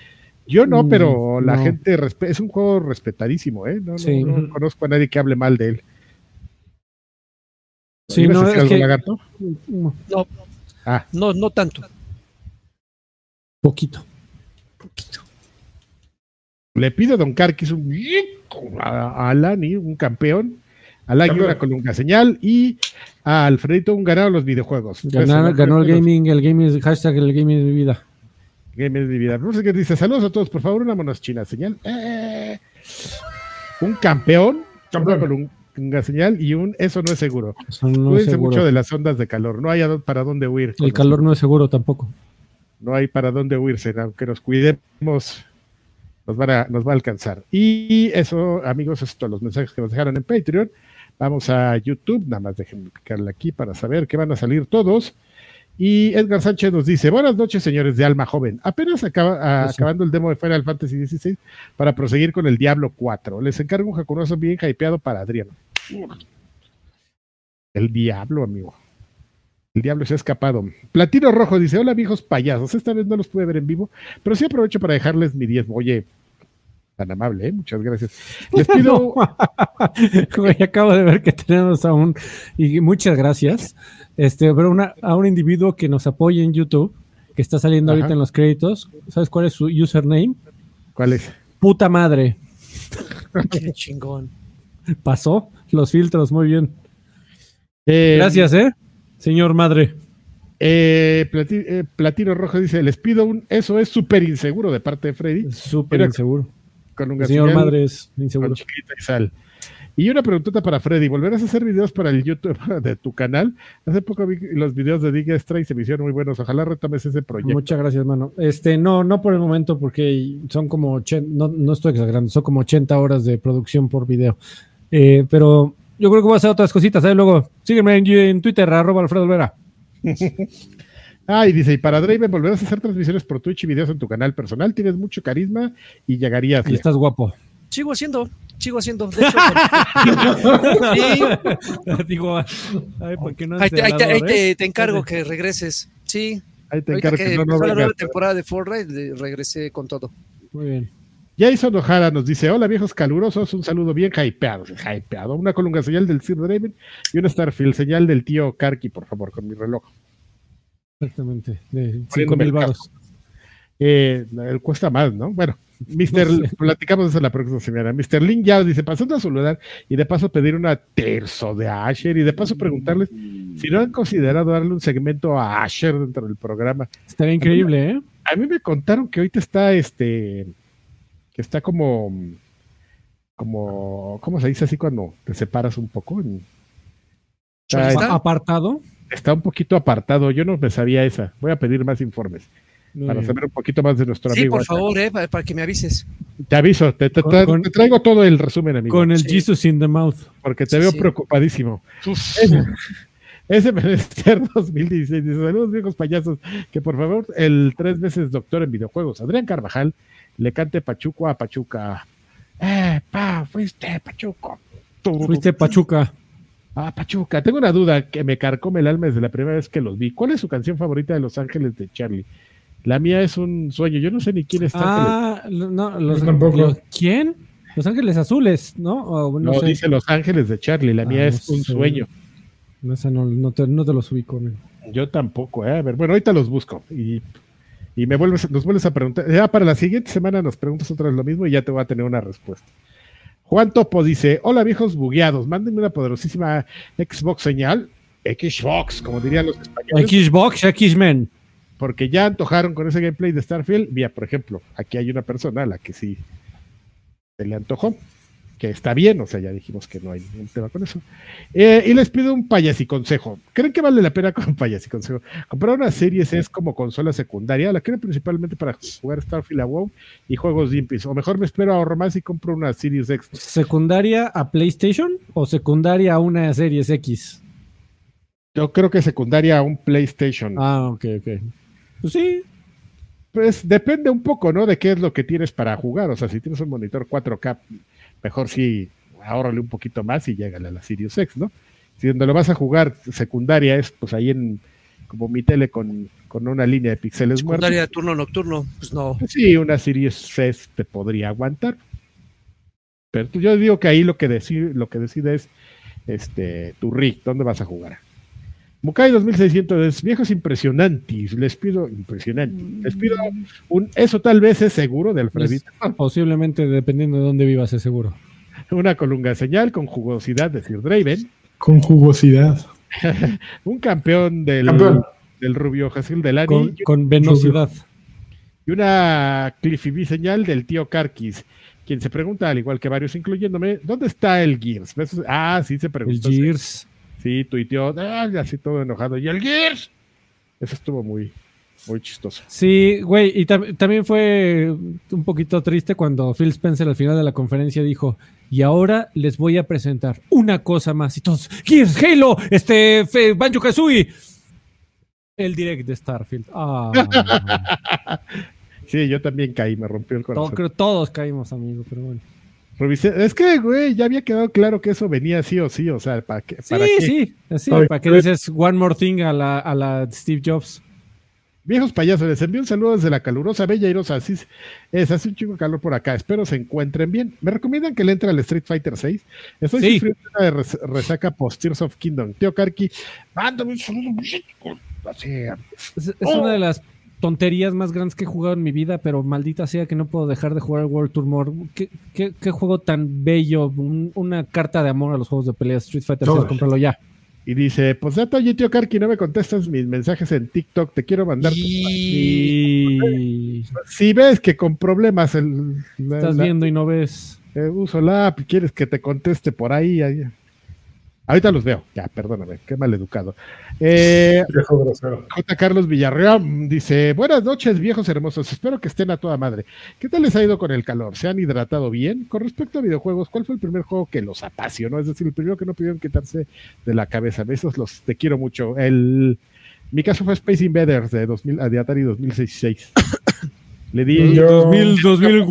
Speaker 4: Yo no,
Speaker 2: Mm,
Speaker 4: pero la
Speaker 2: no.
Speaker 4: gente es un juego respetadísimo, ¿eh? No, no-
Speaker 2: Sí.
Speaker 4: no conozco a nadie que hable mal de él. Ah,
Speaker 3: No, no tanto.
Speaker 2: poquito.
Speaker 4: Le pido a Don Carquis un a, Alan y un campeón, a la
Speaker 1: Campeón.
Speaker 4: Yura Colunga Señal y a Alfredito un ganado los videojuegos.
Speaker 2: Ganar-
Speaker 4: Entonces,
Speaker 2: ganó el gaming, el gaming hashtag el gaming es mi vida.
Speaker 4: Game es mi vida. No sé qué dice. Saludos a todos, por favor, una monos china señal. Eh, un campeón,
Speaker 1: Campeón.
Speaker 4: con un, una señal y un eso no es seguro.
Speaker 2: Eso no es
Speaker 4: Cuídense
Speaker 2: seguro.
Speaker 4: mucho de las ondas de calor. No hay para dónde huir.
Speaker 2: El calor no es seguro tampoco.
Speaker 4: no hay para dónde huirse, aunque nos cuidemos, nos, van a, nos va a alcanzar. Y eso, amigos, es todos los mensajes que nos dejaron en Patreon. Vamos a YouTube, nada más déjenme picarle aquí para saber que van a salir todos. Y Edgar Sánchez nos dice, buenas noches, señores de Alma Joven. Apenas acaba, a- acabando el demo de Final Fantasy XVI para proseguir con el Diablo 4. Les encargo un jacunoso bien hypeado para Adriano. El Diablo, amigo. El diablo se ha escapado. Platino Rojo dice: Hola, viejos payasos. Esta vez no los pude ver en vivo, pero sí aprovecho para dejarles mi diezmo. Oye, tan amable, ¿eh? Muchas gracias. Les pido.
Speaker 2: Güey, acabo de ver que tenemos a un, y muchas gracias, este, pero una, a un individuo que nos apoya en YouTube, que está saliendo
Speaker 4: Ajá.
Speaker 2: ahorita en los créditos. ¿Sabes cuál es su username?
Speaker 4: ¿Cuál es?
Speaker 2: Puta madre.
Speaker 3: Qué chingón.
Speaker 2: Pasó los filtros, muy bien.
Speaker 4: Eh,
Speaker 2: Gracias, ¿eh? Señor madre.
Speaker 4: eh, eh, Platino Rojo dice: Les pido un. Eso es súper inseguro de parte de Freddy.
Speaker 2: Súper inseguro.
Speaker 4: Con un
Speaker 2: señor madre es
Speaker 4: con
Speaker 2: inseguro.
Speaker 4: chiquita y sal. Y una preguntota para Freddy: ¿Volverás a hacer videos para el YouTube de tu canal? Hace poco vi los videos de Diga Extra y se me hicieron muy buenos. Ojalá retomes ese proyecto.
Speaker 2: Muchas gracias, mano. Este, no, no por el momento, porque son como 80, no, no estoy exagerando, son como 80 horas de producción por video. Eh, pero yo creo que voy a hacer otras cositas, ¿eh? Luego, sígueme en, en Twitter, arroba Alfredo Olvera.
Speaker 4: Ah, y dice, y para Draven volverás a hacer transmisiones por Twitch y videos en tu canal personal, tienes mucho carisma y llegarías
Speaker 2: Y estás guapo.
Speaker 3: Sigo haciendo, sigo haciendo. De hecho, sí,
Speaker 2: Digo, ay, ¿por qué no
Speaker 3: ahí, te, ahí te- ahí te-
Speaker 2: ¿eh?
Speaker 3: te encargo que regreses. Sí,
Speaker 4: Ahí te
Speaker 3: ahorita
Speaker 4: encargo
Speaker 3: que
Speaker 4: que no, no
Speaker 3: empezó la nueva
Speaker 4: vengas.
Speaker 3: temporada de Fortnite, regresé con todo.
Speaker 2: Muy bien.
Speaker 4: Jason Ojara nos dice, hola viejos calurosos, un saludo bien hypeado, hypeado, una colunga señal del Sir Draven y una Starfield señal del tío Karki, por favor, con mi reloj.
Speaker 2: Exactamente. De 5
Speaker 4: Poniéndome
Speaker 2: mil baros.
Speaker 4: Eh, él cuesta más, ¿no? Bueno, Mr.
Speaker 2: No sé.
Speaker 4: Platicamos eso la próxima semana. Mr. Link ya dice, pasando a saludar y de paso pedir una terzo de Asher y de paso preguntarles si no han considerado darle un segmento a Asher dentro del programa.
Speaker 2: Estaría increíble, ¿eh?
Speaker 4: A mí me contaron que ahorita está este, que está como, como, ¿cómo se dice así cuando te separas un poco? Está,
Speaker 3: ¿Solista?
Speaker 2: Apartado.
Speaker 4: está un poquito apartado. Yo no me sabía esa. Voy a pedir más informes
Speaker 2: Muy
Speaker 4: para
Speaker 2: bien.
Speaker 4: saber un poquito más de nuestro
Speaker 3: Sí,
Speaker 4: amigo.
Speaker 3: por
Speaker 4: Asher.
Speaker 3: favor, eh, para, para que me avises.
Speaker 4: Te aviso, te, te-
Speaker 2: Con-
Speaker 4: te-
Speaker 2: con-
Speaker 4: te traigo todo el resumen, amigo.
Speaker 2: Con el
Speaker 3: Sí.
Speaker 2: Jesus in the mouth.
Speaker 4: porque te
Speaker 3: Sí,
Speaker 4: veo
Speaker 3: sí.
Speaker 4: preocupadísimo. Ese, ese menester 2016 dice, saludos viejos payasos, que por favor el tres veces doctor en videojuegos, Adrián Carvajal, le cante Pachuco a Pachuca. Eh, pa, fuiste Pachuco.
Speaker 2: Fuiste Pachuca.
Speaker 4: Ah, Pachuca. Tengo una duda que me carcome el alma desde la primera vez que los vi. ¿Cuál es su canción favorita de Los Ángeles de Charlie? La mía es un sueño. Yo no sé ni quién es Ángeles.
Speaker 2: Ah, lo- no, los, los- ¿quién? Los Ángeles Azules, ¿no? O no,
Speaker 4: No,
Speaker 2: sé.
Speaker 4: dice Los Ángeles de Charlie. La
Speaker 2: Ah,
Speaker 4: mía
Speaker 2: no
Speaker 4: es un
Speaker 2: sé.
Speaker 4: sueño.
Speaker 2: No, esa no, no te, no te los ubico. amigo.
Speaker 4: Yo tampoco, ¿eh? A ver, bueno, ahorita los busco y, y me vuelves, nos vuelves a preguntar. Ya para la siguiente semana nos preguntas otra vez lo mismo y ya te voy a tener una respuesta. Juan Topo dice: Hola viejos bugueados, mándenme una poderosísima Xbox señal. Xbox, como dirían los españoles,
Speaker 2: Xbox, X-Men.
Speaker 4: porque ya antojaron con ese gameplay de Starfield. Mira, por ejemplo, aquí hay una persona a la que sí se le antojó, que está bien, o sea, ya dijimos que no hay ningún tema con eso. Eh, y les pido un payas y consejo. ¿Creen que vale la pena con payas y consejo? Comprar una Series S como consola secundaria, la quiero principalmente para jugar Starfield a WoW y juegos limpios. O mejor me espero ahorro más y compro una Series X.
Speaker 2: ¿Secundaria a PlayStation o secundaria a una Series X?
Speaker 4: Yo creo que secundaria a un PlayStation.
Speaker 2: Ah, ok, ok. Pues sí,
Speaker 4: Pues depende un poco, ¿no? De qué es lo que tienes para jugar. O sea, si tienes un monitor 4K, mejor sí, ahórrale un poquito más y llégale a la Sirius X, ¿no? Si donde lo vas a jugar secundaria es, pues ahí en, como mi tele con, con una línea de píxeles muertos.
Speaker 3: Secundaria de turno nocturno, pues no.
Speaker 4: Pues sí, una Sirius S te podría aguantar. Pero yo digo que ahí lo que decide, lo que decide es este, tu rig, ¿dónde vas a jugar? Mukai 2600 es viejos impresionantes. Les pido, impresionante. Les pido un, eso tal vez es seguro de Alfredito.
Speaker 2: posiblemente dependiendo de dónde vivas, es seguro.
Speaker 4: Una colunga señal con jugosidad de Sir Draven.
Speaker 1: Con jugosidad.
Speaker 4: Un campeón del,
Speaker 1: Campeón.
Speaker 4: del rubio Jasil Delani.
Speaker 2: Con, con venosidad.
Speaker 4: y una Cliffy B señal del tío Karkis, quien se pregunta, al igual que varios, incluyéndome, ¿dónde está el Gears? ¿Ves? Ah, sí, se
Speaker 2: El
Speaker 4: preguntó.
Speaker 2: Gears.
Speaker 4: Sí, tuiteó, ah, así todo enojado. ¿Y el Gears? Eso estuvo muy, muy chistoso.
Speaker 2: Sí, güey, y tam- también fue un poquito triste cuando Phil Spencer al final de la conferencia dijo, y ahora les voy a presentar una cosa más. Y todos, Gears, Halo, este, Banjo Kazooie. El direct de Starfield. Ah,
Speaker 4: Sí, yo también caí, me rompió el
Speaker 2: todo-
Speaker 4: corazón.
Speaker 2: creo todos caímos, amigo, pero bueno.
Speaker 4: Revisé- Es que, güey, ya había quedado claro que eso venía sí o sí, o sea, ¿para qué?
Speaker 2: Sí,
Speaker 4: ¿Para qué?
Speaker 2: sí, sí,
Speaker 1: Ay,
Speaker 2: para que dices one more thing a la, a la Steve Jobs.
Speaker 4: Viejos payasos, les envío un saludo desde la calurosa Bella Irosa. Así es, hace un chingo de calor por acá. Espero se encuentren bien. ¿Me recomiendan que le entre al Street Fighter 6? Estoy
Speaker 2: Sí.
Speaker 4: sufriendo una de res- resaca post Tears of Kingdom. Tío Karki, mándame un saludo. Así,
Speaker 2: Es, es una de las tonterías más grandes que he jugado en mi vida, pero maldita sea que no puedo dejar de jugar al World Tour More. ¿Qué, qué- qué juego tan bello? Un- una carta de amor a los juegos de pelea. Street Fighter 6,
Speaker 1: Todos.
Speaker 2: cómpralo ya.
Speaker 4: Y dice, pues data, oye, tío Karki, no me contestas mis mensajes en TikTok. Te quiero mandar.
Speaker 2: Y
Speaker 4: Si ves que con problemas el, la-
Speaker 2: estás
Speaker 4: la-
Speaker 2: viendo y no ves.
Speaker 4: eh, uso la app y quieres que te conteste por ahí, ahí. Ahorita los veo. Ya, perdóname, qué mal educado. Eh. J. Carlos Villarreal dice: Buenas noches, viejos hermosos. Espero que estén a toda madre. ¿Qué tal les ha ido con el calor? ¿Se han hidratado bien? Con respecto a videojuegos, ¿cuál fue el primer juego que los apasionó? Es decir, el primero que no pudieron quitarse de la cabeza. Besos, los te quiero mucho. El, mi caso fue Space Invaders de, 2000, de Atari 2016. Le di.
Speaker 1: Yo-
Speaker 2: 2000, 2000,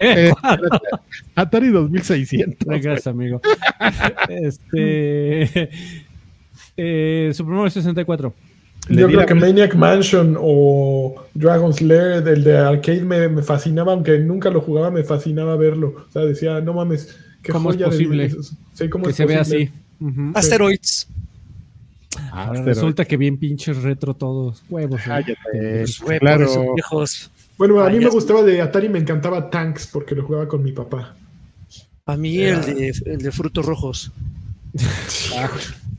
Speaker 4: Eh, Atari 2600.
Speaker 2: Gracias, amigo. Este. Eh, Super Mario 64.
Speaker 4: Le
Speaker 1: Yo creo que Maniac Mansion o Dragon's Lair, el de arcade, me, me fascinaba, aunque nunca lo jugaba, me fascinaba verlo. O sea, decía, no mames, qué
Speaker 2: ¿Cómo es
Speaker 1: joya de-
Speaker 2: posible
Speaker 1: sí, ¿cómo
Speaker 2: Que
Speaker 1: es
Speaker 2: se vea
Speaker 1: posible?
Speaker 2: así. Ujú.
Speaker 3: Asteroids.
Speaker 2: Ahora resulta que bien pinches retro todos. Huevos. ¿eh?
Speaker 4: Cállate,
Speaker 3: Pues fue
Speaker 4: claro.
Speaker 3: viejos.
Speaker 1: Bueno, a mí me gustaba de Atari, me encantaba Tanks porque lo jugaba con mi papá.
Speaker 3: A mí el de, el de frutos rojos.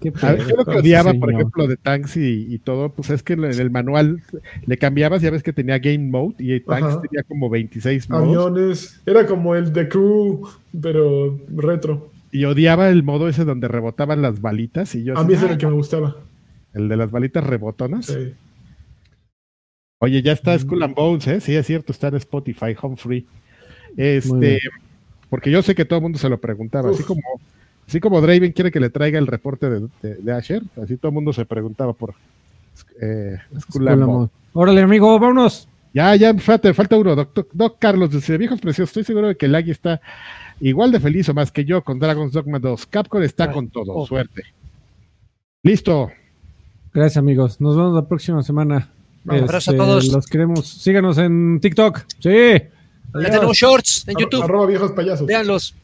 Speaker 2: Qué
Speaker 4: A ver, yo lo que odiaba, por ejemplo, de Tanks y, y todo, pues es que en el manual le cambiabas, ya ves que tenía Game Mode y Tanks
Speaker 1: Ajá.
Speaker 4: tenía como 26 modos.
Speaker 1: Aviones. Era como el de Crew, pero retro.
Speaker 4: Y odiaba el modo ese donde rebotaban las balitas. Y yo
Speaker 1: A mí ese
Speaker 4: "Ah,
Speaker 1: era el que me gustaba.
Speaker 4: el de las balitas rebotonas.
Speaker 1: Sí.
Speaker 4: Oye, ya está Skull and Bones, ¿eh? Sí, es cierto, está en Spotify, home free. Este, porque yo sé que todo el mundo se lo preguntaba, así como, así como Draven quiere que le traiga el reporte de, de- de Asher, así todo el mundo se preguntaba por eh, Skull
Speaker 2: Skull
Speaker 4: and Bones.
Speaker 2: Bones. Órale, amigo, vámonos.
Speaker 4: Ya, ya, falta, falta uno. Doctor, Doc Carlos, dice, viejos preciosos, estoy seguro de que el Agui está igual de feliz o más que yo con Dragon's Dogma 2. Capcom está con todo.
Speaker 3: oh.
Speaker 4: Suerte. Listo.
Speaker 2: Gracias, amigos. Nos vemos la próxima semana.
Speaker 3: Un abrazo a
Speaker 2: Este,
Speaker 3: todos.
Speaker 2: Los queremos. Síganos en TikTok. Sí.
Speaker 3: Ya tenemos shorts en YouTube.
Speaker 1: Arroba viejos payasos.
Speaker 3: Véanlos.